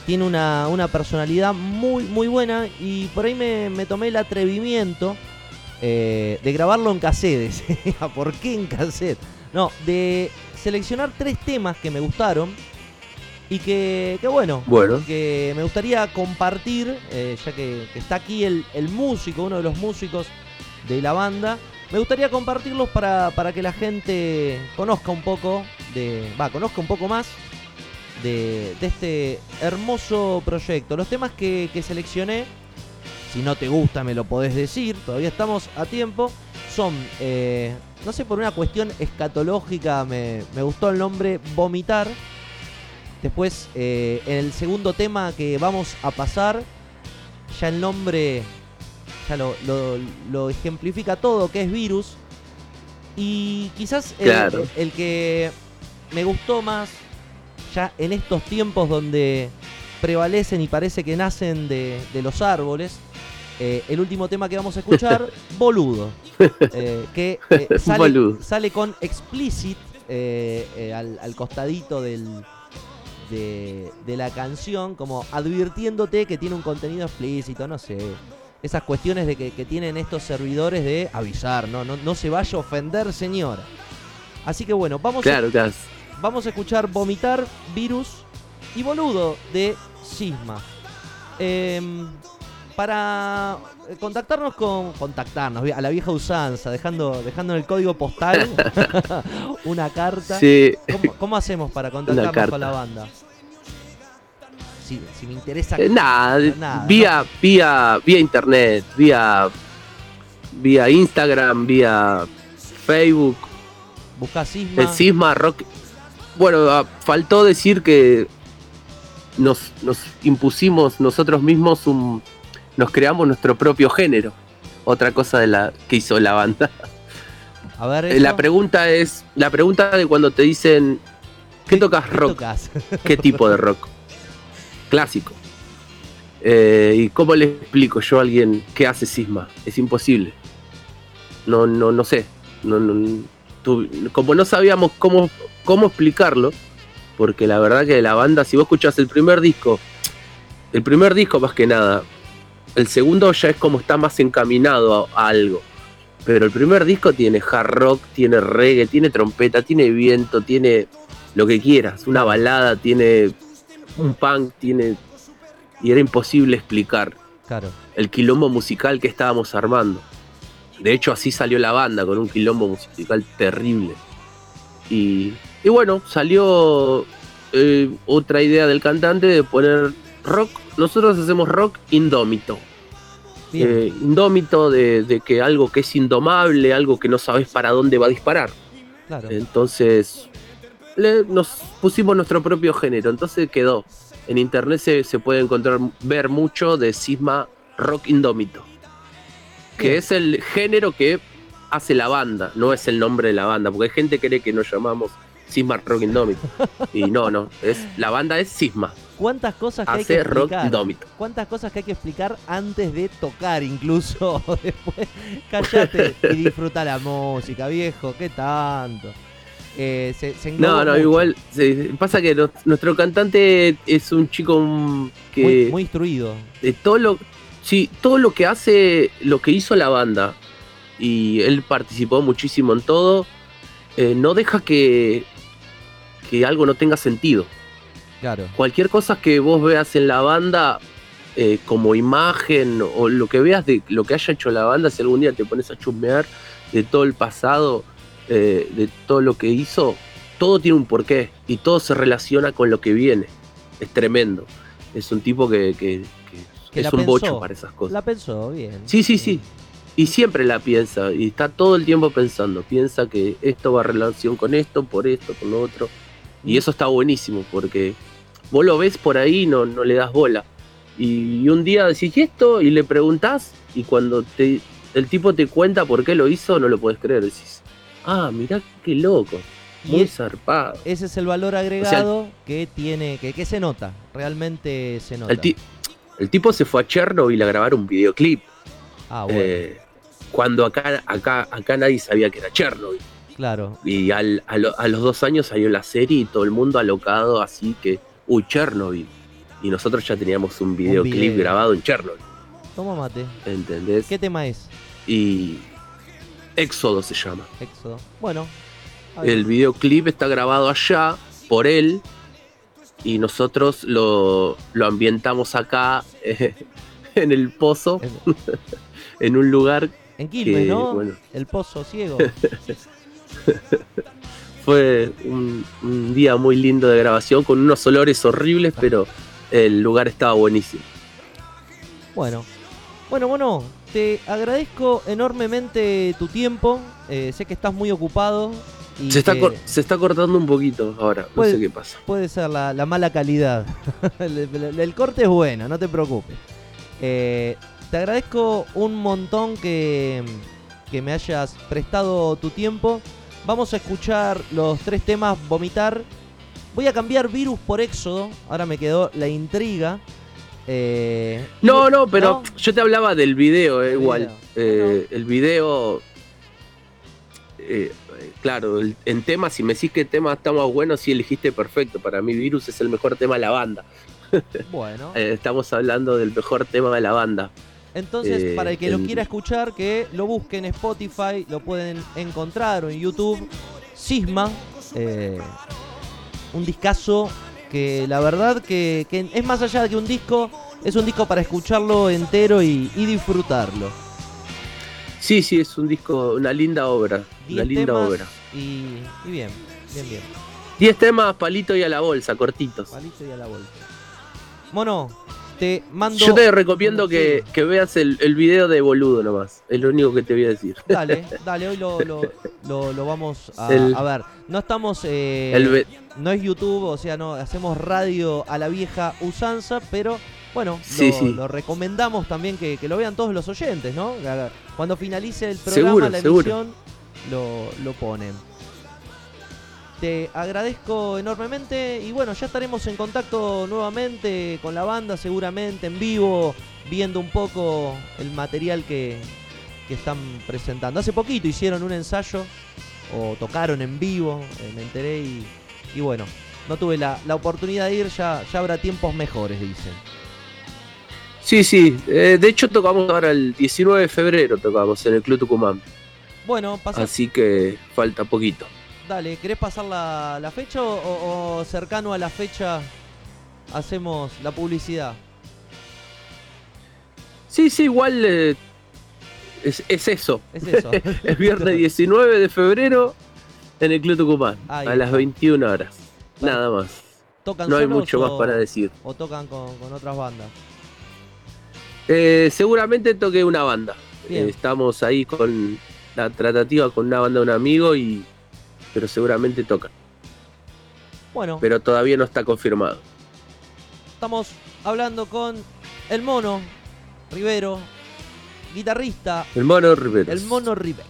Tiene una, una personalidad muy, muy buena y por ahí me, me tomé el atrevimiento eh, de grabarlo en cassette. ¿Por qué en cassette? No, de seleccionar tres temas que me gustaron y que, que bueno, Bueno. que me gustaría compartir, eh, ya que, que está aquí el, el músico, uno de los músicos de la banda. Me gustaría compartirlos para, para que la gente conozca un poco de. Va, conozca un poco más de, de este hermoso proyecto. Los temas que, seleccioné, si no te gusta me lo podés decir, todavía estamos a tiempo. Son, eh, no sé, por una cuestión escatológica me, me gustó el nombre Vomitar. Después, eh, en el segundo tema que vamos a pasar, ya el nombre ya lo, lo- lo ejemplifica todo, que es virus. Y quizás el, Claro. el que me gustó más, ya en estos tiempos donde prevalecen y parece que nacen de, de los árboles, eh, el último tema que vamos a escuchar, Boludo. eh, que eh, sale, Boludo. sale con explicit eh, al, al costadito del, de, de la canción, como advirtiéndote que tiene un contenido explícito, no sé. Esas cuestiones de que, que tienen estos servidores de avisar, ¿no? No, no se vaya a ofender, señora. Así que bueno, vamos, Claro, claro. a, vamos a escuchar Vomitar, Virus y Boludo de Sisma. Em, para eh, contactarnos con. Contactarnos a la vieja usanza, dejando, dejando en el código postal una carta. Sí. ¿Cómo, cómo hacemos para contactarnos con la banda? Si, si me interesa. Eh, nada, nada, vía, vía, vía internet, vía, vía Instagram, vía Facebook, Busca Sisma. el Sisma Rock. Bueno, ah, faltó decir que nos, nos impusimos nosotros mismos un, nos creamos nuestro propio género. Otra cosa de la que hizo la banda. A ver, Eh, La pregunta es, la pregunta de cuando te dicen ¿qué tocas ¿Qué rock? ¿Qué tipo de rock? Clásico. Eh, ¿Y cómo le explico yo a alguien qué hace Sisma? Es imposible. No, no, no sé. No, no- como no sabíamos cómo, cómo explicarlo, porque la verdad que la banda, si vos escuchás el primer disco, el primer disco más que nada, el segundo ya es como está más encaminado a algo. Pero el primer disco tiene hard rock, tiene reggae, tiene trompeta, tiene viento, tiene lo que quieras, una balada, tiene un punk, tiene... Y era imposible explicar Claro. el quilombo musical que estábamos armando. De hecho, así salió la banda, con un quilombo musical terrible. Y, y bueno, salió eh, otra idea del cantante de poner rock. Nosotros hacemos rock indómito. Eh, indómito de, de que algo que es indomable, algo que no sabes para dónde va a disparar. claro. Entonces, le- nos pusimos nuestro propio género. Entonces quedó. En internet se, se puede encontrar, ver mucho de Sisma Rock Indómito. Que Bien. es el género que hace la banda, no es el nombre de la banda. Porque hay gente que cree que nos llamamos Sisma Rock Indómito. y no, no. Es, la banda es Sisma. ¿Cuántas cosas que hay que Hace rock explicar? indómito. ¿Cuántas cosas que hay que explicar antes de tocar incluso? Después, cállate y disfruta la música, viejo, qué tanto. Eh, se, se englobó No, no, mucho. igual. se- pasa que nuestro cantante es un chico que. Muy, muy instruido. de todo lo sí, todo lo que hace lo que hizo la banda y él participó muchísimo en todo eh, no deja que que algo no tenga sentido Claro. cualquier cosa que vos veas en la banda eh, como imagen o lo que veas de lo que haya hecho la banda si algún día te pones a chusmear de todo el pasado eh, de todo lo que hizo todo tiene un porqué y todo se relaciona con lo que viene es tremendo es un tipo que, que- que Que la es un pensó. bocho para esas cosas. La pensó bien. Sí, sí, sí. Y siempre la piensa, y está todo el tiempo pensando. Piensa que esto va a relación con esto, por esto, por lo otro. Y eso está buenísimo, porque vos lo ves por ahí y no, no le das bola. Y un día decís "¿Y esto y le preguntás, y cuando te, el tipo te cuenta por qué lo hizo, no lo puedes creer. Decís, ah, mirá qué loco. Y Muy es- zarpado. Ese es el valor agregado que tiene, que, que se nota, realmente se nota. El, ti- el tipo se fue a Chernobyl a grabar un videoclip. ah, bueno, eh, cuando acá, acá, acá nadie sabía que era Chernobyl. claro. Y al- a, lo- a los dos años salió la serie y todo el mundo alocado así que, uy, Chernobyl. Y nosotros ya teníamos un videoclip video. grabado en Chernobyl, Toma mate. ¿entendés? ¿Qué tema es? Y Éxodo se llama. Éxodo. Bueno. El videoclip está grabado allá por él y nosotros lo, lo ambientamos acá eh, en el pozo, En- en un lugar En Quilmes, que, ¿no? bueno, El pozo ciego. Fue un, un día muy lindo de grabación con unos olores horribles, pero el lugar estaba buenísimo. Bueno, bueno, bueno, te agradezco enormemente tu tiempo. eh, sé que estás muy ocupado. Y Se está, se está cortando un poquito ahora, no Puede- sé qué pasa. puede ser la, la mala calidad. el, el- el corte es bueno, no te preocupes. Eh, te agradezco un montón que, que me hayas prestado tu tiempo. Vamos a escuchar los tres temas Vomitar. Voy a cambiar Virus por Éxodo. Ahora me quedó la intriga. Eh, No, no, pero ¿no? yo te hablaba del video, eh, El igual. video. Eh, El video. claro, el- en temas, si me decís que tema está más bueno, sí elegiste perfecto. Para mí, Virus es el mejor tema de la banda. Bueno. Estamos hablando del mejor tema de la banda. Entonces, para el que lo quiera escuchar, que lo busque en Spotify, lo pueden encontrar o en YouTube. Sisma, un discazo que la verdad que, que es más allá de que un disco, es un disco para escucharlo entero y, y disfrutarlo. Sí, sí, es un disco, una linda obra. Una linda obra. Y, y bien, bien, bien. 10 temas, palito y a la bolsa, cortitos. Palito y a la vuelta. Mono, te mando. Yo te recomiendo que, que veas el, el video de boludo nomás. Es lo único que te voy a decir. Dale, dale, hoy lo, lo, lo- lo vamos a, El- a ver. No estamos. eh, El no es YouTube, o sea, no hacemos radio a la vieja usanza, pero bueno, Sí, lo, sí. lo recomendamos también que, que lo vean todos los oyentes, ¿no? Cuando finalice el programa, Seguro, la seguro. emisión, lo, lo ponen. Te agradezco enormemente y bueno, ya estaremos en contacto nuevamente con la banda, seguramente en vivo, viendo un poco el material que, que están presentando. Hace poquito hicieron un ensayo o tocaron en vivo, eh, me enteré y, y bueno, no tuve la, la oportunidad de ir, ya, ya habrá tiempos mejores, dicen. Sí, sí. eh, de hecho, tocamos ahora el 19 de febrero, tocamos en el Club Tucumán. Bueno, pasa, Así que falta poquito. Dale, ¿querés pasar la, la fecha o, o cercano a la fecha hacemos la publicidad? Sí, sí, igual eh, es, es eso. Es eso. Es viernes 19 de febrero en el Club Tucumán, Ahí a las está. 21 horas. Vale. Nada más. ¿Tocan No hay mucho más para decir. ¿O tocan con, con otras bandas? Eh, seguramente toqué una banda. Eh, estamos ahí con la tratativa con una banda de un amigo y. Pero seguramente tocan. Bueno, Pero todavía no está confirmado. estamos hablando con el mono Rivero, guitarrista, El mono Rivero. el mono Rivero,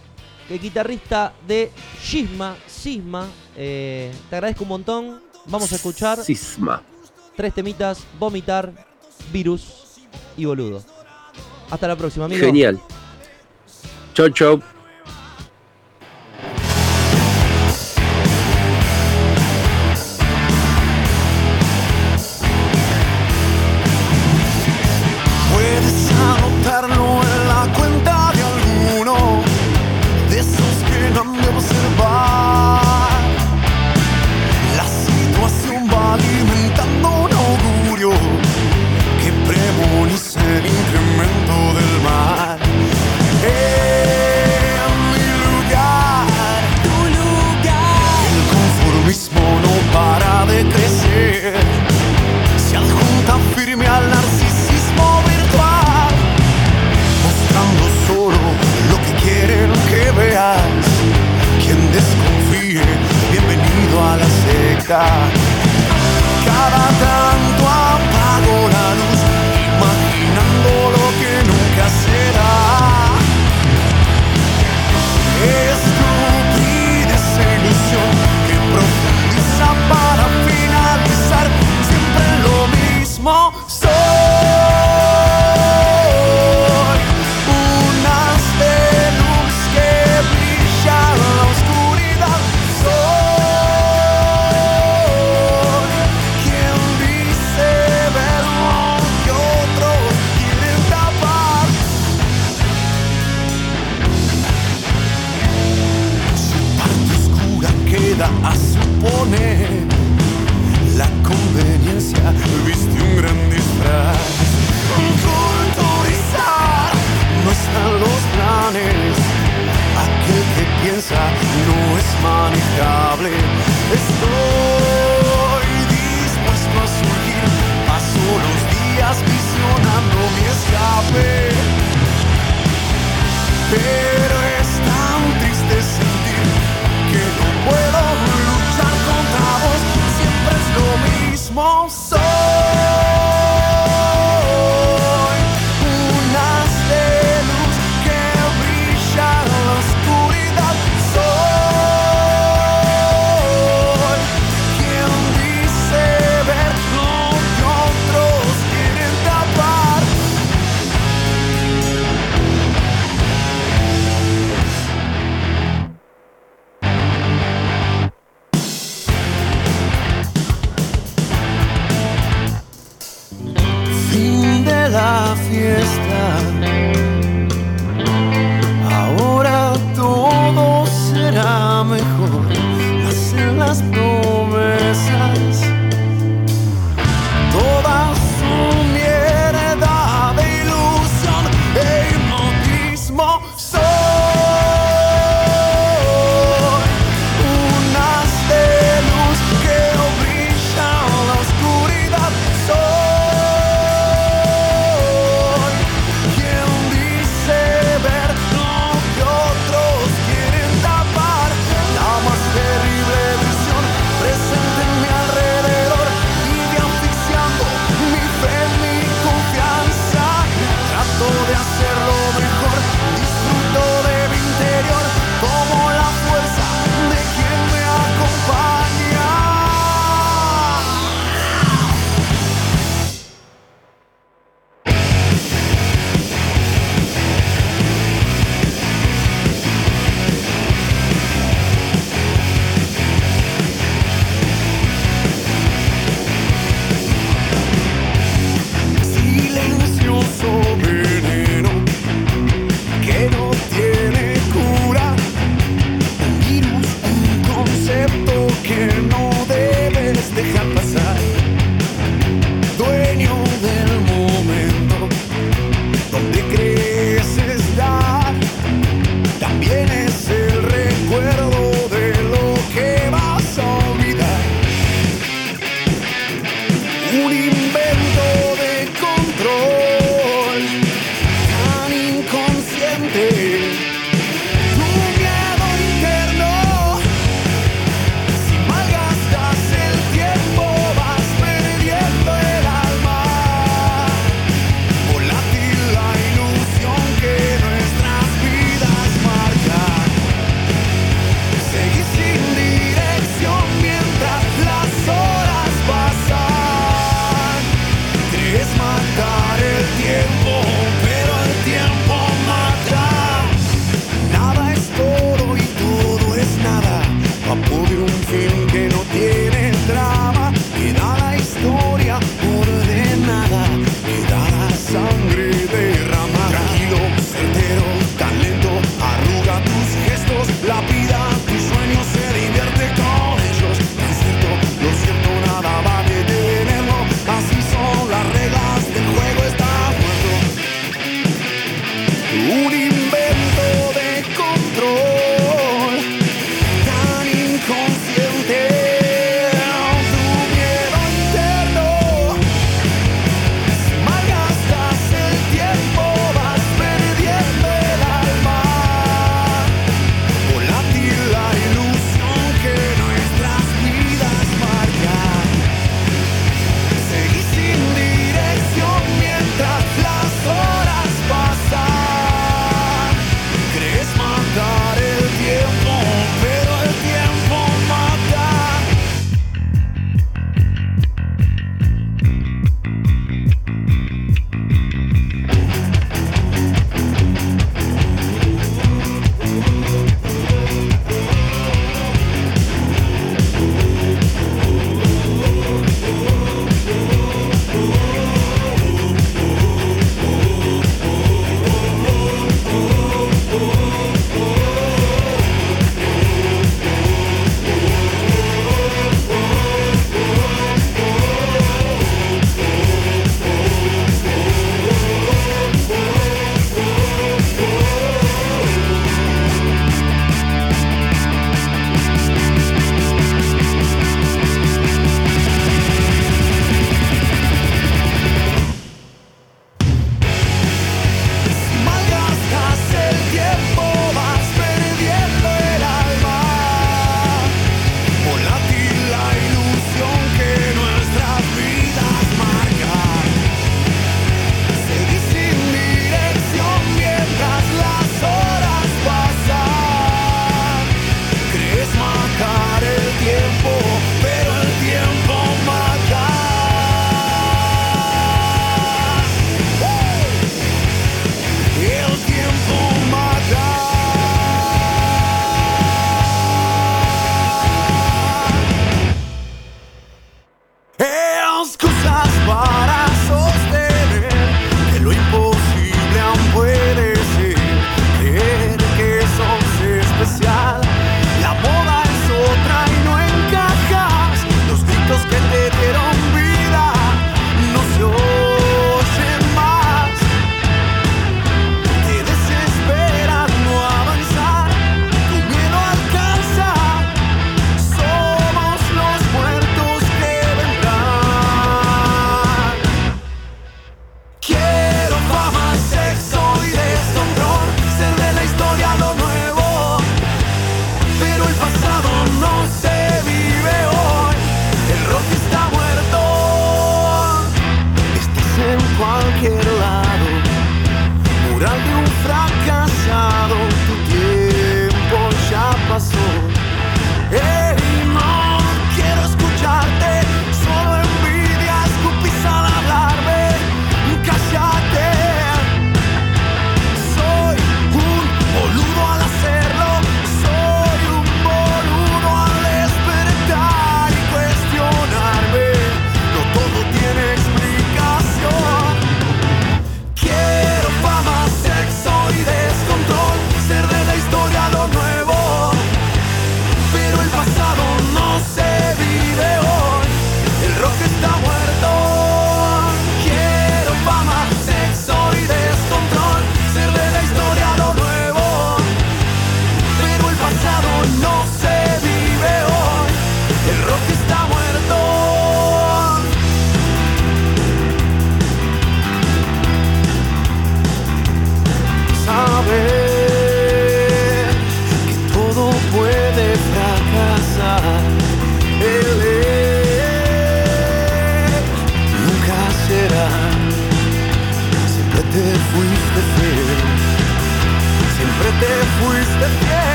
es guitarrista de Sisma, Sisma. eh, te agradezco un montón. Vamos a escuchar Sisma. tres temitas, vomitar, virus y boludo. Hasta la próxima, amigo. Genial. Chau, chau.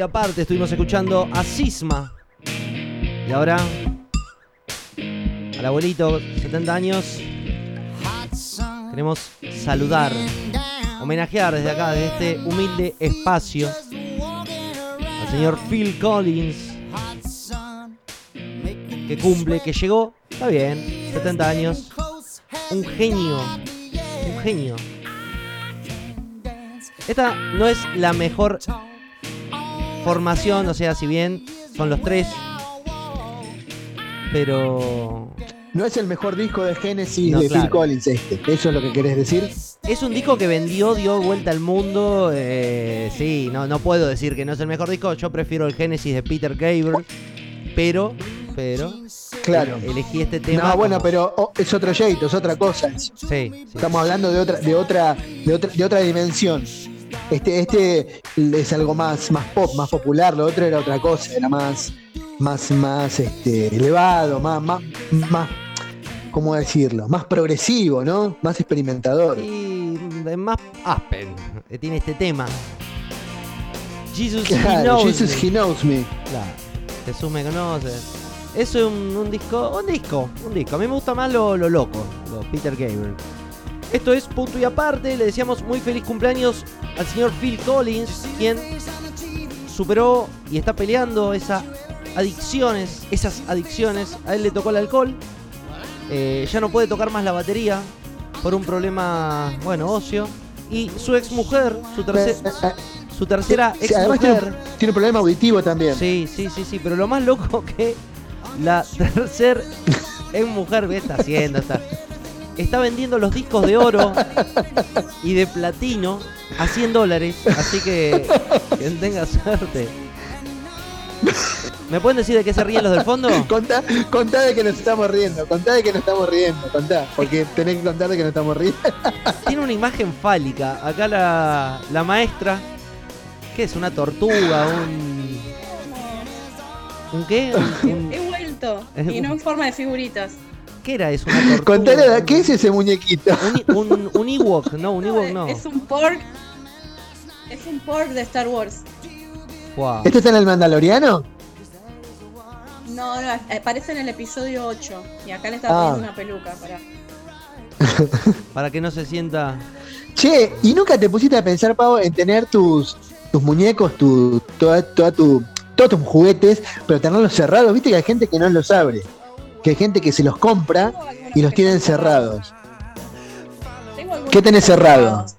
Aparte. Estuvimos escuchando a Sisma. Y ahora, al abuelito, 70 años, queremos saludar, homenajear desde acá, desde este humilde espacio, al señor Phil Collins, que cumple, que llegó, está bien, 70 años, un genio, un genio. Esta no es la mejor formación, o sea, si bien son los tres, pero No es el mejor disco de Genesis No, de claro. Phil Collins este. ¿Eso es lo que querés decir? es un disco que vendió, dio vuelta al mundo. eh, sí, no, no puedo decir que no es el mejor disco. Yo prefiero el Genesis de Peter Gabriel, pero, pero Claro. elegí este tema. No, bueno, como- pero oh, es otro jeito, es otra cosa. Sí, sí. Estamos hablando de otra, de otra, de otra, de otra dimensión. Este, este es algo más, más pop, más popular, lo otro era otra cosa, era más, más, más este, elevado, más, más, más, ¿cómo decirlo? Más progresivo, ¿no? Más experimentador. Y más Aspen, que tiene este tema. Jesus He Claro, Knows Jesus Me. He Knows Me. Claro, Jesús me conoce. Es un, un disco, un disco, un disco. A mí me gusta más lo, lo loco, lo Peter Gabriel. Esto es punto y aparte. Le decíamos muy feliz cumpleaños al señor Phil Collins, quien superó y está peleando esas adicciones, esas adicciones. A él le tocó el alcohol. Eh, ya no puede tocar más la batería por un problema, bueno, óseo. Y su ex mujer, su, Eh, eh, su tercera sí, ex además tiene, mujer. tiene un problema auditivo también. Sí, sí, sí, sí, pero lo más loco que la tercer ex mujer ¿qué está haciendo? Está, está vendiendo los discos de oro y de platino a 100 dólares, así que tenga suerte. ¿Me pueden decir de qué se ríen los del fondo? Contá, contá de que nos estamos riendo, contá de que nos estamos riendo, contá, porque tenés que contar de que nos estamos riendo. Tiene una imagen fálica. Acá la, la maestra, ¿qué es? ¿Una tortuga? ¿Un. ¿Un qué? Un- un- He vuelto. Y no en forma de figuritas. ¿Qué era? ¿Es una tortuga? Contale, ¿qué es ese muñequito? Un, un, un Ewok, no, un Ewok no. Es un pork. Es un pork de Star Wars. Wow. ¿Este está en el Mandaloriano? No, no, aparece en el episodio 8. Y acá le está Ah. poniendo una peluca. Para... Para que no se sienta. Che, ¿y nunca te pusiste a pensar, Pavo, en tener tus, tus muñecos, tu, toda, toda tu, todos tus juguetes, pero tenerlos cerrados? Viste que hay gente que no los abre. Que hay gente que se los compra y los tienen cerrados. ¿Qué tenés cerrado? cerrados.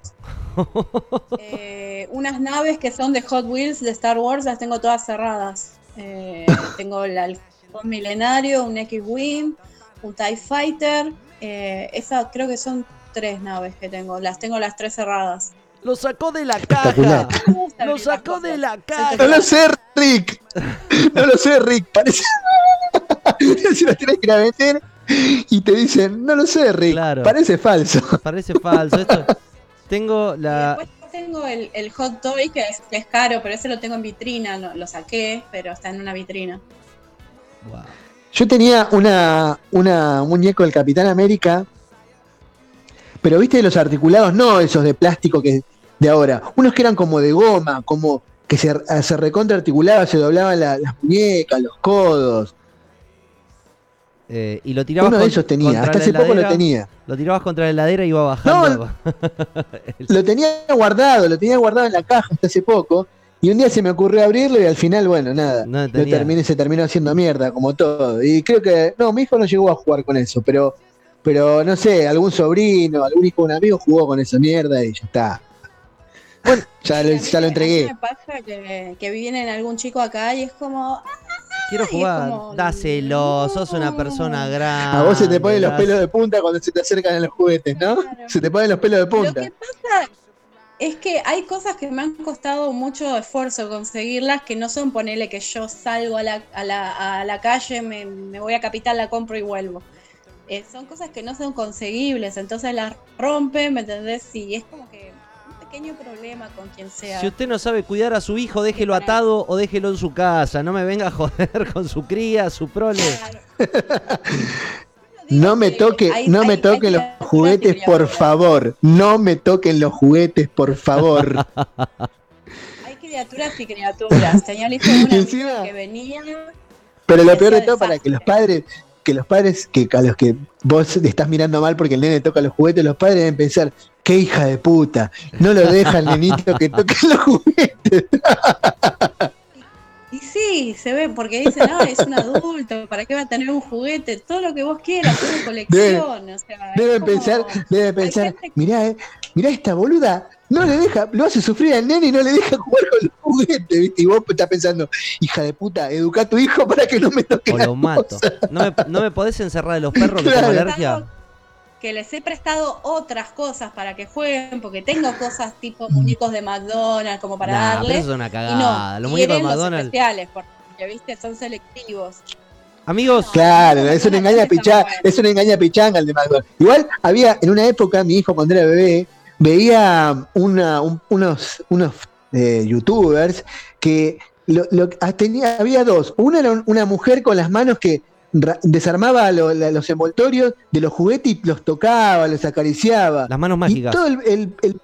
Eh, unas naves que son de Hot Wheels de Star Wars las tengo todas cerradas. Eh, tengo el halcón milenario, un X-Wing, un TIE Fighter. Eh, esa creo que son tres naves que tengo. Las tengo las tres cerradas. Lo sacó de la caja. Lo sacó de la No caja. lo sé, Rick. No lo sé, Rick. Parece. si lo tienes que ir a meter y te dicen, no lo sé, Rick. Claro. Parece falso. Parece falso. Esto. Tengo la. después tengo el, el Hot Toy que es, que es caro, pero ese lo tengo en vitrina. no- lo saqué, pero está en una vitrina. Wow. Yo tenía una, una un muñeco del Capitán América, pero viste los articulados, no esos de plástico que de ahora, unos que eran como de goma, como que se, se recontra articulaba, se doblaban la- las muñecas, los codos. Eh, y lo tirabas Uno de esos tenía, hasta hace poco lo tenía. Lo tirabas contra la heladera y iba bajando. Lo tenía guardado, lo tenía guardado en la caja hasta hace poco. Y un día se me ocurrió abrirlo y al final, bueno, nada. No lo terminé, se terminó haciendo mierda, como todo. Y creo que, no, mi hijo no llegó a jugar con eso, pero, pero no sé, algún sobrino, algún hijo de un amigo jugó con esa mierda y ya está. Bueno, ya, lo- Y a mí ya lo me- a mí entregué. me pasa que, que viene algún chico acá y es como, "Ah, Quiero es jugar. como- Dáselo, sos una persona grande. A vos se te ponen los pelos de punta cuando se te acercan a los juguetes, ¿no? Claro. Se te ponen los pelos de Lo punta. que pasa es que hay cosas que me han costado mucho esfuerzo conseguirlas, que no son ponerle que yo salgo a la, a la, a la calle, me, me voy a Capital, la compro y vuelvo. Eh, son cosas que no son conseguibles, entonces las rompen, ¿me entendés? Y es como que pequeño problema con quien sea. Si usted no sabe cuidar a su hijo, déjelo Para- atado o déjelo en su casa. No me venga a joder con su cría, su prole. Claro. No me que toque, hay- no hay- me hay toquen los criaturas y juguetes, por favor. No me toquen los juguetes, por favor. Hay criaturas y criaturas. Tenía listo una Encima- que venía. Pero lo peor de todo para que desastre. los padres, que los padres que a los que vos te estás mirando mal porque el nene toca los juguetes, los padres deben pensar, qué hija de puta, no lo deja el nenito que toque los juguetes. Y sí, se ve, porque dicen, no, es un adulto, ¿para qué va a tener un juguete? Todo lo que vos quieras, una colección. o sea, Deben como- pensar, deben pensar, gente mirá, eh, mirá esta boluda, no le deja, lo hace sufrir al nene y no le deja jugar con los juguetes, ¿viste? Y vos estás pensando, hija de puta, educa a tu hijo para que no me toque O lo mato. cosa". ¿No me, no me podés encerrar de los perros que tengo Claro. alergia? que les he prestado otras cosas para que jueguen, porque tengo cosas tipo muñecos de McDonald's como para Nah, pero darles. eso es una Y cagada. no, los muñecos de quieren los McDonald's. especiales, porque viste, son selectivos. Amigos, Claro, es una engaña pichanga, es una engaña pichanga el de McDonald's. Igual había, en una época, mi hijo cuando era bebé, veía una, un- unos, unos eh, youtubers que lo- lo- ah, tenía, había dos. Una era un- una mujer con las manos que desarmaba lo- la- los envoltorios de los juguetes y los tocaba, los acariciaba. las manos Y mágicas. todo el, el- el-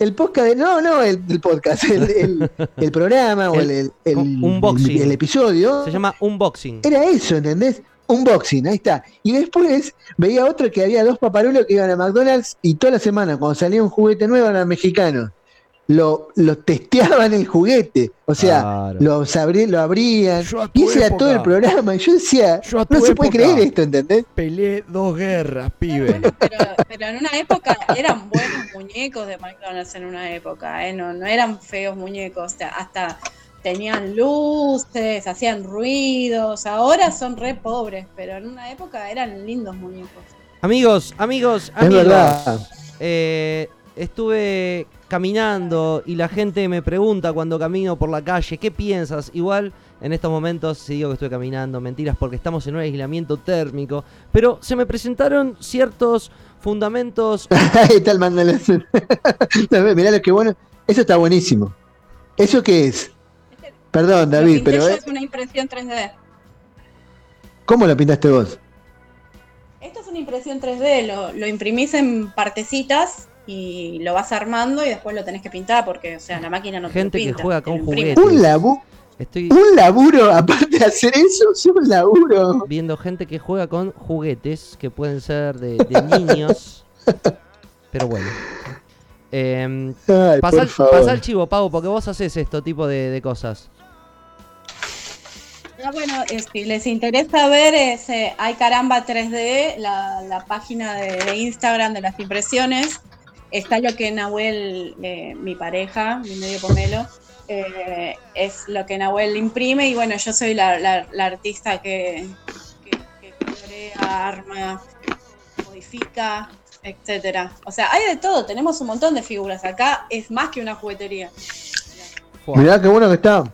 el podcast, de- no, no el, podcast, el, programa o el- el episodio Se llama unboxing. era eso, ¿entendés? Unboxing, ahí está. Y después veía otro que había dos paparulos que iban a McDonald's y toda la semana, cuando salía un juguete nuevo, eran mexicanos. Lo, lo testeaban el juguete. O sea, Claro. lo, lo abrían. Y ese era todo el programa. Y yo decía, Yo no se puede creer esto, ¿entendés? Peleé dos guerras, pibe. Bueno, pero, pero en una época eran buenos muñecos de McDonald's en una época, ¿eh? no, no eran feos muñecos, o sea, hasta tenían luces, hacían ruidos, ahora son re pobres, pero en una época eran lindos muñecos. Amigos, amigos, Es amigos. verdad. eh, estuve caminando y la gente me pregunta cuando camino por la calle, ¿qué piensas? Igual en estos momentos si digo que estoy caminando, mentiras porque estamos en un aislamiento térmico, pero se me presentaron ciertos fundamentos. Ahí está el. Mirá lo que bueno. Eso está buenísimo. ¿Eso qué es? Perdón, Lo David, pinté pero yo, eh, es una impresión 3D. ¿cómo lo pintaste vos? Esto es una impresión 3D, lo, lo imprimís en partecitas y lo vas armando y después lo tenés que pintar porque, o sea, la máquina no te Gente lo que pinta, juega te con lo juguetes. Un, labu Estoy un laburo, aparte de hacer eso, es un laburo. viendo gente que juega con juguetes que pueden ser de, de niños. Pero bueno. Em, Ay, Pasá, por favor. pasá el chivo, Pau, porque vos haces esto tipo de, de cosas. Ah, bueno, eh, si les interesa ver, es, eh, hay Caramba 3D, la, la página de, Instagram de las impresiones. Está lo que Nahuel, eh, mi pareja, mi medio pomelo, es lo que Nahuel imprime y bueno, yo soy la, la- artista que, que, colorea, arma, modifica, etcétera. O sea, hay de todo, tenemos un montón de figuras. Acá es más que una juguetería. Fua. Mirá qué bueno que está.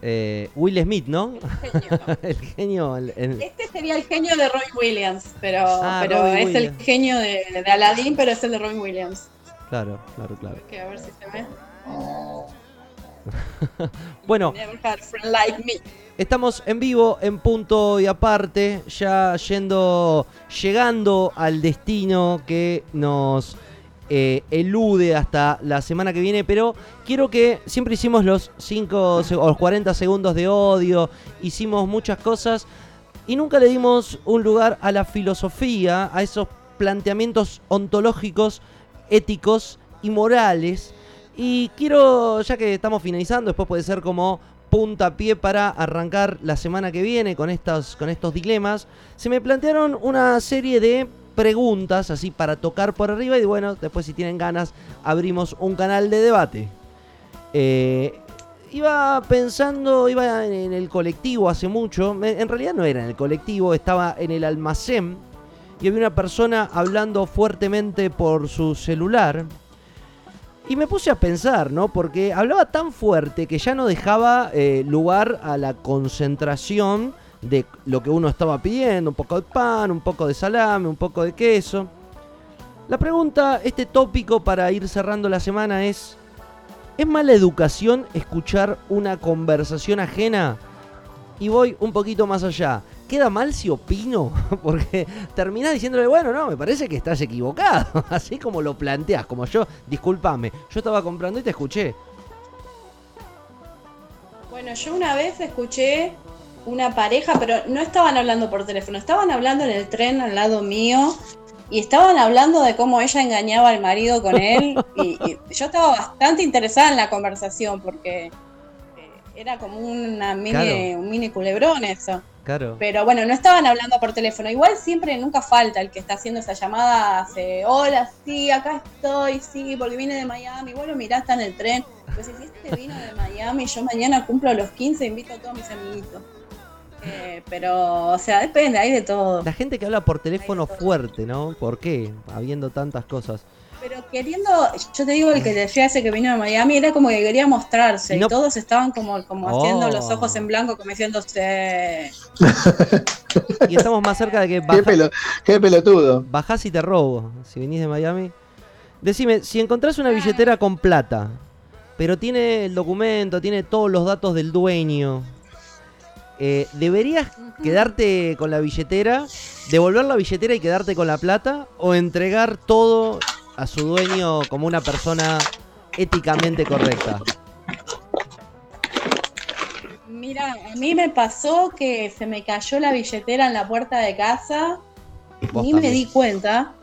Eh, Will Smith, ¿no? Genio. el genio. el- el- Este sería el genio de Robin Williams, pero, Ah, pero es Williams. el genio de, de Aladdin, pero es el de Robin Williams. Claro, claro, claro. Que a ver si se ve. Bueno, like me. estamos en vivo, en punto y aparte, ya yendo, llegando al destino que nos eh, elude hasta la semana que viene, pero quiero que siempre hicimos los 5 o los 40 segundos de odio, hicimos muchas cosas y nunca le dimos un lugar a la filosofía, a esos planteamientos ontológicos, éticos y morales. Y quiero, ya que estamos finalizando, después puede ser como puntapié para arrancar la semana que viene con estos, con estos dilemas, se me plantearon una serie de preguntas así para tocar por arriba y bueno, después si tienen ganas abrimos un canal de debate. Eh, iba pensando, iba en, el colectivo hace mucho, en realidad no era en el colectivo, estaba en el almacén y había una persona hablando fuertemente por su celular. Y me puse a pensar, ¿no? Porque hablaba tan fuerte que ya no dejaba eh, lugar a la concentración de lo que uno estaba pidiendo, un poco de pan, un poco de salame, un poco de queso. La pregunta, este tópico para ir cerrando la semana es, ¿es mala educación escuchar una conversación ajena? Y voy un poquito más allá. ¿Queda mal si opino? Porque terminás diciéndole, bueno, no, me parece que estás equivocado. Así como lo planteas, como yo, discúlpame, yo estaba comprando y te escuché. Bueno, yo una vez escuché una pareja, pero no estaban hablando por teléfono, estaban hablando en el tren al lado mío y estaban hablando de cómo ella engañaba al marido con él y, y yo estaba bastante interesada en la conversación porque eh, era como una mini, Claro. un mini culebrón eso. Claro. Pero bueno, no estaban hablando por teléfono. Igual siempre nunca falta el que está haciendo esa llamada. Hace, hola, sí, acá estoy, sí, porque vine de Miami. Vos lo mirás, está en el tren. Pues si este vino de Miami, yo mañana cumplo los 15, invito a todos mis amiguitos. Eh, pero, o sea, depende, hay de todo. La gente que habla por teléfono fuerte, ¿no? ¿Por qué? Habiendo tantas cosas. Pero queriendo, yo te digo, el que decía ese que vino de Miami era como que quería mostrarse. Y todos estaban como, como Oh. haciendo los ojos en blanco, como diciéndose. Y estamos más cerca de que Qué, pelo, qué pelotudo. bajás y te robo. Si venís de Miami. Decime, si encontrás una billetera con plata, pero tiene el documento, tiene todos los datos del dueño, eh, ¿deberías quedarte con la billetera, devolver la billetera y quedarte con la plata? ¿O entregar todo a su dueño como una persona éticamente correcta? Mira, a mí me pasó que se me cayó la billetera en la puerta de casa, ni me di cuenta.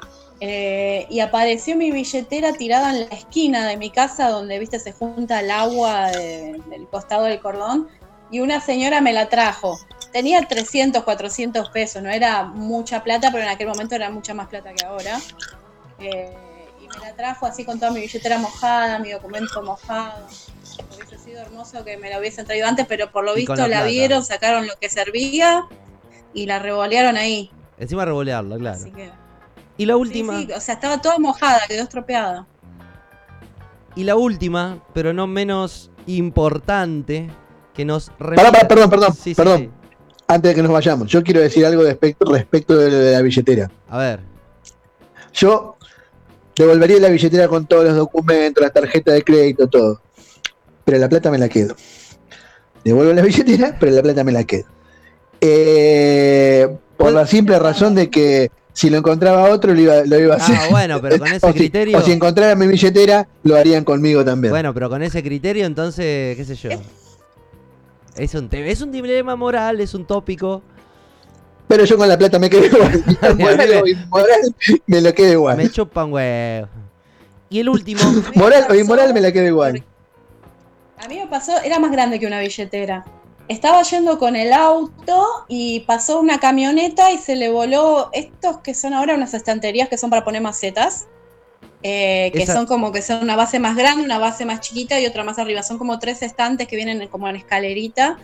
eh, y apareció mi billetera tirada en la esquina de mi casa donde, viste, se junta el agua de- del costado del cordón. Y una señora me la trajo. Tenía 300, 400 pesos, no era mucha plata, pero en aquel momento era mucha más plata que ahora. Eh, y me la trajo así con toda mi billetera mojada, mi documento mojado. Hubiese sido hermoso que me la hubiesen traído antes, pero por lo Y visto la plata. vieron, sacaron lo que servía y la revolearon ahí. Encima revolearlo, claro. Así que, Y la sí, última, sí, o sea, estaba toda mojada, quedó estropeada. y la última, pero no menos importante, que nos Pará, pará, perdón, perdón, Sí, perdón. sí. Antes de que nos vayamos, yo quiero decir algo respecto, respecto de, lo de la billetera. A ver, Yo devolvería la billetera con todos los documentos, la tarjeta de crédito, todo. Pero la plata me la quedo. Devuelvo la billetera, pero la plata me la quedo. Eh, por la simple razón de que si lo encontraba otro, lo iba, lo iba a hacer. ah, bueno, pero con ese o, si, criterio. o si encontrara mi billetera, lo harían conmigo también. Bueno, pero con ese criterio, entonces, qué sé yo. Es un, te- es un dilema moral, es un tópico. Pero yo con la plata me quedo igual. Moral o inmoral, me lo quedo igual. Me chupan huevo. Y el último, Moral o inmoral, me la quedo igual. A mí me pasó, era más grande que una billetera. Estaba yendo con el auto y pasó una camioneta y se le voló estos que son ahora unas estanterías que son para poner macetas. Eh, que Esa- son como que son una base más grande, una base más chiquita y otra más arriba. Son como tres estantes que vienen como en escalerita.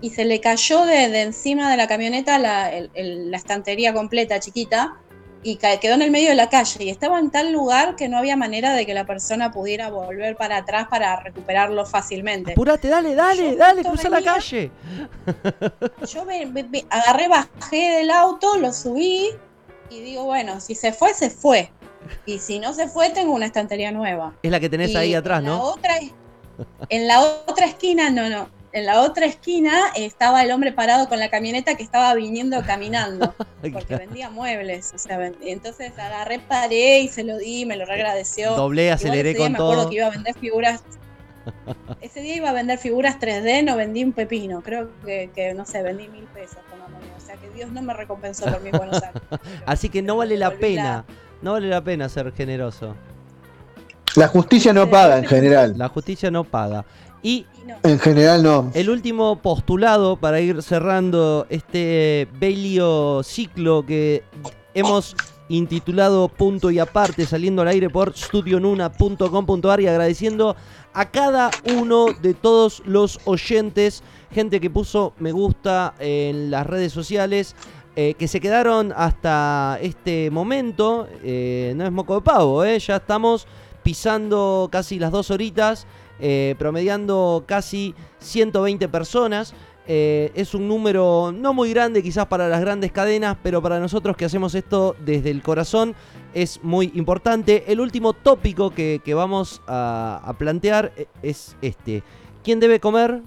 Y se le cayó de, de encima de la camioneta la, el- el- la estantería completa, chiquita, y quedó en el medio de la calle. Y estaba en tal lugar que no había manera de que la persona pudiera volver para atrás para recuperarlo fácilmente. apurate, dale, dale, Yo dale, cruza la venía- calle. Yo agarré, bajé del auto, lo subí y digo, bueno, si se fue, se fue. Y si no se fue, tengo una estantería nueva. Es la que tenés Y ahí atrás, en La ¿no? otra, en la otra esquina, no, no. En la otra esquina estaba el hombre parado con la camioneta que estaba viniendo caminando, porque vendía muebles. O sea, entonces agarré, paré y se lo di, me lo reagradeció. Doblé, aceleré con me acuerdo todo. que iba a vender figuras. Ese día iba a vender figuras 3D, no vendí un pepino. Creo que, que, no sé, vendí mil pesos con. O sea que Dios no me recompensó por mis buenos actos. Así que no vale la- pena. No vale la pena ser generoso. La justicia no paga en general. La justicia no paga. Y En general no. el último postulado para ir cerrando este bello ciclo que hemos intitulado Punto y Aparte, saliendo al aire por studionuna.com.ar y agradeciendo a cada uno de todos los oyentes, gente que puso me gusta en las redes sociales, eh, que se quedaron hasta este momento. eh, no es moco de pavo, eh, ya estamos pisando casi las dos horitas, promediando casi 120 personas. Es un número no muy grande quizás para las grandes cadenas, pero para nosotros que hacemos esto desde el corazón es muy importante. El último tópico que, vamos a, a plantear es este. ¿Quién debe comer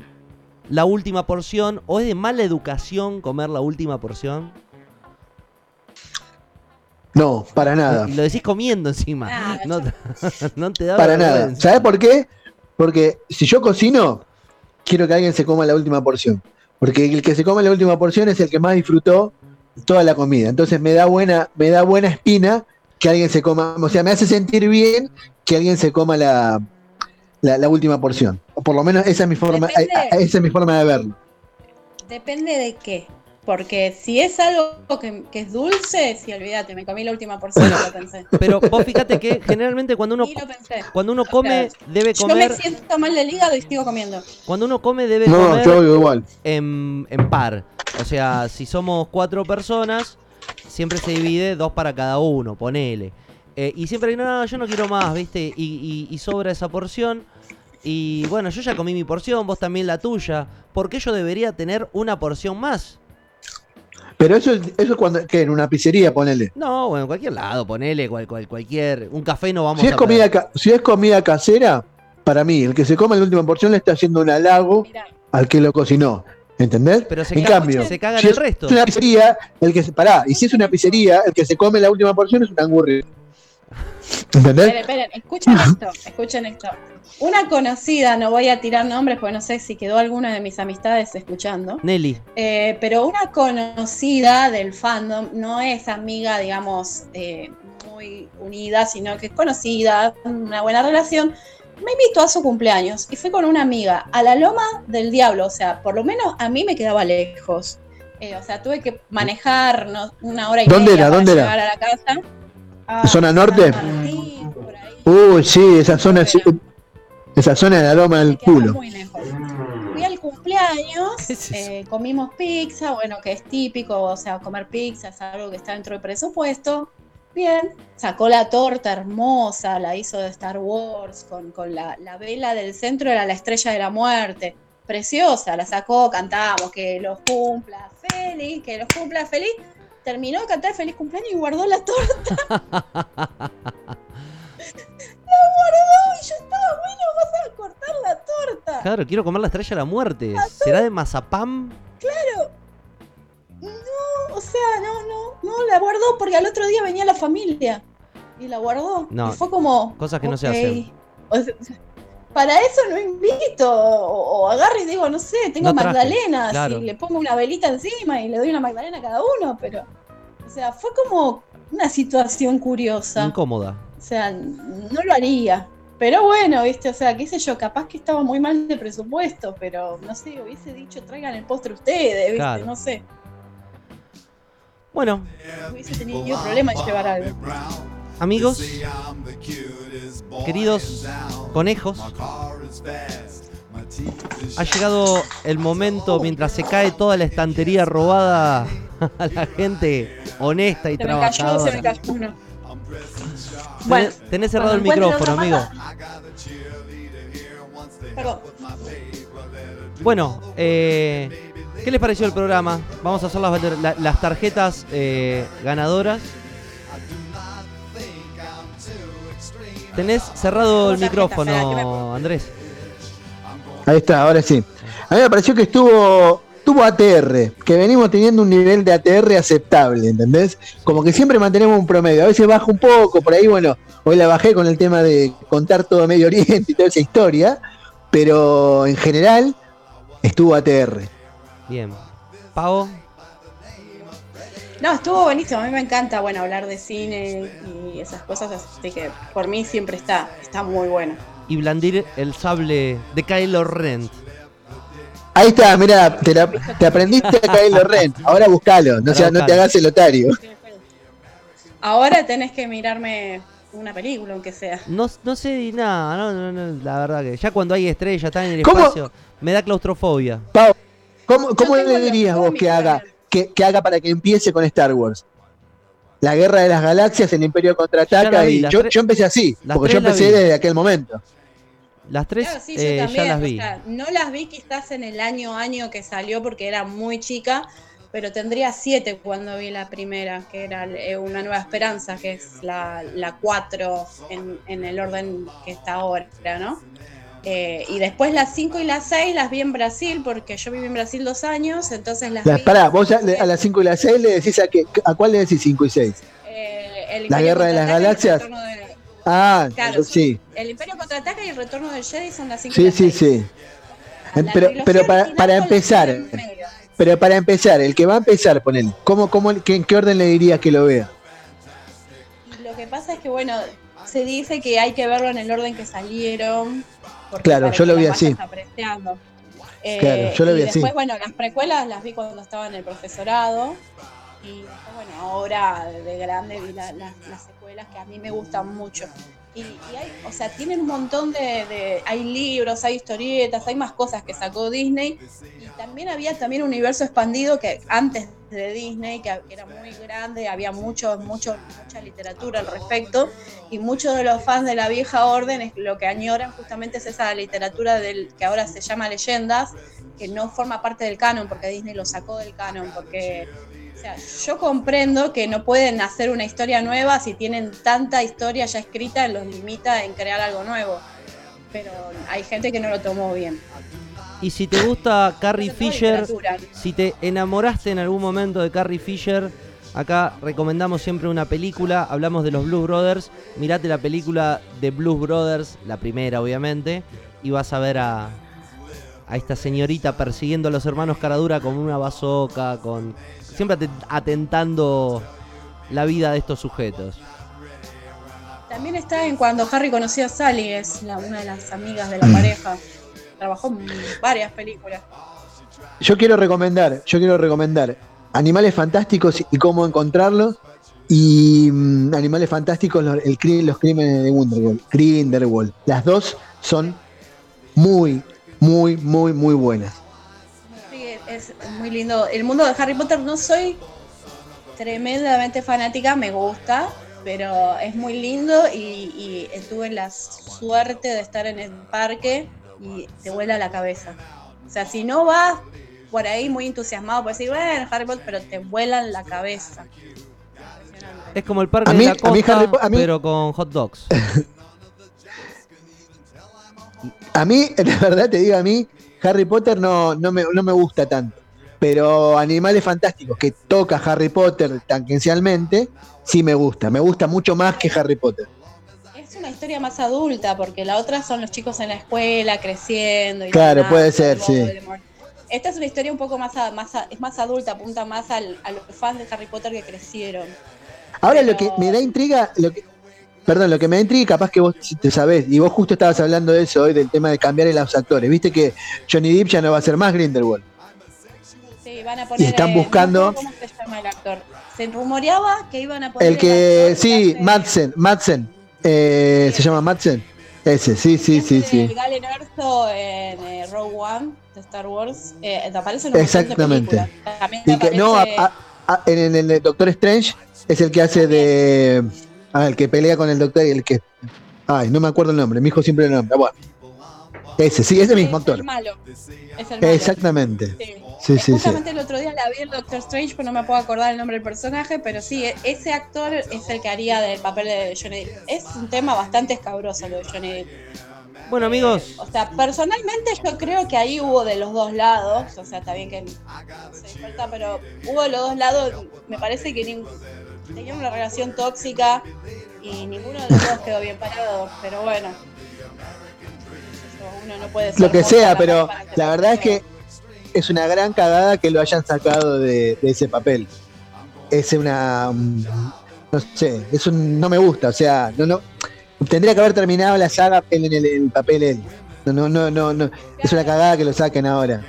la última porción o es de mala educación comer la última porción? No, para nada. Y lo decís comiendo encima. Ah, no, no te da Para nada. ¿Sabes por qué? Porque si yo cocino, quiero que alguien se coma la última porción. Porque el que se come la última porción es el que más disfrutó toda la comida. Entonces me da buena, me da buena espina que alguien se coma. O sea, me hace sentir bien que alguien se coma la, la, la última porción. O por lo menos esa es mi forma, Depende. eh, esa es mi forma de verlo. Depende de qué. Porque si es algo que, que es dulce, sí, olvídate, me comí la última porción, Bueno, lo pensé. Pero vos fíjate que generalmente cuando uno cuando uno come debe Yo me comer siento mal del hígado y sigo comiendo. cuando uno come debe No, comer yo igual. en, en par. O sea, si somos cuatro personas, siempre se divide dos para cada uno, ponele. Eh, y siempre, no, no, yo no quiero más, ¿viste? Y, y- y sobra esa porción. Y bueno, yo ya comí mi porción, vos también la tuya. ¿Por qué yo debería tener una porción más? Pero eso, es- eso es cuando, que en una pizzería, ponele. No, bueno, en cualquier lado, ponele cual, cual- cualquier. Un café no vamos Si es, a. comida, ca- si es comida casera, para mí, el que se come la última porción le está haciendo un halago Mirá, al que lo cocinó. ¿Entendés? Pero se en caga- cambio, se caga en si el es resto. una pizzería, el que se, pará, y si es una pizzería, el que se come la última porción es un angurri. ¿Entendés? esperen, esperen, escuchen esto, escuchen esto. Una conocida, no voy a tirar nombres porque no sé si quedó alguna de mis amistades escuchando. Nelly. Eh, pero una conocida del fandom no es amiga, digamos, eh, muy unida, sino que es conocida, una buena relación. Me invitó a su cumpleaños y fui con una amiga a la Loma del Diablo. O sea, por lo menos a mí me quedaba lejos. Eh, o sea, tuve que manejar no, una hora y ¿Dónde media era? para ¿Dónde era? llegar a la casa. Ah, ¿Zona norte? Por ahí. Uy, sí, esa zona, es- esa zona de la loma del culo. muy lejos. Fui al cumpleaños, eh, comimos pizza, bueno, que es típico, o sea, comer pizza es algo que está dentro del presupuesto. Bien, sacó la torta hermosa, la hizo de Star Wars, con, con la, la vela del centro era la estrella de la muerte. Preciosa, la sacó, cantamos, que los cumpla feliz, que los cumpla feliz. Terminó de cantar feliz cumpleaños y guardó la torta. la guardó y yo estaba, bueno, vas a cortar la torta. Claro, quiero comer la estrella de la muerte. ¿Será de mazapán? Claro. No, o sea, no, no, no, la guardó porque al otro día venía la familia. Y la guardó. No, y fue como. cosas que no se hacen. O sea, para eso no invito. O, o agarro y digo, no sé, tengo No magdalenas claro. y le pongo una velita encima y le doy una magdalena a cada uno, pero. O sea, fue como una situación curiosa. Incómoda. O sea, no lo haría. Pero bueno, viste, o sea, qué sé yo, capaz que estaba muy mal de presupuesto, pero no sé, hubiese dicho traigan el postre ustedes, viste, Claro. no sé. Bueno, Hubiese tenido problema en llevar algo. Amigos, queridos conejos, ha llegado el momento mientras se cae toda la estantería robada a la gente honesta y Se me cayó, se me trabajadora. cayó uno. Bueno, Tenés, tenés cerrado el micrófono, amigo. Perdón. Bueno, eh, ¿qué les pareció el programa? Vamos a hacer las, la- las tarjetas eh, ganadoras. Tenés cerrado el micrófono, Andrés. Ahí está, ahora sí. A mí me pareció que estuvo, tuvo ATR, que venimos teniendo un nivel de ATR aceptable, ¿entendés? Como que siempre mantenemos un promedio. A veces baja un poco, por ahí, bueno, hoy la bajé con el tema de contar todo Medio Oriente y toda esa historia, pero en general estuvo ATR. Bien. Pavo, No, estuvo buenísimo, a mí me encanta, bueno, hablar de cine y esas cosas, así que por mí siempre está, está muy bueno. y blandir el sable de Kylo Ren. Ahí está, mira, te, la- te aprendiste a Kylo Ren, ahora buscalo, no, sea, no te hagas el otario. Ahora tenés que mirarme una película, aunque sea. No, no sé nada, no, no, no, la verdad que ya cuando hay estrellas, están en el ¿Cómo? espacio, me da claustrofobia. Pau, ¿cómo, cómo le dirías vos que haga. Que, que haga para que empiece con Star Wars? La guerra de las galaxias, el Imperio contraataca vi, y yo, yo empecé así, porque yo empecé desde aquel momento. Las tres Claro, sí, yo eh, también, ya las o vi. sea, no las vi quizás en el año año que salió porque era muy chica, pero tendría siete cuando vi la primera, que era eh, Una Nueva Esperanza, que es la, la cuatro en, en el orden que está ahora, ¿no? Eh, y después las 5 y las 6 las vi en Brasil, porque yo viví en Brasil dos años, entonces las La- vi. pará, vos a, a las 5 y las 6 le decís a, qué, a cuál le decís 5 y 6. Eh, La Guerra de las y Galaxias. De- Ah, Claro, sí. El Imperio contraataca y el retorno del Jedi son las 5 y Sí, las sí, 6. sí. A la Pero, pero para, para empezar, pero para empezar, el que va a empezar, ponele, ¿cómo, cómo, qué, ¿en qué orden le dirías que lo vea? Y lo que pasa es que, bueno, se dice que hay que verlo en el orden que salieron. Porque Claro, yo lo vi vayas así. apreciando. Eh, Claro, yo lo y vi así. después, bueno, las precuelas las vi cuando estaba en el profesorado. Y después, bueno, ahora de grande vi la- la- las secuelas que a mí me gustan mucho. Y, y hay, o sea, tienen un montón de, de- Hay libros, hay historietas, hay más cosas que sacó Disney. Y también había también un universo expandido que antes de Disney, que, era muy grande, había mucho, mucho, mucha literatura al respecto. Y muchos de los fans de la vieja orden es, lo que añoran justamente es esa literatura del que ahora se llama leyendas, que no forma parte del canon, porque Disney lo sacó del canon, porque sea, yo comprendo que no pueden hacer una historia nueva si tienen tanta historia ya escrita, los limita en crear algo nuevo. Pero hay gente que no lo tomó bien. Y si te gusta Carrie Fisher, si te enamoraste en algún momento de Carrie Fisher, acá recomendamos siempre una película, hablamos de los Blues Brothers, mirate la película de Blues Brothers, la primera obviamente, y vas a ver a, a esta señorita persiguiendo a los hermanos Caradura con una bazooka, con siempre aten- atentando la vida de estos sujetos. También está en cuando Harry conoció a Sally, es la- una de las amigas de la Mm. pareja. Trabajó en varias películas. Yo quiero recomendar, yo quiero recomendar Animales Fantásticos y cómo encontrarlos y mm, Animales Fantásticos, los, el los crímenes de Wonderwall, Grindelwald. Las dos son muy, muy, muy, muy buenas. Es muy lindo. El mundo de Harry Potter no soy tremendamente fanática, me gusta, pero es muy lindo y, y tuve la suerte de estar en el parque y te vuela la cabeza. O sea, si no vas por ahí muy entusiasmado, puedes decir, bueno, Harry Potter, pero te vuelan la cabeza. Es como el parque mí- de la a mí costa, a mí- pero con hot dogs. A mí, de verdad te digo, a mí Harry Potter no, no, me, no me gusta tanto. Pero Animales Fantásticos, que toca Harry Potter tangencialmente, sí me gusta. Me gusta mucho más que Harry Potter. Es una historia más adulta, porque la otra son los chicos en la escuela creciendo. Y Claro, demás, puede ser, sí. Esta es una historia un poco más, a- más a- es más adulta, apunta más al- a los fans de Harry Potter que crecieron. Ahora lo que me da intriga, lo que, perdón, lo que me intriga, capaz que vos sí te sabés, y vos justo estabas hablando de eso hoy, del tema de cambiar a los actores. Viste que Johnny Depp ya no va a ser más Grindelwald. Sí, van a poner, están eh, buscando- ¿Cómo se llama el actor? Se rumoreaba que iban a poner. El que, sí, hace- Madsen, Madsen, eh, se llama Madsen. Ese, sí, sí, sí, El sí. Galen Erso en eh, Rogue One de Star Wars. Aparece en un de Exactamente. También te Y que, no, a- a- en, el- el Doctor Strange es el que hace de. Ah, el que pelea con el Doctor y el que. Ay, no me acuerdo el nombre, mi hijo siempre el nombre. Bueno. Ese, sí, ese mismo es actor. el malo. Es el malo. Exactamente. Sí. Sí, sí, sí. Justamente el otro día la vi en Doctor Strange, pero no me puedo acordar el nombre del personaje, pero sí, e- ese actor es el que haría del papel de Johnny Depp. Es un tema bastante escabroso lo de Johnny Depp. Bueno amigos, O sea, personalmente yo creo que ahí hubo de los dos lados, o sea, está bien que no se disperta, pero hubo de los dos lados, me parece que nin- tenían una relación tóxica y ninguno de los dos quedó bien parado, pero bueno. Uno no puede ser Lo que sea, pero la verdad es que es una gran cagada que lo hayan sacado de, de ese papel. Es una. mm, No sé, es un, no me gusta, o sea, no, no. Tendría que haber terminado la saga en el, el papel él. No, no, no, no, no. Es una cagada que lo saquen ahora.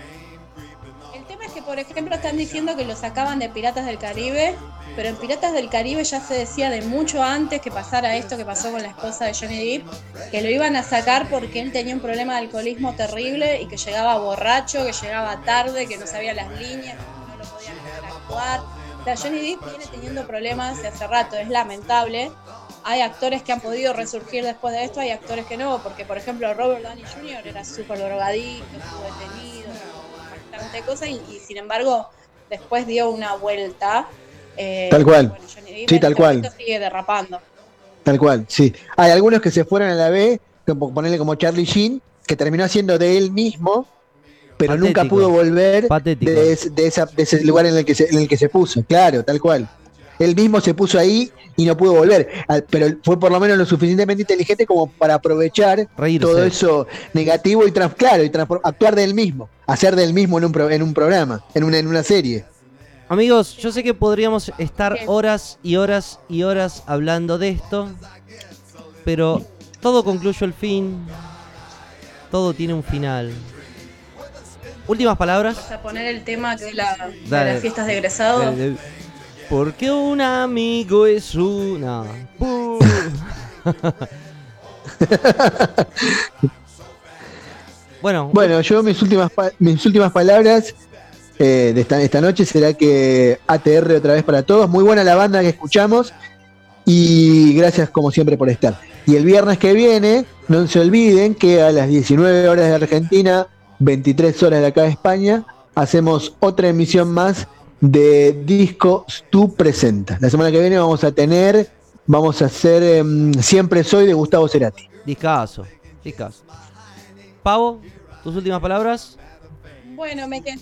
El tema es que, por ejemplo, están diciendo que lo sacaban de Piratas del Caribe, pero en Piratas del Caribe ya se decía de mucho antes que pasara esto que pasó con la esposa de Johnny Depp, que lo iban a sacar porque él tenía un problema de alcoholismo terrible y que llegaba borracho, que llegaba tarde, que no sabía las líneas, que no lo podían hacer actuar. Johnny Depp viene teniendo problemas hace rato, es lamentable. Hay actores que han podido resurgir después de esto, hay actores que no, porque por ejemplo Robert Downey Jr. era súper drogadicto, estuvo detenido, bastante cosas y, y, sin embargo después dio una vuelta. Eh, Tal cual. bueno, Johnny Depp Sí, tal cual. sigue derrapando. Tal cual, sí. Hay algunos que se fueron a la B, como ponerle como Charlie Sheen, que terminó siendo de él mismo, pero Patético. nunca pudo volver Patético. de, es- de esa- de ese lugar en el, que se, en el que se puso, claro, tal cual. Él mismo se puso ahí y no pudo volver, Al- pero fue por lo menos lo suficientemente inteligente como para aprovechar Reírse. todo eso negativo y trans- claro, y transfor- actuar del mismo, hacer del mismo en un, pro- en un programa, en una, en una serie. Amigos, yo sé que podríamos estar horas y horas y horas hablando de esto, pero todo concluye el fin, todo tiene un final. Últimas palabras. Vas a poner el tema de, la- de Dale. las fiestas de egresado. Eh, Porque un amigo es una... bueno, Bueno, yo mis últimas, pa- mis últimas palabras eh, de esta, esta noche será que ATR otra vez para todos. Muy buena la banda que escuchamos y gracias como siempre por estar. Y el viernes que viene, no se olviden que a las 19 horas de Argentina, 23 horas de acá de España, hacemos otra emisión más de Disco Stu Presenta. La semana que viene vamos a tener, vamos a hacer em, Siempre Soy de Gustavo Cerati. discaso, discaso. Pavo, tus últimas palabras. Bueno, me, que-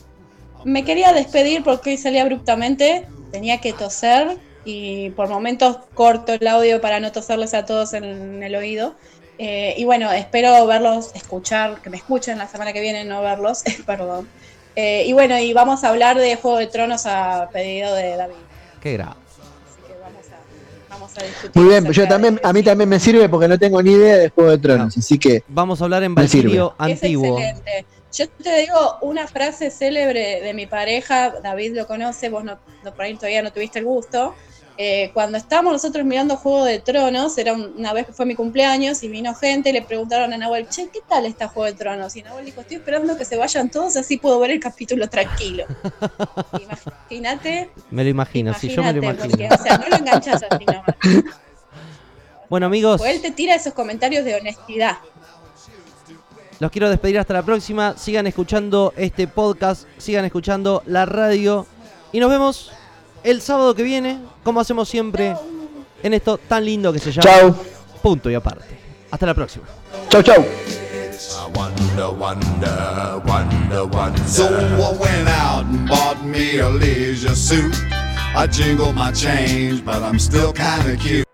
me quería despedir porque hoy salí abruptamente. Tenía que toser y por momentos corto el audio para no toserles a todos en el oído. Eh, y bueno, espero verlos, escuchar, que me escuchen la semana que viene, no verlos, perdón. Eh, y bueno, y vamos a hablar de Juego de Tronos a pedido de David. Qué grave. Así que vamos a, vamos a discutir. Muy bien, yo también, de- a mí también me sirve porque no tengo ni idea de Juego de Tronos, así que Vamos a hablar en Me sirve. Valkyrio Es antiguo. excelente. Yo te digo una frase célebre de mi pareja, David lo conoce, vos no, no- por ahí todavía no tuviste el gusto. Eh, cuando estábamos nosotros mirando Juego de Tronos, era un- una vez que fue mi cumpleaños y vino gente y le preguntaron a Nahuel, che, ¿qué tal está Juego de Tronos? Y Nahuel dijo, estoy esperando que se vayan todos, así puedo ver el capítulo tranquilo. Imagínate, Me lo imagino, sí, yo me lo imagino. porque, o sea, no lo enganchas así nomás. Bueno, amigos, Porque él te tira esos comentarios de honestidad. Los quiero despedir hasta la próxima. Sigan escuchando este podcast, sigan escuchando la radio. Y nos vemos el sábado que viene, como hacemos siempre, en esto tan lindo que se llama Chau. Punto y aparte. Hasta la próxima. chau chau. I wonder, wonder, wonder, wonder. So I went out and bought me a leisure suit. I jingle my change, but I'm still kinda cute.